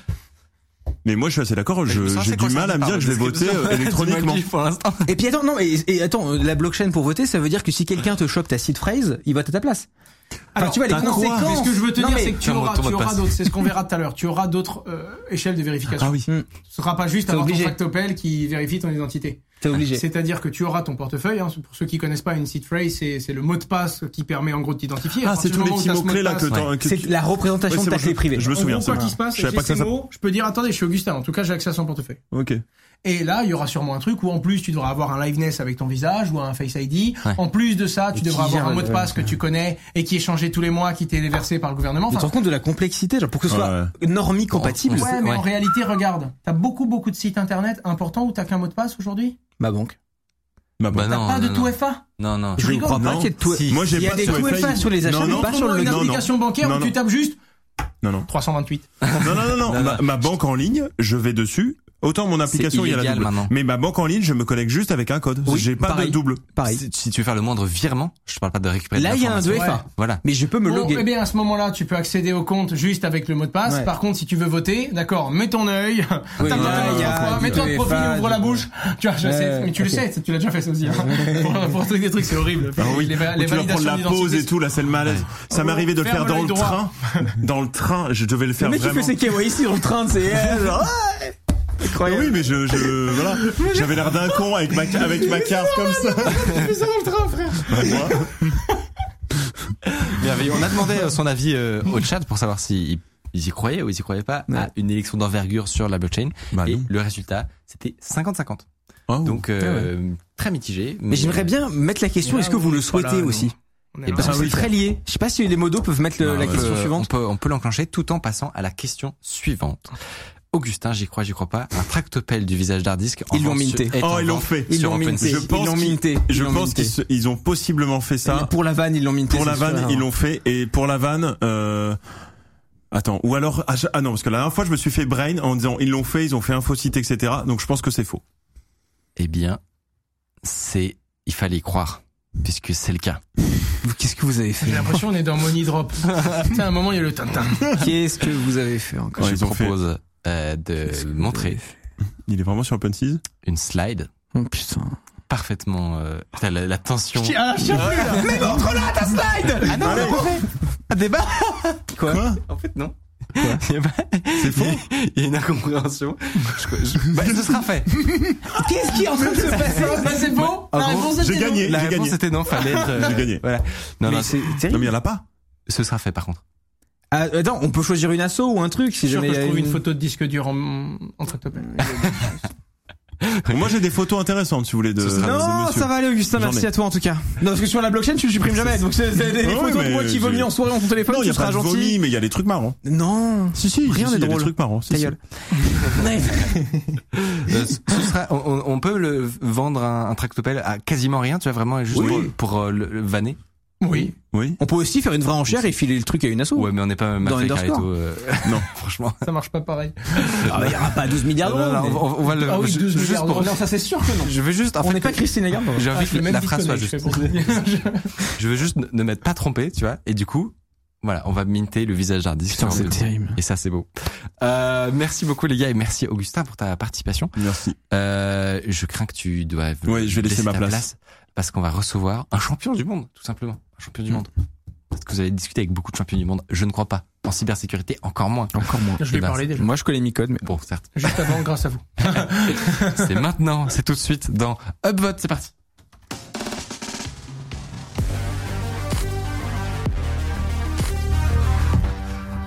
Mais moi, je suis assez d'accord. J'ai du mal à me dire que je vais voter euh, (laughs) électroniquement. Et puis attends, non, et, et attends, euh, la blockchain pour voter, ça veut dire que si quelqu'un te chope ta seed phrase, il vote à ta place. Enfin, Alors, tu vois, les quoi conséquences. Mais ce que je veux te Non, dire, c'est que tu auras, ton tu auras d'autres, c'est ce qu'on verra tout à l'heure, tu auras d'autres euh, échelles de vérification. Ah oui. Ce sera pas juste avoir ton obligé. tractopelle qui vérifie ton identité. C'est obligé. C'est-à-dire que tu auras ton portefeuille. Hein. Pour ceux qui connaissent pas une seed phrase, c'est c'est le mot de passe qui permet en gros de t'identifier. Ah, c'est tous les petits mots-clés de là passe, que C'est la représentation Ouais, de ta clé je- privée. je me En souviens, gros, se passe, Je savais j'ai pas que ces ça mots, je peux dire attendez, je suis Augustin. En tout cas, j'ai accès à son portefeuille. Ok. Et là, il y aura sûrement un truc où en plus tu devras avoir un liveness avec ton visage ou un Face ID. Ouais. En plus de ça, tu Et devras avoir un mot de passe que tu connais et qui est changé tous les mois, qui t'est versé par le gouvernement. Tu te rends compte de la complexité, genre pour que ce soit normie compatible. ouais, mais Ouais. en réalité, regarde, t'as beaucoup beaucoup de sites internet importants où t'as qu'un mot de passe aujourd'hui? Ma banque. Bah, bon. Bah non, Pas de non, tout non. FA. Non, non. Je ne rigole. crois pas qu'il y ait de tout. Si. Moi, j'ai Il y a pas des de tout FA. Sur les achats, Non, mais non, pas sur le. application bancaire où tu tapes juste Non, non. 328. Non, non, non, non. Non, Ma, non. ma banque en ligne, je vais dessus. Autant mon application, il y a la double. maintenant. Mais ma banque en ligne, je me connecte juste avec un code. Oui, J'ai pas pareil. de double. Pareil. Si, si tu veux faire le moindre virement, je te parle pas de récupérer Là, il y a un l'information. 2FA. Ouais. Voilà. Mais je peux me Bon, loguer. eh bien, à ce moment-là, tu peux accéder au compte juste avec le mot de passe. Ouais. Par contre, si tu veux voter, d'accord, mets ton œil, Oui, (laughs) de TFA, profil, ouvre la bouche. Tu vois, je sais, mais tu le sais, tu l'as déjà fait ça aussi. Hein. (laughs) pour, des trucs, c'est horrible. Ah oui. Les, tu validations la pause et tout, là, c'est le malaise. Ça m'est arrivé de le faire dans le train. Dans le train, je devais le faire qui vraiment. fait ses KYC dans le train, c'est (laughs) ouais. Ah Incroyable. oui, mais je, je, voilà. (laughs) J'avais l'air d'un con avec ma, avec ma carte comme ça. (laughs) Fais ça dans le train, frère. Moi, (laughs) Merveilleux. On a demandé euh, son avis euh, au chat pour savoir s'ils ils y croyaient ou ils y croyaient pas à une élection d'envergure sur la blockchain. Bah et non. le résultat, c'était 50-50. Oh. Donc euh, très mitigé. Mais j'aimerais bien mettre la question, là, est-ce que vous le souhaitez là, aussi Et. Parce que Ah c'est oui. très lié. Je sais pas si les modos peuvent mettre le- Ah la ouais. question Euh, on suivante. peut, on peut l'enclencher tout en passant à la question suivante. Augustin, j'y crois, j'y crois pas, un tractopelle du visage d'Hardisk. Ils l'ont minté. Oh, ils l'ont fait. Ils l'ont minté. Je pense Ils l'ont qu'ils- minté. Je pense minté. qu'ils ils ont possiblement fait ça. Pour la vanne, ils l'ont minté. Pour la vanne, sûr. ils l'ont fait. Et pour la vanne, euh... attends. Ou alors, ah, ah non, parce que la dernière fois, je me suis fait brain en disant ils l'ont fait, ils ont fait un faux site, etc. Donc je pense que c'est faux. Eh bien, c'est, il fallait y croire, puisque c'est le cas. Qu'est-ce que vous avez fait? J'ai l'impression qu'on est dans Money Drop. (laughs) tu sais, à un moment, il y a le tintin. Qu'est-ce que vous avez fait encore? Ouais, Je ont fait- propose euh, de montrer Il est vraiment sur OpenSeas une slide Oh putain. parfaitement, euh, putain, la, la tension. Ah, je sais plus, là. Mais montre-la ta slide Ah non, on l'a pas fait. Un débat. Quoi En fait, non. (laughs) C'est faux Il y a une incompréhension. Je- je- bah, ce sera fait. (laughs) Qu'est-ce qui est en train de se passer Bah, c'est bon. La gros, réponse était J'ai non. gagné, La j'ai réponse gagné. était non, fallait être. euh, J'ai gagné. Voilà. Non, Mais non, c'est Non, mais il y en a pas. ce sera fait par contre. Ah, attends, on peut choisir une asso ou un truc si sûr jamais que je a trouve une photo de disque dur en, en. (laughs) Moi, j'ai des photos intéressantes, si vous voulez, de, Non, monsieur. ça va aller, Augustin. Merci à toi en tout cas. Non, parce que sur la blockchain, tu le supprimes (laughs) jamais. Donc c'est des Ouais, photos de moi qui vomis en soirée dans ton téléphone. Non, il y tu a pas seras gentil. vomi, mais il y a des trucs marrants. Non. Si, si, Rien si, n'est si, il y a drôle. des trucs marrants. si, Ta si. gueule. Euh, ce sera, on, on- on peut le vendre un, un tractopelle à quasiment rien, tu vois vraiment juste Oui. pour, pour, euh, le, le vanner. Oui. Oui. On peut aussi faire une vraie enchère et filer le truc à une asso. Ouais, mais on n'est pas Mafia Underscore. Euh, non, (laughs) franchement. Ça marche pas pareil. Ah, bah, il y aura pas 12 milliards d'euros. non, mais- on, on va le. Ah oui, ju- 12 juste milliards d'euros. Non, ça c'est sûr que non. Je veux juste. En On n'est pas Christine Lagarde. J'ai envie je que la phrase soit juste. (laughs) (laughs) je veux juste ne, ne m'être pas trompé, tu vois. Et du coup, voilà, on va minter le visage. Putain, c'est terrible. Et ça, c'est beau. Euh, merci beaucoup les gars et merci Augustin pour ta participation. Merci. Euh, je crains que tu dois Ouais, je vais laisser ma place. parce qu'on va recevoir un champion du monde, tout simplement. Champion du monde. Peut-être que vous avez discuté avec beaucoup de champions du monde. Je ne crois pas. En cybersécurité, encore moins. Encore moins. Je lui ai Eh ben, parlé déjà. Moi, je connais Micode, mais Bon, certes. Juste avant, grâce à vous. (laughs) C'est maintenant, c'est tout de suite dans Upvote. C'est parti.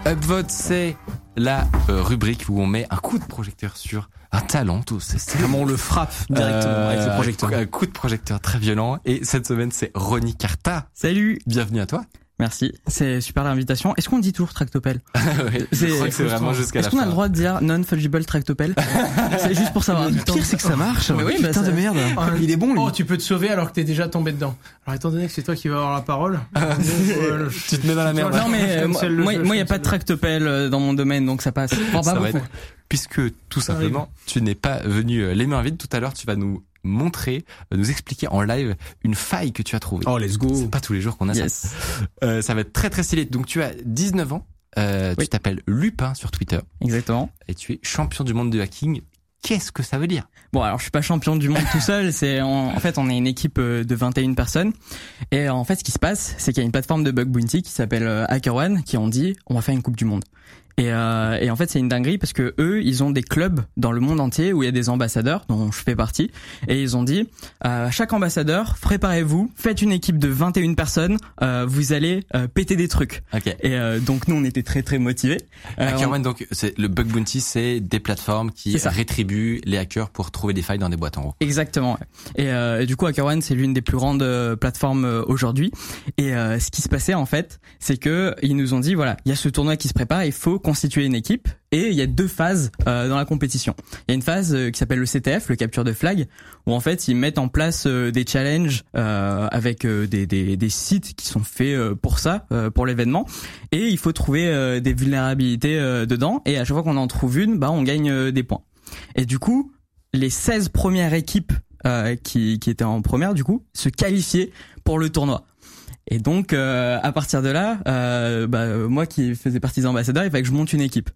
Upvote, c'est la euh, rubrique où on met un coup de projecteur sur un talent. Tout, c'est c'est vraiment on le frappe directement Euh, avec le projecteur. Un coup de projecteur très violent. Et cette semaine, c'est Ronnie Carta. Salut, Bienvenue à toi. Merci, c'est super l'invitation. Est-ce qu'on dit toujours tractopelle (laughs) Ouais, je C'est- crois que c'est vraiment jusqu'à la Est-ce qu'on a le droit de dire non-fungible tractopelle (laughs) C'est juste pour savoir. Le pire, c'est que ça marche. Mais oui, bah, Putain ça- de merde. Il est bon, lui. Oh, tu peux te sauver alors que t'es déjà tombé dedans. Alors, étant donné que c'est toi qui vas avoir la parole. (laughs) euh, Tu te mets dans la merde. Non mais euh, moi, le moi, y a pas de tractopelle euh, dans mon domaine, donc ça passe. Ça va beaucoup. être- puisque tout simplement, tu n'es pas venu euh, les mains vides. Tout à l'heure, tu vas nous montrer, euh, nous expliquer en live une faille que tu as trouvée. Oh, let's go. C'est pas tous les jours qu'on a Yes. ça. Euh, ça va être très très stylé. Donc tu as 19 ans, euh, Oui. tu t'appelles Lupin sur Twitter Exactement. et tu es champion du monde de hacking. Qu'est-ce que ça veut dire? Bon, alors je suis pas champion du monde tout seul. C'est en, en fait on est une équipe euh, de 21 personnes. Et en fait, ce qui se passe, c'est qu'il y a une plateforme de bug bounty qui s'appelle euh, HackerOne qui ont dit on va faire une coupe du monde. Et, euh, et en fait, c'est une dinguerie parce que eux, ils ont des clubs dans le monde entier où il y a des ambassadeurs, dont je fais partie. Et ils ont dit, euh, chaque ambassadeur, préparez-vous, faites une équipe de 21 personnes, euh, vous allez euh, péter des trucs. Ok. Et euh, donc nous, on était très très motivés. Euh, HackerOne, donc c'est le bug bounty, c'est des plateformes qui rétribuent les hackers pour trouver des failles dans des boîtes en gros. Exactement. Et, euh, et du coup, HackerOne, c'est l'une des plus grandes plateformes aujourd'hui. Et euh, ce qui se passait en fait, c'est que ils nous ont dit voilà, il y a ce tournoi qui se prépare, il faut constituer une équipe. Et il y a deux phases euh, dans la compétition. Il y a une phase euh, qui s'appelle le CTF, le capture de flag, où en fait ils mettent en place euh, des challenges avec des, des, sites qui sont faits pour ça, pour l'événement. Et il faut trouver des vulnérabilités dedans. Et à chaque fois qu'on en trouve une, bah on gagne des points. Et du coup, les 16 premières équipes qui, qui étaient en première, du coup, se qualifiaient pour le tournoi. Et donc, euh, à partir de là, euh, bah, euh, moi qui faisais partie des ambassadeurs, il fallait que je monte une équipe.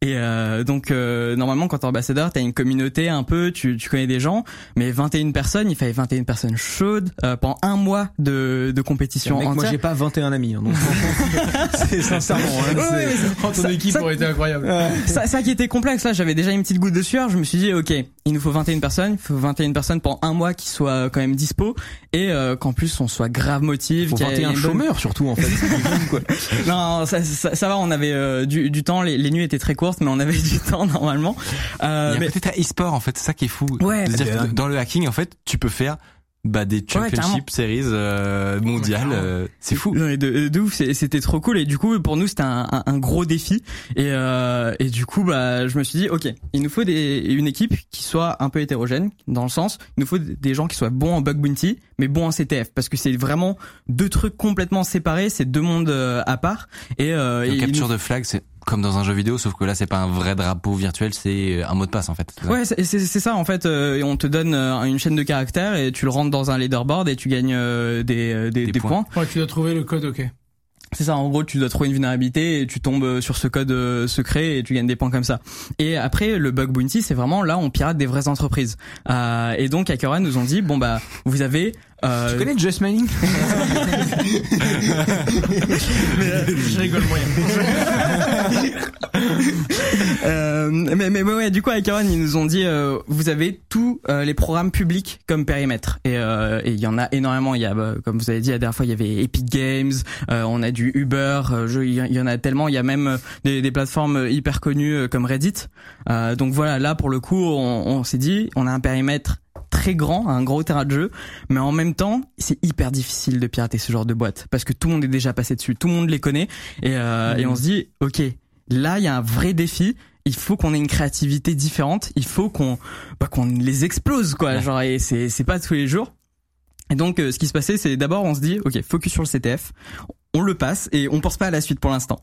Et euh, donc, euh, normalement, quand t'es ambassadeur, t'as une communauté un peu, tu, tu connais des gens, mais 21 personnes, il fallait 21 personnes chaudes euh, pendant un mois de, de compétition Mec, moi, j'ai pas 21 amis. hein, donc- (laughs) c'est sincèrement. hein, Ouais, Oh, ton ça- équipe ça- aurait été incroyable. ça, ça qui était complexe là, j'avais déjà une petite goutte de sueur. Je me suis dit, ok, il nous faut 21 personnes, il faut 21 personnes pendant un mois qui soient quand même dispo et euh, qu'en plus on soit grave motive. Faut qu'il y ait 21 une bonne- chômeurs surtout en fait. (laughs) Quoi. Non, ça, ça, ça va, on avait euh, du, du temps. Les, les nuits étaient très courtes, mais on avait du (laughs) temps normalement. Euh, Il y a mais peut-être un e-sport en fait, c'est ça qui est fou. Ouais. C'est-à-dire Eh bien, que dans le hacking en fait, tu peux faire bah des championship series euh, mondiales euh, c'est fou. De, de ouf c'était trop cool. Et du coup pour nous c'était un, un, gros défi. Et euh, et du coup bah je me suis dit ok il nous faut des une équipe qui soit un peu hétérogène dans le sens il nous faut des gens qui soient bons en bug bounty mais bons en CTF parce que c'est vraiment deux trucs complètement séparés c'est deux mondes euh, à part. Et, euh, et capture de flag c'est comme dans un jeu vidéo, sauf que là c'est pas un vrai drapeau virtuel, c'est un mot de passe en fait. Ouais, c'est ça en fait. Euh, on te donne euh, une chaîne de caractères et tu le rentres dans un leaderboard et tu gagnes euh, des, des, des, points. Ouais, tu dois trouver le code, ok. C'est ça, en gros, tu dois trouver une vulnérabilité et tu tombes sur ce code secret et tu gagnes des points comme ça. Et après, le bug bounty, c'est vraiment là, on pirate des vraies entreprises. Euh, et donc, HackerOne nous ont dit, bon bah, vous avez euh... Tu connais Just Mining (laughs) euh, Je rigole moyen. (laughs) euh, mais, mais ouais, du coup avec Aaron, ils nous ont dit euh, vous avez tous euh, les programmes publics comme périmètre et euh, il y en a énormément. Il y a bah, comme vous avez dit la dernière fois, il y avait Epic Games, on a du Uber, il y en a tellement. Il y a même des, des plateformes hyper connues comme Reddit. donc voilà, là pour le coup, on, on s'est dit on a un périmètre très grand, un gros terrain de jeu, mais en même temps, c'est hyper difficile de pirater ce genre de boîte parce que tout le monde est déjà passé dessus, tout le monde les connaît et, euh, et on se dit, ok, là il y a un vrai défi. Il faut qu'on ait une créativité différente. Il faut qu'on bah, qu'on les explose quoi. Genre et c'est c'est pas tous les jours. Et donc euh, ce qui se passait, c'est d'abord on se dit, ok, focus sur le CTF, on le passe et on pense pas à la suite pour l'instant.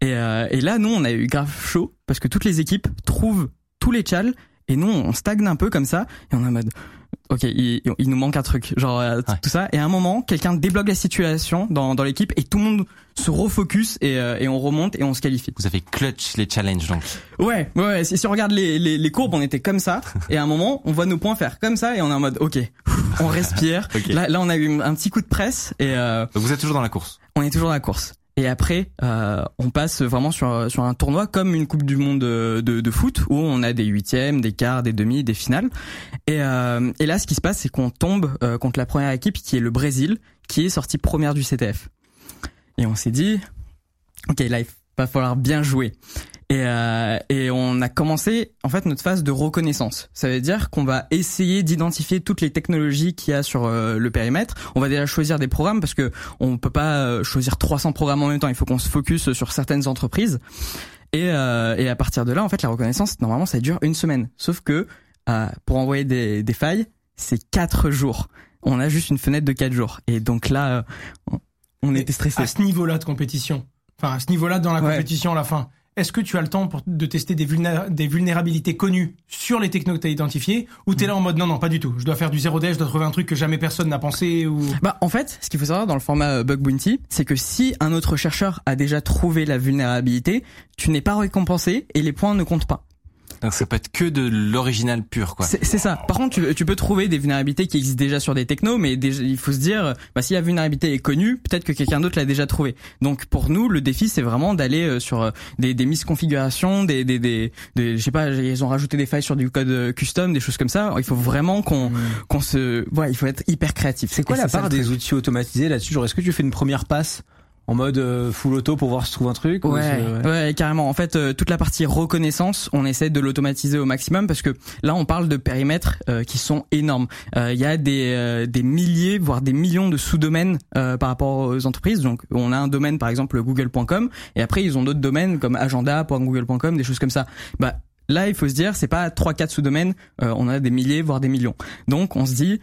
Et, euh, et là, nous, on a eu grave chaud parce que toutes les équipes trouvent tous les chals et nous, on stagne un peu comme ça, et on est en mode, ok, il, il nous manque un truc, genre euh, tout ça. Et à un moment, quelqu'un débloque la situation dans, dans l'équipe, et tout le monde se refocus et, euh, et on remonte et on se qualifie. Vous avez clutch les challenges donc. Ouais, ouais. Si, si on regarde les, les, les, courbes, on était comme ça, (laughs) et à un moment, on voit nos points faire comme ça, et on est en mode, ok, on respire. (laughs) là, là, on a eu un petit coup de presse, et. Euh, vous êtes toujours dans la course. On est toujours dans la course. Et après, euh, on passe vraiment sur sur un tournoi comme une Coupe du Monde de, de, foot où on a des huitièmes, des quarts, des demi, des finales. Et, euh, et là, ce qui se passe, c'est qu'on tombe euh, contre la première équipe qui est le Brésil, qui est sortie première du CTF. Et on s'est dit, ok, là, il va falloir bien jouer. Et, euh, et on a commencé en fait notre phase de reconnaissance. Ça veut dire qu'on va essayer d'identifier toutes les technologies qu'il y a sur euh, le périmètre. On va déjà choisir des programmes parce que on peut pas euh, choisir 300 programmes en même temps. Il faut qu'on se focus sur certaines entreprises. Et, euh, et à partir de là, en fait, la reconnaissance normalement ça dure une semaine. Sauf que pour envoyer des, des failles, c'est quatre jours. On a juste une fenêtre de quatre jours. Et donc là, on, était stressé. À ce niveau-là de compétition, enfin à ce niveau-là dans la compétition à la fin est-ce que tu as le temps de tester des, vulnérabilités connues sur les technos que tu as identifiées ou tu es là en mode non, non, pas du tout. Je dois faire du zéro day, je dois trouver un truc que jamais personne n'a pensé ou... Bah, en fait, ce qu'il faut savoir dans le format euh, Bug Bounty, c'est que si un autre chercheur a déjà trouvé la vulnérabilité, tu n'es pas récompensé et les points ne comptent pas. Donc ça peut être que de l'original pur, quoi. C'est ça. Par contre, tu, tu, peux trouver des vulnérabilités qui existent déjà sur des technos, mais déjà, il faut se dire, bah, si la vulnérabilité est connue, peut-être que quelqu'un d'autre l'a déjà trouvé. Donc pour nous, le défi, c'est vraiment d'aller euh, sur euh, des, des misconfigurations, des, des, des, des, je sais pas, ils ont rajouté des failles sur du code euh, custom, des choses comme ça. Il faut vraiment qu'on qu'on se, voilà, il faut être hyper créatif. C'est quoi la part des outils automatisés là-dessus? Genre, est-ce que tu fais une première passe en mode euh, full auto pour voir si trouve un truc ouais, ouais, carrément. En fait, euh, toute la partie reconnaissance, on essaie de l'automatiser au maximum parce que là, on parle de périmètres euh, qui sont énormes. Il y a des, des milliers, voire des millions de sous-domaines par rapport aux entreprises. Donc, on a un domaine, par exemple, google.com, et après, ils ont d'autres domaines comme agenda.google.com, des choses comme ça. Bah, Là, il faut se dire, c'est pas trois quatre sous-domaines, euh, on a des milliers voire des millions. Donc, on se dit,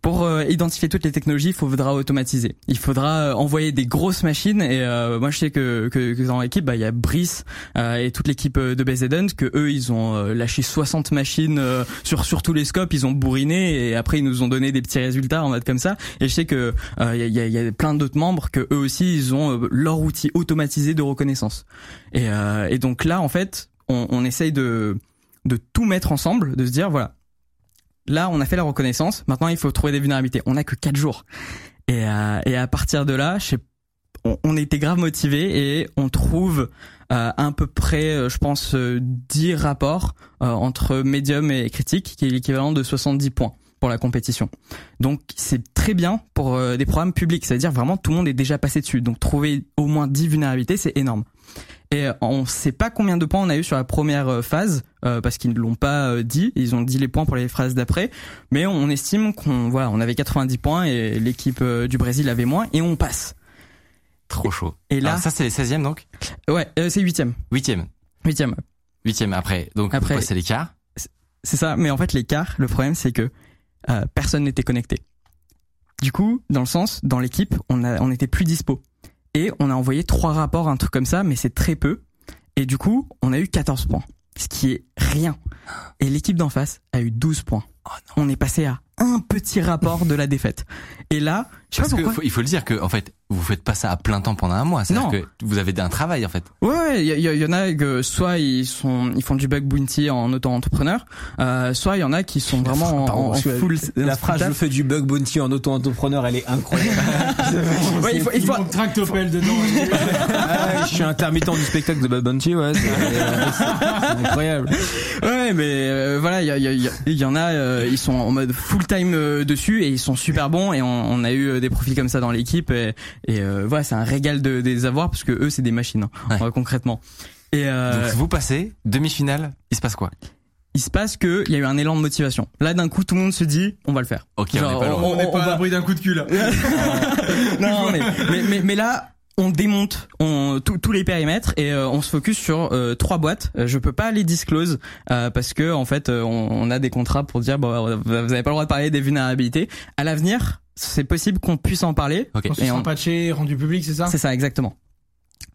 pour euh, identifier toutes les technologies, il faudra automatiser. Il faudra euh, envoyer des grosses machines. Et moi, je sais que, que, que dans l'équipe, bah, il y a Brice et toute l'équipe de BZN, que eux, ils ont lâché 60 machines sur sur tous les scopes, ils ont bourriné et après ils nous ont donné des petits résultats en mode comme ça. Et je sais que il y, a, y a plein d'autres membres que eux aussi, ils ont leur outil automatisé de reconnaissance. Et, et donc là, en fait, on, on essaye de, de tout mettre ensemble, de se dire voilà, là on a fait la reconnaissance, maintenant il faut trouver des vulnérabilités. On a que quatre jours. Et, euh, et à partir de là, je on, on, était grave motivé et on trouve euh, à peu près, euh, je pense, 10 rapports entre médium et critique, qui est l'équivalent de 70 points pour la compétition. Donc c'est très bien pour euh, des programmes publics, c'est-à-dire vraiment tout le monde est déjà passé dessus. Donc trouver au moins 10 vulnérabilités, c'est énorme. Et euh, on sait pas combien de points on a eu sur la première euh, phase euh, parce qu'ils ne l'ont pas dit. Ils ont dit les points pour les phases d'après, mais on estime qu'on voilà, on avait 90 points et l'équipe du Brésil avait moins et on passe. Trop chaud. Et là, Alors ça c'est les 16e donc? Ouais, euh, c'est huitième, 8e. huitième. 8e après. Donc après c'est l'écart. C'est ça. Mais en fait, l'écart, le problème, c'est que euh, personne n'était connecté. Du coup, dans le sens, dans l'équipe, on a, on était plus dispo. Et on a envoyé trois rapports, un truc comme ça, mais c'est très peu. Et du coup, on a eu 14 points. Ce qui est rien. Et l'équipe d'en face a eu 12 points. on est passé à un petit rapport de la défaite. Et là, je sais Parce pas pourquoi. faut- il faut le dire que en fait vous faites pas ça à plein temps pendant un mois. C'est-à-dire Non. que vous avez un travail en fait. Ouais, ouais, il y, y- y en a que soit ils sont, ils font du bug bounty en auto-entrepreneur, euh, soit il y en a qui sont vraiment en, Pardon, en que full. La en phrase je fais du bug bounty en auto-entrepreneur, elle est incroyable. (laughs) Ouais, il faut, il faut, tractopelle dedans. (laughs) Ah je suis intermittent du spectacle de Bug Bounty, ouais. C'est c'est incroyable. Ouais, mais euh, voilà, il y, y, y y en a, euh, ils sont en mode full time euh, dessus et ils sont super bons et on, on a eu euh, des profils comme ça dans l'équipe et, et euh, voilà, c'est un régal de, de les avoir parce que eux c'est des machines hein, Ouais. euh, concrètement. Et euh, Donc vous passez demi-finale. Il se passe quoi? Il se passe que il y a eu un élan de motivation. Là d'un coup tout le monde se dit on va le faire. Ok, on Genre, est pas loin. On n'est on pas à va- l'abri d'un coup de cul là. (laughs) non, mais, mais, mais, mais là, on démonte on, tous- tous les périmètres et euh, on se focus sur euh, trois boîtes. Euh, Je peux pas les disclose euh, parce que en fait, euh, on, on a des contrats pour dire bon, vous avez pas le droit de parler des vulnérabilités. À l'avenir, c'est possible qu'on puisse en parler. Ok. Quand ils Et sont on- patchés, rendus publics, c'est ça? C'est ça, exactement.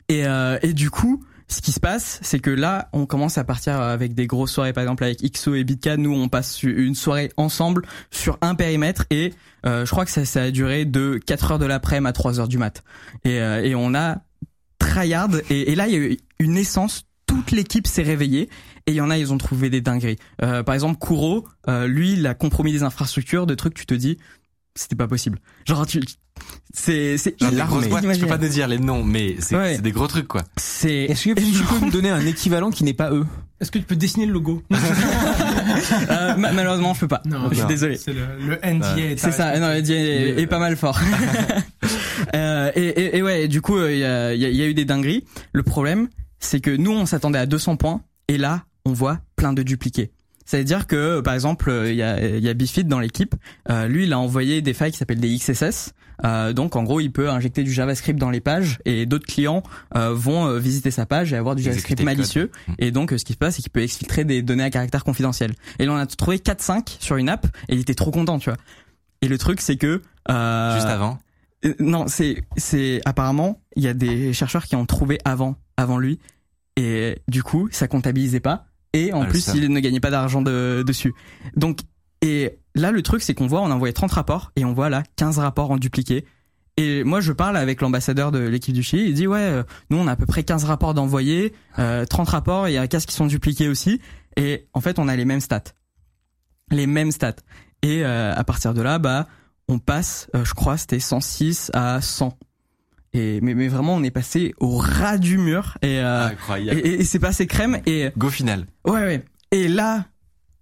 Et, euh, et du coup, ce qui se passe, c'est que là, on commence à partir avec des grosses soirées, par exemple avec XO et Bitka. Nous, on passe une soirée ensemble sur un périmètre et euh, je crois que ça, ça a duré de 4 heures de l'après-midi à 3 heures du mat. Et, euh, et on a tryhard et, et là, il y a eu une naissance. Toute l'équipe s'est réveillée et il y en a, ils ont trouvé des dingueries. Euh, par exemple, Kuro, euh, lui, il a compromis des infrastructures, de trucs, tu te dis, c'était pas possible. Genre, tu, c'est, c'est je peux pas te dire les noms, mais c'est Ouais. des gros trucs quoi. C'est Est-ce que tu peux me donner un équivalent qui n'est pas eux Est-ce que tu peux dessiner le logo (laughs) Euh, ma- malheureusement, je peux pas. je suis non. désolé. C'est le, le NDA. est C'est ça. Non, le est, est, est pas mal fort. (laughs) euh, et, et, et ouais, du coup, il y, a, y a- y a eu des dingueries. Le problème, c'est que nous, on s'attendait à 200 points, et là, on voit plein de dupliqués. C'est-à-dire que, par exemple, il y a, y a Bifid dans l'équipe. Euh, lui, il a envoyé des failles qui s'appellent des XSS. Euh, donc, en gros, il peut injecter du JavaScript dans les pages, et d'autres clients euh, vont euh, visiter sa page et avoir du JavaScript malicieux. Mm. Et donc, euh, ce qui se passe, c'est qu'il peut exfiltrer des données à caractère confidentiel. Et là, on a trouvé 4-5 sur une app, et il était trop content, tu vois. Et le truc, c'est que euh, Juste avant. euh, non, c'est c'est apparemment il y a des chercheurs qui ont trouvé avant avant lui et du coup ça comptabilisait pas et en Ah, plus il ne gagnait pas d'argent de, dessus. Donc et là le truc c'est qu'on voit on a envoyé 30 rapports et on voit là 15 rapports en dupliqué. Et moi je parle avec l'ambassadeur de l'équipe du Chili, il dit ouais euh, nous on a à peu près 15 rapports d'envoyés, euh, 30 rapports, il y a 15 qui sont dupliqués aussi et en fait on a les mêmes stats. Les mêmes stats. Et euh, à partir de là bah on passe, euh, je crois, c'était 106 à 100. Et mais, mais vraiment, on est passé au ras du mur et euh, Incroyable. et- et c'est passé crème et Go final. ouais ouais. Et là,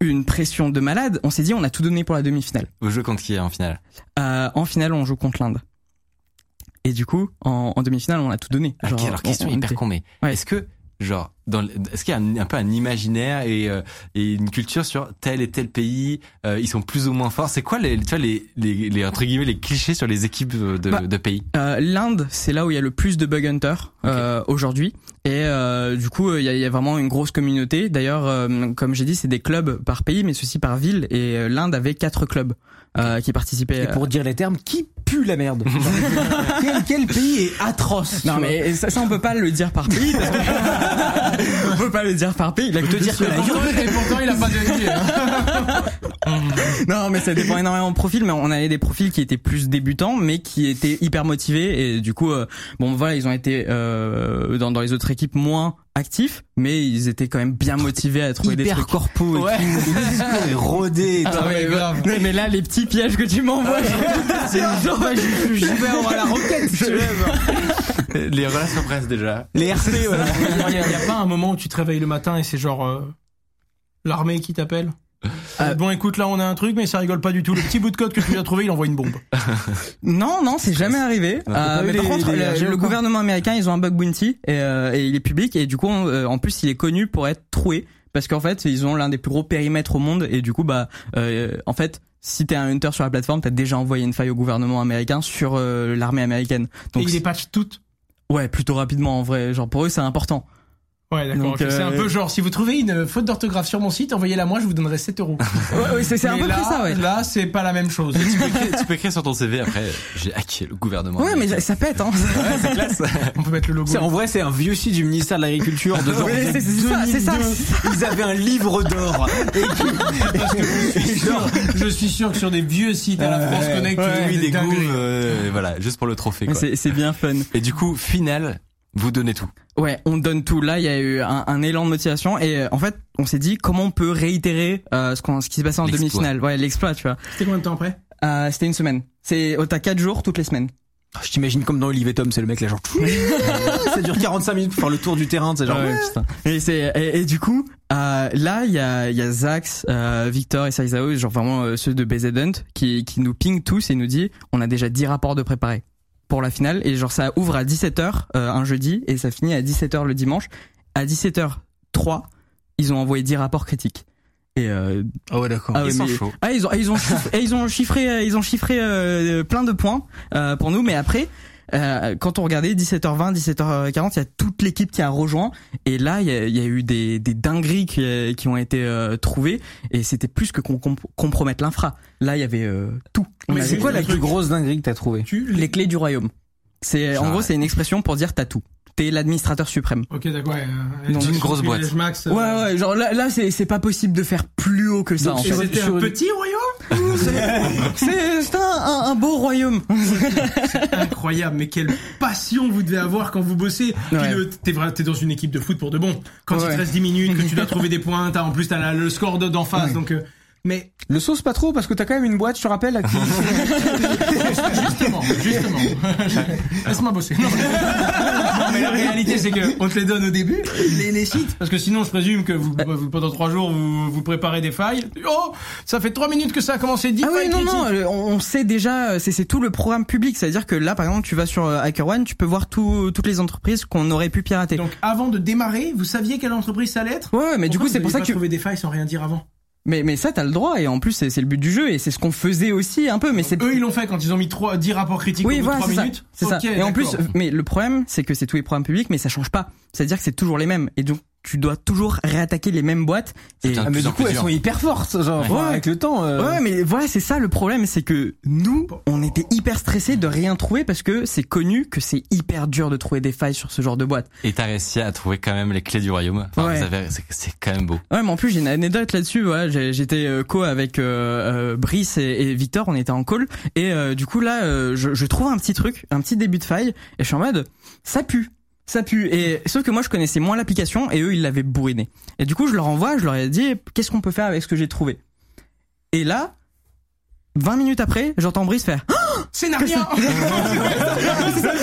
une pression de malade. On s'est dit, on a tout donné pour la demi-finale. Vous jouez contre qui en finale? Euh, en finale, on joue contre l'Inde. Et du coup, en, en demi-finale, on a tout donné. Ok, alors question on- on hyper était- con, mais Ouais. est-ce que genre dans est-ce qu'il y a un, un peu un imaginaire et, euh, et une culture sur tel et tel pays euh, ils sont plus ou moins forts? C'est quoi les tu vois les, les, les entre guillemets les clichés sur les équipes de, Bah, de pays? Euh, L'Inde, c'est là où il y a le plus de bug hunter euh, aujourd'hui. Et euh, du coup, il y a, il y a vraiment une grosse communauté. D'ailleurs, comme j'ai dit, c'est des clubs par pays, mais ceci par ville. Et l'Inde avait quatre clubs euh, qui participaient. Et pour dire les termes, qui pue la merde (laughs) quel, quel pays est atroce Non mais ça, ça on peut pas le dire par pays. (laughs) On peut pas le dire par pays. Il a que te dire que la Et pourtant, il a pas gagné. hein. (laughs) Non mais ça dépend énormément de profils. Mais on avait des profils qui étaient plus débutants, mais qui étaient hyper motivés. Et du coup, euh, bon voilà, ils ont été euh, dans, dans les autres équipes moins actifs, mais ils étaient quand même bien motivés à trouver des trucs. corpo et Ouais. tout, (laughs) le discours est rodé et tout. Ah, mais, grave. mais, mais là, les petits pièges que tu m'envoies, (laughs) c'est genre, je vais avoir la roquette si tu veux. (laughs) les relations presse déjà les RP voilà. Il y, a- il y a pas un moment où tu te réveilles le matin et c'est genre euh, l'armée qui t'appelle? Euh, bon, écoute, là, on a un truc, mais ça rigole pas du tout. Le petit bout de code que tu viens de trouver, il envoie une bombe. (laughs) Non, non, c'est jamais arrivé. Euh, eu mais par contre, les le, gouvernement américain, ils ont un bug bounty et, euh, et il est public et du coup, on- euh, en plus, il est connu pour être troué parce qu'en fait, ils ont l'un des plus gros périmètres au monde et du coup, bah, euh, en fait. Si t'es un hunter sur la plateforme, t'as déjà envoyé une faille au gouvernement américain sur euh, l'armée américaine. Et Donc il les patch toutes? ouais, plutôt rapidement en vrai. Genre pour eux, c'est important. Ouais, d'accord. C'est un euh, peu genre, si vous trouvez une faute d'orthographe sur mon site, envoyez-la moi, je vous donnerai 7 euros. (laughs) Ouais, ouais, c'est c'est un peu là, près ça, ouais. Là, c'est pas la même chose. tu, peux écrire, tu peux écrire sur ton CV après, j'ai hacké le gouvernement. Ouais, mais ça pète, hein. c'est classe. (laughs) On peut mettre le logo. En vrai, c'est un vieux site du ministère de l'Agriculture de genre Ouais, c'est- c'est ça, c'est ça. 2002. Ils avaient un livre d'or. (laughs) Je, suis sûr, je suis sûr que sur des vieux sites à la France Ouais, Connect, Ouais, tu vois des goûts, euh, voilà, juste pour le trophée. C'est bien fun. Et du coup, final, vous donnez tout. Ouais, on donne tout. Là, il y a eu un, un élan de motivation et euh, en fait, on s'est dit comment on peut réitérer euh, ce, qu'on- ce qui s'est passé en L'exploit. demi-finale. Ouais, l'exploit, tu vois. C'était combien de temps après? Euh, C'était une semaine. C'est oh, t'as quatre jours toutes les semaines. je t'imagine comme dans Olivier Tom, c'est le mec là genre. (laughs) (laughs) ça dure 45 minutes pour faire le tour du terrain, c'est genre. Ouais, putain. Et c'est et, et du coup, euh, là, il y a il y a Zax, euh, Victor et Saizao, genre vraiment euh, ceux de BZ Hunt, qui qui nous ping tous et nous dit on a déjà 10 rapports de préparés pour la finale et genre ça ouvre à 17h un jeudi et ça finit à 17h le dimanche. À 17h03, ils ont envoyé 10 rapports critiques. Et euh, Ah ouais, d'accord. ah ouais, Ils sont mais- chauds. ah, ils ont, ah, ils ont, chiffré, et ils ont chiffré, euh, ils ont chiffré euh, plein de points euh, pour nous. Mais après, euh, quand on regardait 17h20, 17h40, il y a toute l'équipe qui a rejoint. Et là, il y a, il y a eu des, des dingueries qui, euh, qui ont été euh, trouvées. Et c'était plus que qu'on comp- compromettre l'infra. Là, il y avait euh, tout. C'est quoi la plus grosse dinguerie que t'as trouvée? Les clés du royaume. C'est en Genre, gros, c'est une expression pour dire t'as tout. T'es l'administrateur suprême. Ok, d'accord. Ouais, euh, Donc, une grosse boîte. Max, euh, Ouais, ouais. Genre là, là, c'est c'est pas possible de faire plus haut que ça. Donc, en Et fait. c'était un petit royaume (laughs) C'est c'est un, un, beau royaume. Incroyable, mais quelle passion vous devez avoir quand vous bossez. Ouais. t'es dans une équipe de foot pour de bon. Quand il Ouais. te reste 10 minutes, que tu dois (laughs) trouver des points, t'as en plus t'as le score de- d'en face, donc. euh, mais Le sauce pas trop parce que t'as quand même une boîte, je te rappelle. qui- (laughs) justement, justement, (laughs) laisse-moi bosser. Non, mais, non, mais la réalité c'est que on te les donne au début, les, les sites, parce que sinon je présume que vous, vous- pendant trois jours vous, vous préparez des failles. Oh, ça fait trois minutes que ça a commencé. 10 Ah oui, non, non, critiques. on sait déjà, c'est tout le programme public. C'est-à-dire que là, par exemple, tu vas sur euh, HackerOne, tu peux voir tout, toutes les entreprises qu'on aurait pu pirater. Donc avant de démarrer, vous saviez quelle entreprise ça allait être? Ouais, mais du coup, c'est pour ça que pas trouvé des failles sans rien dire avant? Mais, mais ça, t'as le droit, et en plus, c'est le but du jeu, et c'est ce qu'on faisait aussi un peu, mais c'est... Eux, ils l'ont fait quand ils ont mis 3, 10 rapports critiques Oui, voilà, de 3 c'est ça. minutes. C'est ça. Et en plus, mais le problème, c'est que c'est tous les programmes publics, mais ça change pas. C'est-à-dire que c'est toujours les mêmes. Et donc, tu dois toujours réattaquer les mêmes boîtes. Et, Ah, mais du coup, elles sont hyper fortes, genre Ouais. avec le temps. euh, Ouais, mais voilà, c'est ça le problème, c'est que nous, on était hyper stressés de rien trouver parce que c'est connu que c'est hyper dur de trouver des failles sur ce genre de boîte. Et t'as réussi à trouver quand même les clés du royaume. Enfin, Ouais. c'est, quand même beau. Ouais, mais en plus j'ai une anecdote là-dessus. Ouais, J'ai- j'étais euh, co avec euh, euh, Brice et, et Victor, on était en call et euh, du coup là, euh, je, je trouve un petit truc, un petit début de faille et je suis en mode ça pue. Ça pue. Et sauf que moi je connaissais moins l'application et eux ils l'avaient bourriné. Et du coup je leur envoie, je leur ai dit qu'est-ce qu'on peut faire avec ce que j'ai trouvé? Et là, 20 minutes après, j'entends Brice faire Scénario (laughs)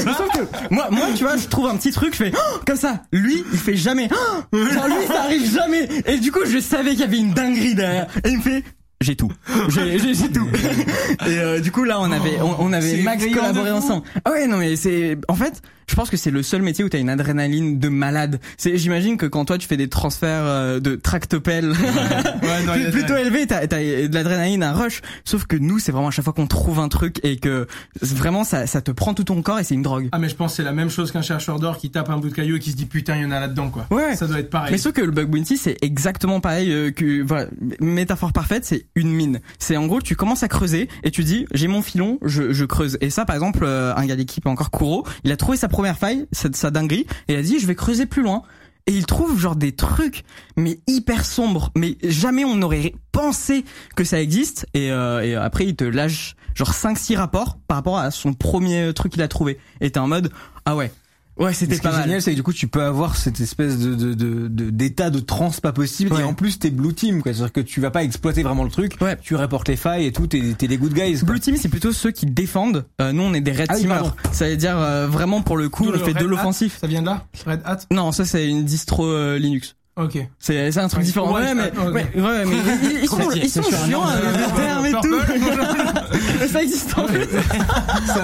Sauf que moi, moi, tu vois, je trouve un petit truc, je fais Oh comme ça. Lui, il fait jamais. Oh Genre lui, ça arrive jamais. Et du coup, je savais qu'il y avait une dinguerie derrière. Et il me fait. J'ai tout. J'ai j'ai- j'ai tout. (laughs) Et euh, du coup là on avait on, on avait c'est max collaboré ensemble. Ah ouais non mais c'est en fait je pense que c'est le seul métier où t'as une adrénaline de malade. C'est j'imagine que quand toi tu fais des transferts euh, de tractopelle Ouais, (laughs) non, plutôt élevé t'as t'as de l'adrénaline un rush. Sauf que nous c'est vraiment à chaque fois qu'on trouve un truc et que vraiment ça ça te prend tout ton corps et c'est une drogue. Ah mais je pense que c'est la même chose qu'un chercheur d'or qui tape un bout de caillou et qui se dit putain il y en a là-dedans quoi. Ouais. Ça doit être pareil. Mais sauf que le bug bounty c'est exactement pareil euh, que voilà métaphore parfaite c'est une mine. C'est en gros tu commences à creuser et tu dis j'ai mon filon je, je creuse et ça par exemple euh, un gars d'équipe encore Kuro il a trouvé sa première faille sa, sa dinguerie et il a dit je vais creuser plus loin. Et il trouve genre des trucs mais hyper sombres. Mais jamais on n'aurait pensé que ça existe. Et, euh, après il te lâche genre 5 6 rapports par rapport à son premier truc qu'il a trouvé. Et t'es en mode ah ouais ouais Ce c'était qui pas est mal génial, c'est que du coup, tu peux avoir cette espèce de de de de- d'état de, transe pas possible. Ouais. Et en plus, t'es blue team, quoi. C'est-à-dire que tu vas pas exploiter vraiment le truc. Ouais. Tu reportes les failles et tout. T'es t'es les good guys. quoi. Blue Team, c'est plutôt ceux qui défendent. Euh, nous, on est des Red Ah Teamers. ça veut dire euh, vraiment pour le coup, on le fait de l'offensif. Ça vient de là? Red Hat? Non, ça c'est une distro euh, Linux. Ok. C'est c'est un truc Ouais, différent. ouais, mais ouais, ouais, mais ils, ils sont ils sont chiants avec les termes et tout. (laughs) Ça existe en fait.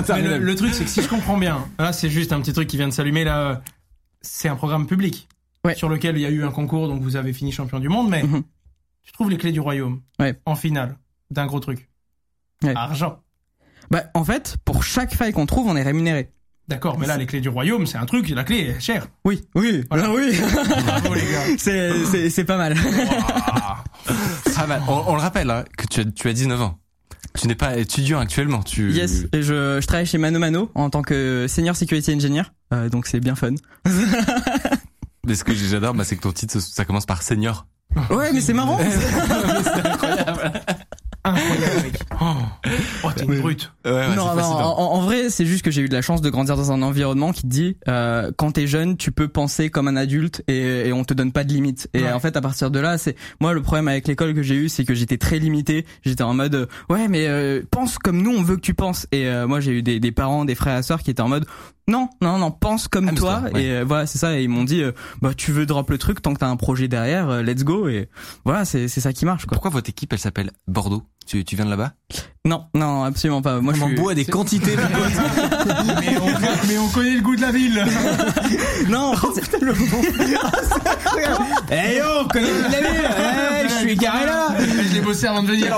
C'est Mais le, le truc, c'est que si je comprends bien, là, c'est juste un petit truc qui vient de s'allumer là. C'est un programme public Ouais. sur lequel il y a eu un concours, donc vous avez fini champion du monde, mais Mhm. tu trouves les clés du royaume Ouais. en finale d'un gros truc. Ouais. Argent. Bah en fait, pour chaque faille qu'on trouve, on est rémunéré. D'accord, mais là, les clés du royaume, c'est un truc, la clé est chère. Oui, oui, Voilà. Oui. Bravo, les gars. (laughs) c'est c'est c'est pas mal. On, on le rappelle hein, que tu as, tu as 19 ans. Tu n'es pas étudiant actuellement. Tu... Yes, et je, je travaille chez Mano Mano en tant que senior security engineer, euh, donc c'est bien fun. (laughs) Mais ce que j'adore, bah, c'est que ton titre, ça commence par senior. Ouais, mais c'est marrant. (laughs) Incroyable, mec. (laughs) Oh, t'es une brute. Ouais, ouais, non, c'est non, fascinant. en, en vrai, c'est juste que j'ai eu de la chance de grandir dans un environnement qui te dit, euh, quand t'es jeune, tu peux penser comme un adulte et, et on te donne pas de limites. Et Ouais. en fait, à partir de là, c'est moi le problème avec l'école que j'ai eu, c'est que j'étais très limité. J'étais en mode, euh, ouais, mais euh, pense comme nous, on veut que tu penses. Et euh, moi, j'ai eu des, des parents, des frères et sœurs qui étaient en mode, non, non, non, pense comme toi. ouais. Et euh, voilà, c'est ça. Et ils m'ont dit, euh, bah tu veux drop le truc tant que t'as un projet derrière, euh, let's go. Et voilà, c'est c'est ça qui marche, quoi. Pourquoi votre équipe, elle s'appelle Bordeaux? Tu, tu viens de là-bas? Non, non, absolument pas. Moi, je On suis... boit des quantités. pote. (laughs) mais, on, mais on connaît le goût de la ville. Non, en fait, (laughs) (laughs) c'est- Eh yo, connais la ville Eh, je suis garé là je l'ai bossé avant de venir.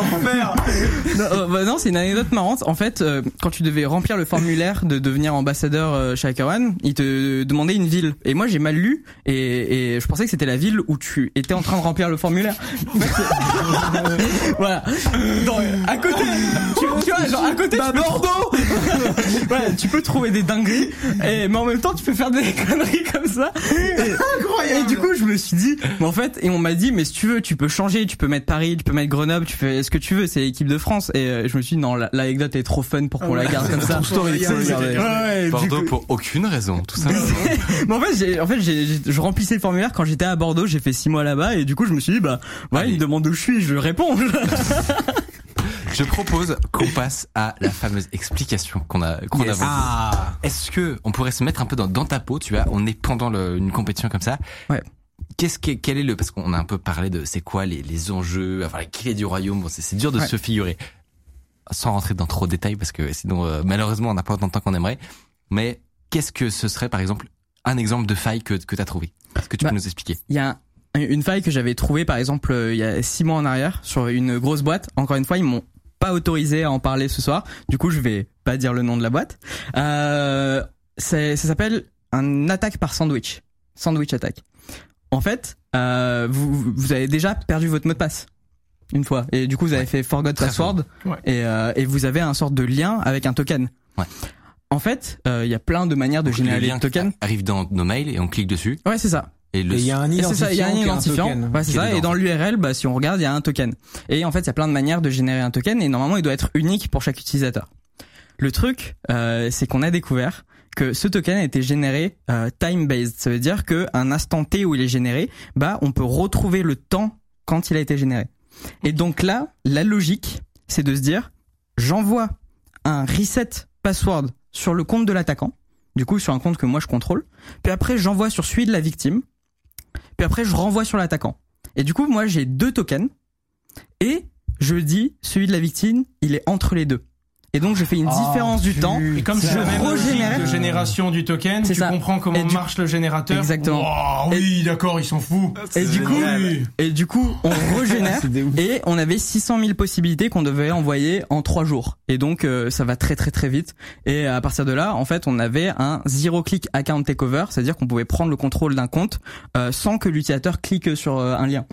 non, euh, bah non, c'est une anecdote marrante. En fait, euh, quand tu devais remplir le formulaire de devenir ambassadeur euh, chez HackerOne, il te demandait une ville. Et moi, j'ai mal lu et, et je pensais que c'était la ville où tu étais en train de remplir le formulaire. (laughs) (laughs) voilà. À côté, tu, tu vois, genre à côté, tu peux Bordeaux. (laughs) ouais, tu peux trouver des dingueries, et, mais en même temps, tu peux faire des conneries comme ça. Et, et du coup, je me suis dit, mais en fait, et on m'a dit, mais si tu veux, tu peux changer, tu peux mettre Paris, tu peux mettre Grenoble, tu fais ce que tu veux, c'est l'équipe de France. Et euh, je me suis dit, non, la- l'anecdote est trop fun pour qu'on la garde comme ça. story, ouais, ouais, du Bordeaux coup- pour aucune raison, tout simplement. (laughs) mais en fait, j'ai, en fait, j'ai, j'ai- je remplissais le formulaire quand j'étais à Bordeaux. J'ai fait six mois là-bas et du coup, je me suis dit, bah, ouais, Allez. il me demande où je suis, je réponds. (laughs) Je propose qu'on passe à la fameuse explication qu'on a qu'on Yes. a. Ah Est-ce que on pourrait se mettre un peu dans, dans ta peau Tu vois, on est pendant le- une compétition comme ça. Ouais. Qu'est-ce que quel est le parce qu'on a un peu parlé de c'est quoi les, les enjeux, enfin les clés du royaume. Bon, c'est c'est dur de Ouais. se figurer sans rentrer dans trop de détails parce que sinon euh, malheureusement on n'a pas autant de temps qu'on aimerait. Mais qu'est-ce que ce serait par exemple un exemple de faille que que t'as trouvé? Est-ce que tu Bah, peux nous expliquer? Il y a un- une faille que j'avais trouvée, par exemple, euh, il y a six mois en arrière, sur une grosse boîte. Encore une fois, ils m'ont pas autorisé à en parler ce soir. Du coup, je vais pas dire le nom de la boîte. Euh, c'est- ça s'appelle un attaque par sandwich. Sandwich attack. En fait, euh, vous, vous avez déjà perdu votre mot de passe une fois. Et du coup, vous avez fait forgot Très password. Ouais. Et, euh, et vous avez un sorte de lien avec un token. Ouais. En fait, euh, il y a plein de manières de Donc, générer lien tokens. arrive dans nos mails et on clique dessus Ouais, c'est ça. et il y a un ça, il y a un identifiant. token. Ouais, c'est ça. dedans, Et dans l'URL, bah, si on regarde, il y a un token. Et en fait, il y a plein de manières de générer un token et normalement, il doit être unique pour chaque utilisateur. Le truc, euh, c'est qu'on a découvert que ce token a été généré euh, time-based. Ça veut dire que un instant T où il est généré, bah, on peut retrouver le temps quand il a été généré. Et donc là, la logique, c'est de se dire, j'envoie un reset password sur le compte de l'attaquant, du coup sur un compte que moi je contrôle, puis après j'envoie sur celui de la victime, puis après je renvoie sur l'attaquant. Et du coup, moi j'ai deux tokens, et je dis celui de la victime, il est entre les deux. Et donc je fais une différence du temps. Et comme Je régénère. de génération du token, tu ça. comprends comment Et du- marche le générateur. Exactement. Wow, oui, d'accord, ils sont fous. Et du coup, Oui. et du coup, on (laughs) régénère. Et on avait 600 000 possibilités qu'on devait envoyer en trois jours. Et donc euh, ça va très très très vite. Et à partir de là, en fait, on avait un zero click account takeover, c'est-à-dire qu'on pouvait prendre le contrôle d'un compte euh, sans que l'utilisateur clique sur euh, un lien.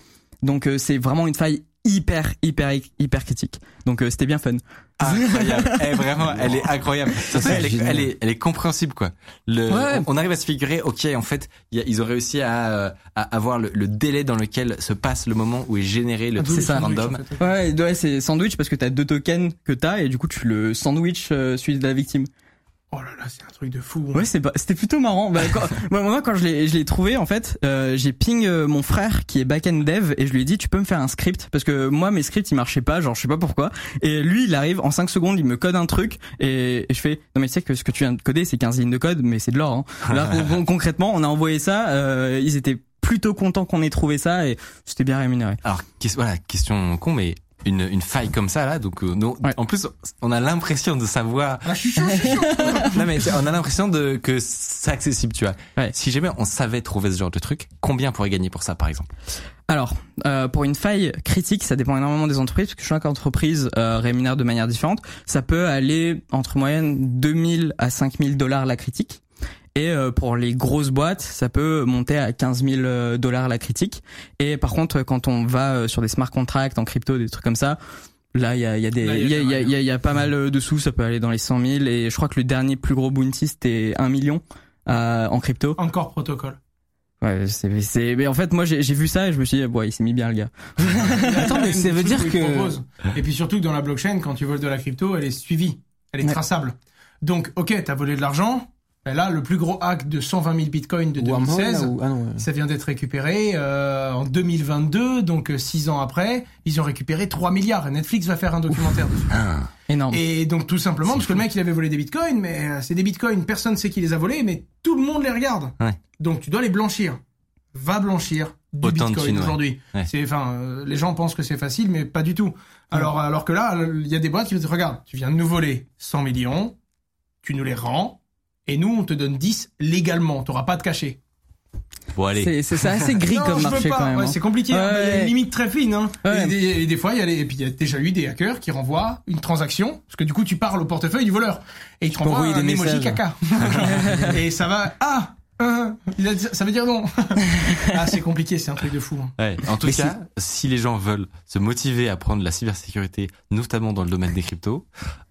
Donc euh, c'est vraiment une faille hyper hyper hyper critique. Donc euh, c'était bien fun. Incroyable. (laughs) Eh, vraiment, elle est incroyable. Elle, est, elle est, elle est compréhensible, quoi. Le, Ouais. on, on arrive à se figurer, ok, en fait, il y a- ils ont réussi à, euh, à avoir le, le délai dans lequel se passe le moment où est généré le C'est truc ça. random. Ouais, ouais, c'est sandwich parce que t'as deux tokens que t'as et du coup tu le sandwich euh, celui de la victime. Oh là là, c'est un truc de fou. hein. Ouais, c'est pas- c'était plutôt marrant. Bah, quand, (laughs) moi, moi, quand je l'ai, je l'ai trouvé, en fait, euh, j'ai ping euh, mon frère qui est back-end dev et je lui ai dit, tu peux me faire un script? Parce que moi, mes scripts, ils marchaient pas, genre, je sais pas pourquoi. Et lui, il arrive en 5 secondes, il me code un truc et, et je fais, non mais tu sais que ce que tu viens de coder, c'est 15 lignes de code, mais c'est de l'or. Hein. (laughs) Là, con- concrètement, on a envoyé ça, euh, ils étaient plutôt content qu'on ait trouvé ça et c'était bien rémunéré. Alors, voilà, question con, mais une, une faille comme ça là, donc euh, nous, Ouais. en plus, on a l'impression de savoir. Ah, je suis chaud, je suis chaud. (laughs) non mais c'est- on a l'impression de que c'est accessible, tu vois. Ouais. Si jamais on savait trouver ce genre de truc, combien on pourrait gagner pour ça, par exemple? Alors, euh, pour une faille critique, ça dépend énormément des entreprises, parce que chaque entreprise euh, rémunère de manière différente. Ça peut aller entre moyenne 2000 à 5000 dollars la critique. Et euh, pour les grosses boîtes, ça peut monter à 15 000 euh, dollars la critique. Et par contre, quand on va euh, sur des smart contracts en crypto, des trucs comme ça, là, il y a, il y a des, il y a, y a- il y a- il y a pas mal de sous. Ça peut aller dans les 100 000. Et je crois que le dernier plus gros bounty c'était 1 million euh, en crypto. Encore protocole. Ouais, c'est, c'est, mais en fait, moi, j'ai j'ai vu ça et je me suis dit, ouais, il s'est mis bien le gars. (laughs) Attends, mais ça veut dire que Et puis surtout que dans la blockchain, quand tu voles de la crypto, elle est suivie, elle est Ouais. traçable. Donc, ok, t'as volé de l'argent. Ben là, le plus gros hack de 120 000 bitcoins de Wormhole, 2016, là, ou- ah non, ouais. ça vient d'être récupéré euh, en 2022, donc euh, six ans après, ils ont récupéré 3 milliards. Et Netflix va faire un documentaire dessus. Énorme. Et donc tout simplement parce que le mec il avait volé des bitcoins, mais euh, c'est des bitcoins, personne sait qui les a volés, mais tout le monde les regarde. Ouais. Donc tu dois les blanchir. Va blanchir du Autant de bitcoin aujourd'hui. Ouais. C'est enfin euh, les gens pensent que c'est facile, mais pas du tout. Alors alors que là il y a des boîtes qui vont dire regarde, tu viens de nous voler 100 millions, tu nous les rends et nous on te donne 10 légalement, t'auras pas de cachet. Bon allez, C'est, c'est, c'est assez gris (laughs) Non, comme marché pas. quand même. Ouais, hein. c'est compliqué. Ouais, hein. Il y a une limite très fine. Hein. Ouais. Et, des, et des fois, il y a les, et puis il y a déjà eu des hackers qui renvoient une transaction parce que du coup, tu parles au portefeuille du voleur et il te renvoie un des emoji caca. (laughs) et ça va. Ah. (laughs) il a dit- ça veut dire non. (laughs) ah, c'est compliqué, c'est un truc de fou. hein. Ouais. En tout Mais cas, si les gens veulent se motiver à prendre la cybersécurité, notamment dans le domaine des cryptos,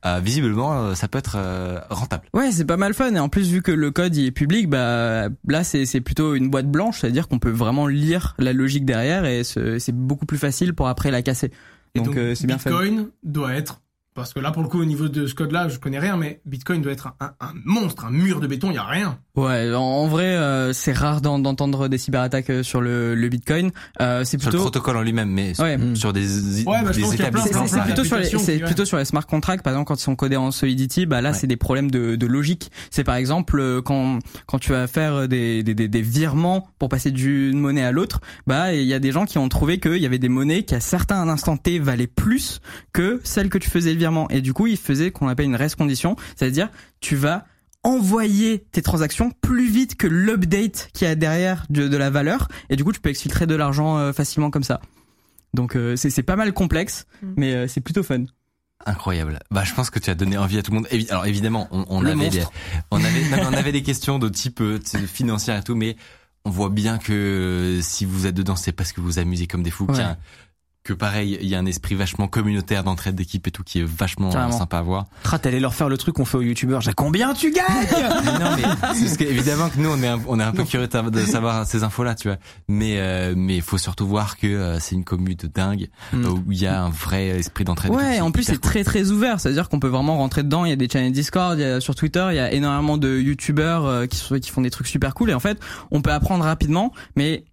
euh, visiblement, euh, ça peut être euh, rentable. Ouais, c'est pas mal fun. Et en plus, vu que le code il est public, bah là c'est plutôt une boîte blanche, c'est-à-dire qu'on peut vraiment lire la logique derrière et ce- c'est beaucoup plus facile pour après la casser. Et Donc, euh, c'est bien fait. Bitcoin doit être. Parce que là, pour le coup, au niveau de ce code-là, je connais rien, mais Bitcoin doit être un, un monstre, un mur de béton, il y a rien. Ouais, en, en vrai, euh, c'est rare d'en- d'entendre des cyberattaques euh, sur le, le Bitcoin. Euh, c'est Sur le plutôt protocole en lui-même, mais sur- Ouais. sur des, Ouais, bah, je des établissements. c'est plutôt sur les, d'applications c'est qui- ouais. plutôt sur les smart contracts, par exemple, quand ils sont codés en Solidity, bah là, Ouais. c'est des problèmes de, de logique. C'est par exemple euh, quand quand tu vas faire des, des, des, des virements pour passer d'une monnaie à l'autre, bah il y a des gens qui ont trouvé qu'il y avait des monnaies qui à certains instants T valaient plus que celles que tu faisais virement. Et du coup, ils faisaient qu'on appelle une rest condition, c'est-à-dire tu vas envoyer tes transactions plus vite que l'update qu'il y a derrière de, de la valeur et du coup tu peux exfiltrer de l'argent euh, facilement comme ça. Donc euh, c'est c'est pas mal complexe, mais euh, c'est plutôt fun. Incroyable. Bah, je pense que tu as donné envie à tout le monde. Évi- Alors évidemment, on, on Le avait des, on avait, non, on avait des questions de type euh, financière et tout, mais on voit bien que euh, si vous êtes dedans, c'est parce que vous vous amusez comme des fous. Ouais. Que pareil, il y a un esprit vachement communautaire d'entraide d'équipe et tout qui est vachement euh, Carrément. sympa à voir. Ah, t'allais leur faire le truc qu'on fait aux youtubeurs. J'ai combien tu gagnes (laughs) non, mais c'est parce que, évidemment que nous on est un, on est un peu curieux de savoir- ces infos-là, tu vois. Mais euh, mais il faut surtout voir que euh, c'est une commune de dingue Mm. euh, où il y a un vrai esprit d'entraide. Ouais, en plus c'est cool. très très ouvert, c'est-à-dire qu'on peut vraiment rentrer dedans. Il y a des channels Discord, il y a sur Twitter, il y a énormément de youtubeurs euh, qui sont, qui font des trucs super cool. Et en fait, on peut apprendre rapidement, mais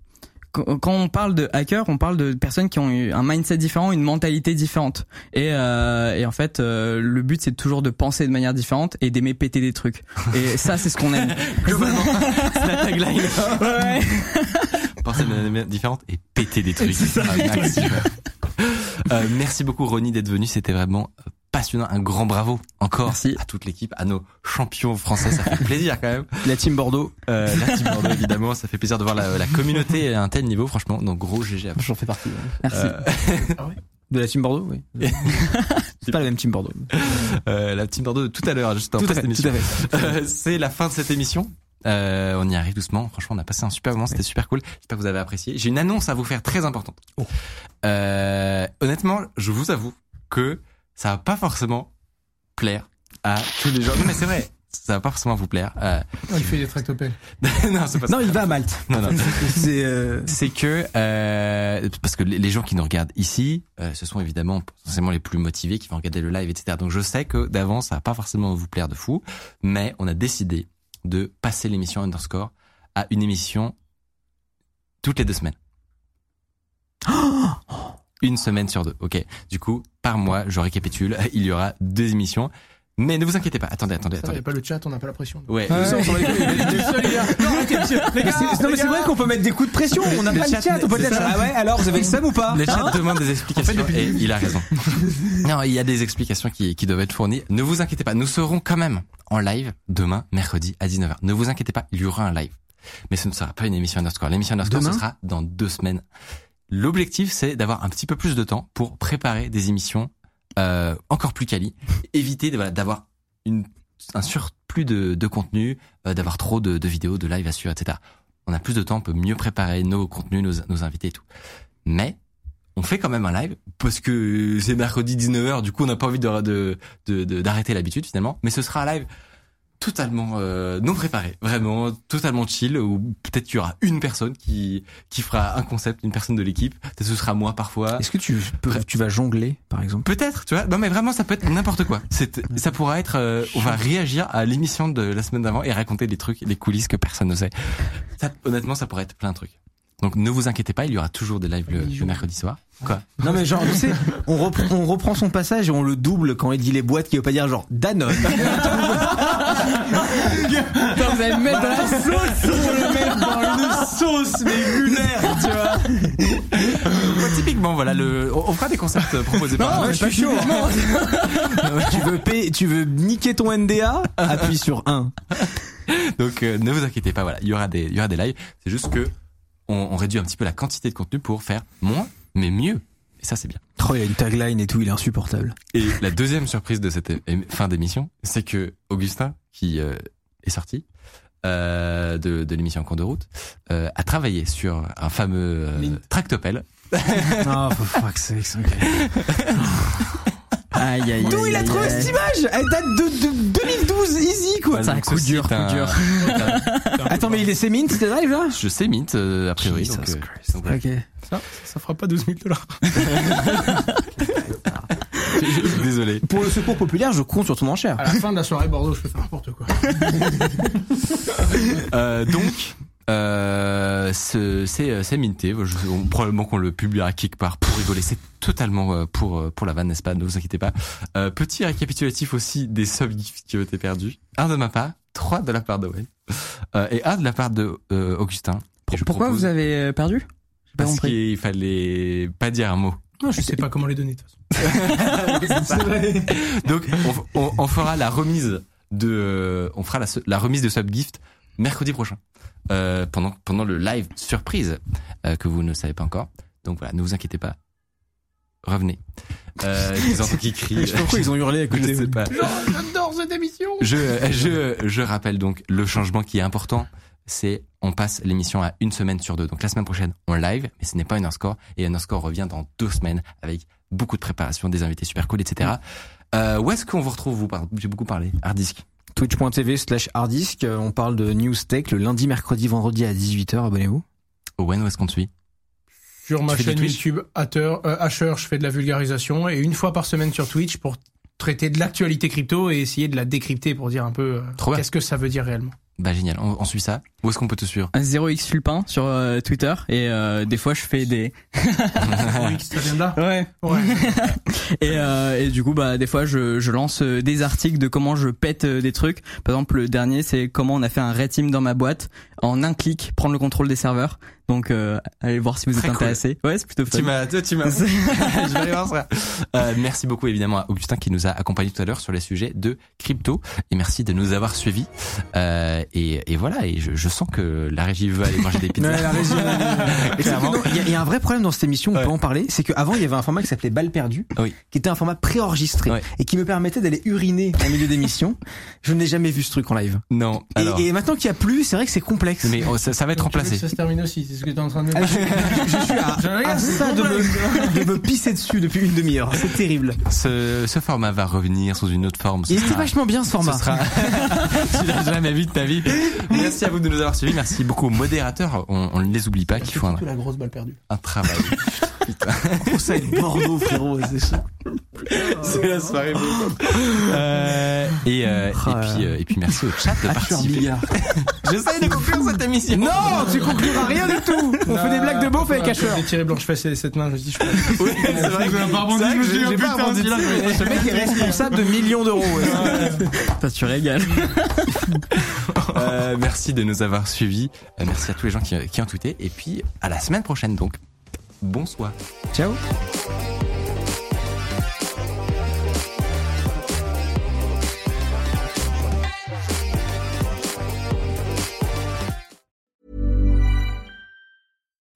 quand on parle de hackers, on parle de personnes qui ont eu un mindset différent, une mentalité différente. Et, euh, et en fait, euh, le but c'est toujours de penser de manière différente et d'aimer péter des trucs. Et (laughs) ça, c'est ce qu'on aime. Globalement, c'est la tagline. (laughs) Ouais. (laughs) Penser de manière différente et péter des trucs. Ah, max, super. Euh, merci beaucoup Ronnie d'être venu, c'était vraiment passionnant. Un grand bravo encore Merci. à toute l'équipe, à nos champions français, ça fait plaisir quand même. (laughs) La team Bordeaux. Euh, la team Bordeaux évidemment, ça fait plaisir de voir la, la communauté à un tel niveau, franchement. Donc gros GG à vous. J'en fais partie. ouais. Merci. Euh, (laughs) De la team Bordeaux, oui. (laughs) C'est pas la même team Bordeaux. euh, la team Bordeaux de tout à l'heure, juste en Tout à cette fait, émission. Euh, c'est la fin de cette émission. Euh, on y arrive doucement. Franchement, on a passé un super moment. C'était super cool. J'espère que vous avez apprécié. J'ai une annonce à vous faire très importante. Euh, honnêtement, je vous avoue que ça va pas forcément plaire à tous les gens. Non, mais c'est vrai. Ça va pas forcément vous plaire. Euh, Il fait des tractopelles. (laughs) non, c'est pas ça. Non, il va à Malte. Non, non. (laughs) C'est euh, c'est que euh, parce que les gens qui nous regardent ici, euh, ce sont évidemment potentiellement les plus motivés qui vont regarder le live, etc. Donc je sais que d'avance ça va pas forcément vous plaire de fou, mais on a décidé de passer l'émission Underscore à une émission toutes les deux semaines. Une semaine sur deux, ok? Du coup, par mois, je récapitule, (laughs) il y aura deux émissions. Mais ne vous inquiétez pas. Attendez, attendez, Ça, il y attendez. a pas le chat, on n'a pas la pression. Ouais. Ouais. Désolé, les gars. Non, Mais c'est- non mais les c'est vrai qu'on peut mettre des coups de pression, on n'a Le pas le chat, on peut ça. ah ouais alors vous avez le seum ou pas Le chat Hein demande des explications et il a raison. (laughs) non, il y a des explications qui, qui doivent être fournies. Ne vous inquiétez pas, nous serons quand même en live demain, mercredi à 19h. Ne vous inquiétez pas, il y aura un live. Mais ce ne sera pas une émission Underscore. L'émission Underscore, ce sera dans deux semaines. L'objectif, c'est d'avoir un petit peu plus de temps pour préparer des émissions euh, encore plus quali. Éviter voilà, d'avoir une, un surplus de, de contenu, euh, d'avoir trop de, de vidéos, de live à suivre, etc. On a plus de temps, on peut mieux préparer nos contenus, nos, nos invités et tout. Mais on fait quand même un live parce que c'est mercredi 19h, du coup on n'a pas envie de de- de- de- d'arrêter l'habitude finalement. Mais ce sera un live totalement euh, non préparé, vraiment totalement chill. Ou peut-être qu'il y aura une personne qui qui fera un concept, une personne de l'équipe. Peut-être ce sera moi parfois. Est-ce que tu peux, tu vas jongler par exemple? Peut-être, tu vois. Non, mais vraiment, ça peut être n'importe quoi. C'est, ça pourra être, euh, on va réagir à l'émission de la semaine d'avant et raconter des trucs, des coulisses que personne ne sait. Ça, honnêtement, ça pourrait être plein de trucs. Donc, ne vous inquiétez pas, il y aura toujours des lives le, le mercredi soir. Quoi? Non mais genre tu sais, on reprend, on reprend son passage et on le double quand il dit les boîtes qui veut pas dire genre Danone. (laughs) Putain, vous allez me mettre dans la sauce on le met dans une sauce mais lunaire, tu vois. Bah, Typiquement, voilà, le, on on fera des concepts proposés par je suis chaud. (laughs) tu veux payer, tu veux niquer ton NDA Appuie sur 1. Donc, euh, ne vous inquiétez pas, voilà, il y aura des, il y aura des lives. C'est juste que on, on réduit un petit peu la quantité de contenu pour faire moins, mais mieux. Et ça, c'est bien. Oh, il y a une tagline et tout, il est insupportable. Et la deuxième surprise de cette fin d'émission, c'est que Augustin, qui euh, est sorti euh, de, de l'émission En cours de route, euh, a travaillé sur un fameux euh, tractopelle. Ah, (laughs) for fuck's sake, ok. (laughs) Aïe, aïe, D'où aïe, il a trouvé aïe. cette image Elle date de, de 2012, easy quoi. C'est un coup dur, coup un- dur. (laughs) Attends, mais il est c'est mint, c'était live là Je sais Mint, euh, a priori. Jesus donc, euh, Christ. donc, voilà. Ok. Ça, ça fera pas 12 000 dollars. (laughs) Désolé. Pour le secours populaire, je compte sur ton enchère. À la fin de la soirée Bordeaux, je peux faire n'importe quoi. Euh, donc, euh, ce- c'est euh, c'est minté. Je- on- probablement qu'on le publiera quelque part pour rigoler. C'est totalement euh, pour euh, pour la vanne, n'est-ce pas? Ne vous inquiétez pas. Euh, petit récapitulatif aussi des subgifts qui ont été perdus. Un de ma part, trois de la part de Wayne, euh, et un de la part de euh, Augustin. Et Pourquoi vous avez perdu? J'ai pas Parce qu'il fallait pas dire un mot. Non, je sais pas comment les donner de toute façon. (laughs) Donc, on, on- on fera la remise de, euh, on fera la, la remise de subgift mercredi prochain, euh, pendant pendant le live surprise euh, que vous ne savez pas encore. Donc voilà, ne vous inquiétez pas. Revenez. Euh, (laughs) les enfants qui crient. Je sais pas pourquoi ils ont hurlé à Je sais pas. J'adore cette émission. Je, je, je rappelle donc le changement qui est important, c'est on passe l'émission à une semaine sur deux. Donc la semaine prochaine, on live, mais ce n'est pas Underscore. Et Underscore revient dans deux semaines avec beaucoup de préparation, des invités super cool, etc. Euh, où est-ce qu'on vous retrouve, vous J'ai beaucoup parlé. Harddisk. Twitch.tv slash harddisk, euh, on parle de News Tech le lundi, mercredi, vendredi à 18h, abonnez-vous. Owen, où est-ce qu'on te suit? Sur ma chaîne YouTube Hatter, euh, Asher, je fais de la vulgarisation. Et une fois par semaine sur Twitch pour traiter de l'actualité crypto et essayer de la décrypter pour dire un peu euh, qu'est-ce que ça veut dire réellement. Bah génial, on, on suit ça. Où est-ce qu'on peut te suivre? 0x Fulpin sur euh, Twitter. Et euh, des fois je fais des. Oui, ça vient de là? ouais. Ouais. (laughs) et, euh, et du coup bah des fois je, je lance euh, des articles de comment je pète euh, des trucs. Par exemple le dernier c'est comment on a fait un red team dans ma boîte. En un clic prendre le contrôle des serveurs donc euh, allez voir si vous Très êtes cool. intéressé ouais c'est plutôt fun Tu m'as, toi, tu m'as. (laughs) je vais aller voir ça. Euh, merci beaucoup évidemment à Augustin qui nous a accompagnés tout à l'heure sur les sujets de crypto et merci de nous avoir suivis. Euh, et, et voilà, et je, je sens que la régie veut aller manger des (laughs) pizzas. Que (laughs) Clairement. non, Il y, a- il y a un vrai problème dans cette émission, on Ouais. peut en parler, c'est qu'avant il y avait un format qui s'appelait Balle perdue, Oui. qui était un format préenregistré Ouais. et qui me permettait d'aller uriner en milieu d'émission. Je n'ai jamais vu ce truc en live. Non, Et- alors. Et, maintenant qu'il y a plus, c'est vrai que c'est complexe. mais oh, ça, ça va être Donc, tu veux que remplacé. ça se termine aussi, c'est ce que tu es en train de me Ah, dire. je, je- je suis à, Je à ça de me, de me pisser dessus depuis une demi-heure. C'est terrible. Ce, ce format va revenir sous une autre forme. Il était vachement bien ce format. Ce sera... (laughs) tu l'as jamais vu de ta vie. Merci à vous de nous avoir suivis. Merci beaucoup aux modérateurs. On, ne les oublie pas, qui C'est font un, la grosse balle perdue. un travail. Oh, ça être Bordeaux, frérot. c'est ça. C'est la soirée euh, et, euh, et puis euh, et puis merci au chat de participer. (laughs) J'essaye de conclure cette émission. Non, tu concluras rien du tout. On fait des blagues de beauf avec Asher. J'ai tiré blanche-fesse et les sept mains, je me dis, je peux. Oui, c'est vrai. Ce mec est responsable de millions d'euros. Putain, tu régales. Euh, merci de nous avoir suivis. Euh, merci à tous les gens qui, qui ont tweeté. Et puis à la semaine prochaine donc. Bonsoir. Ciao.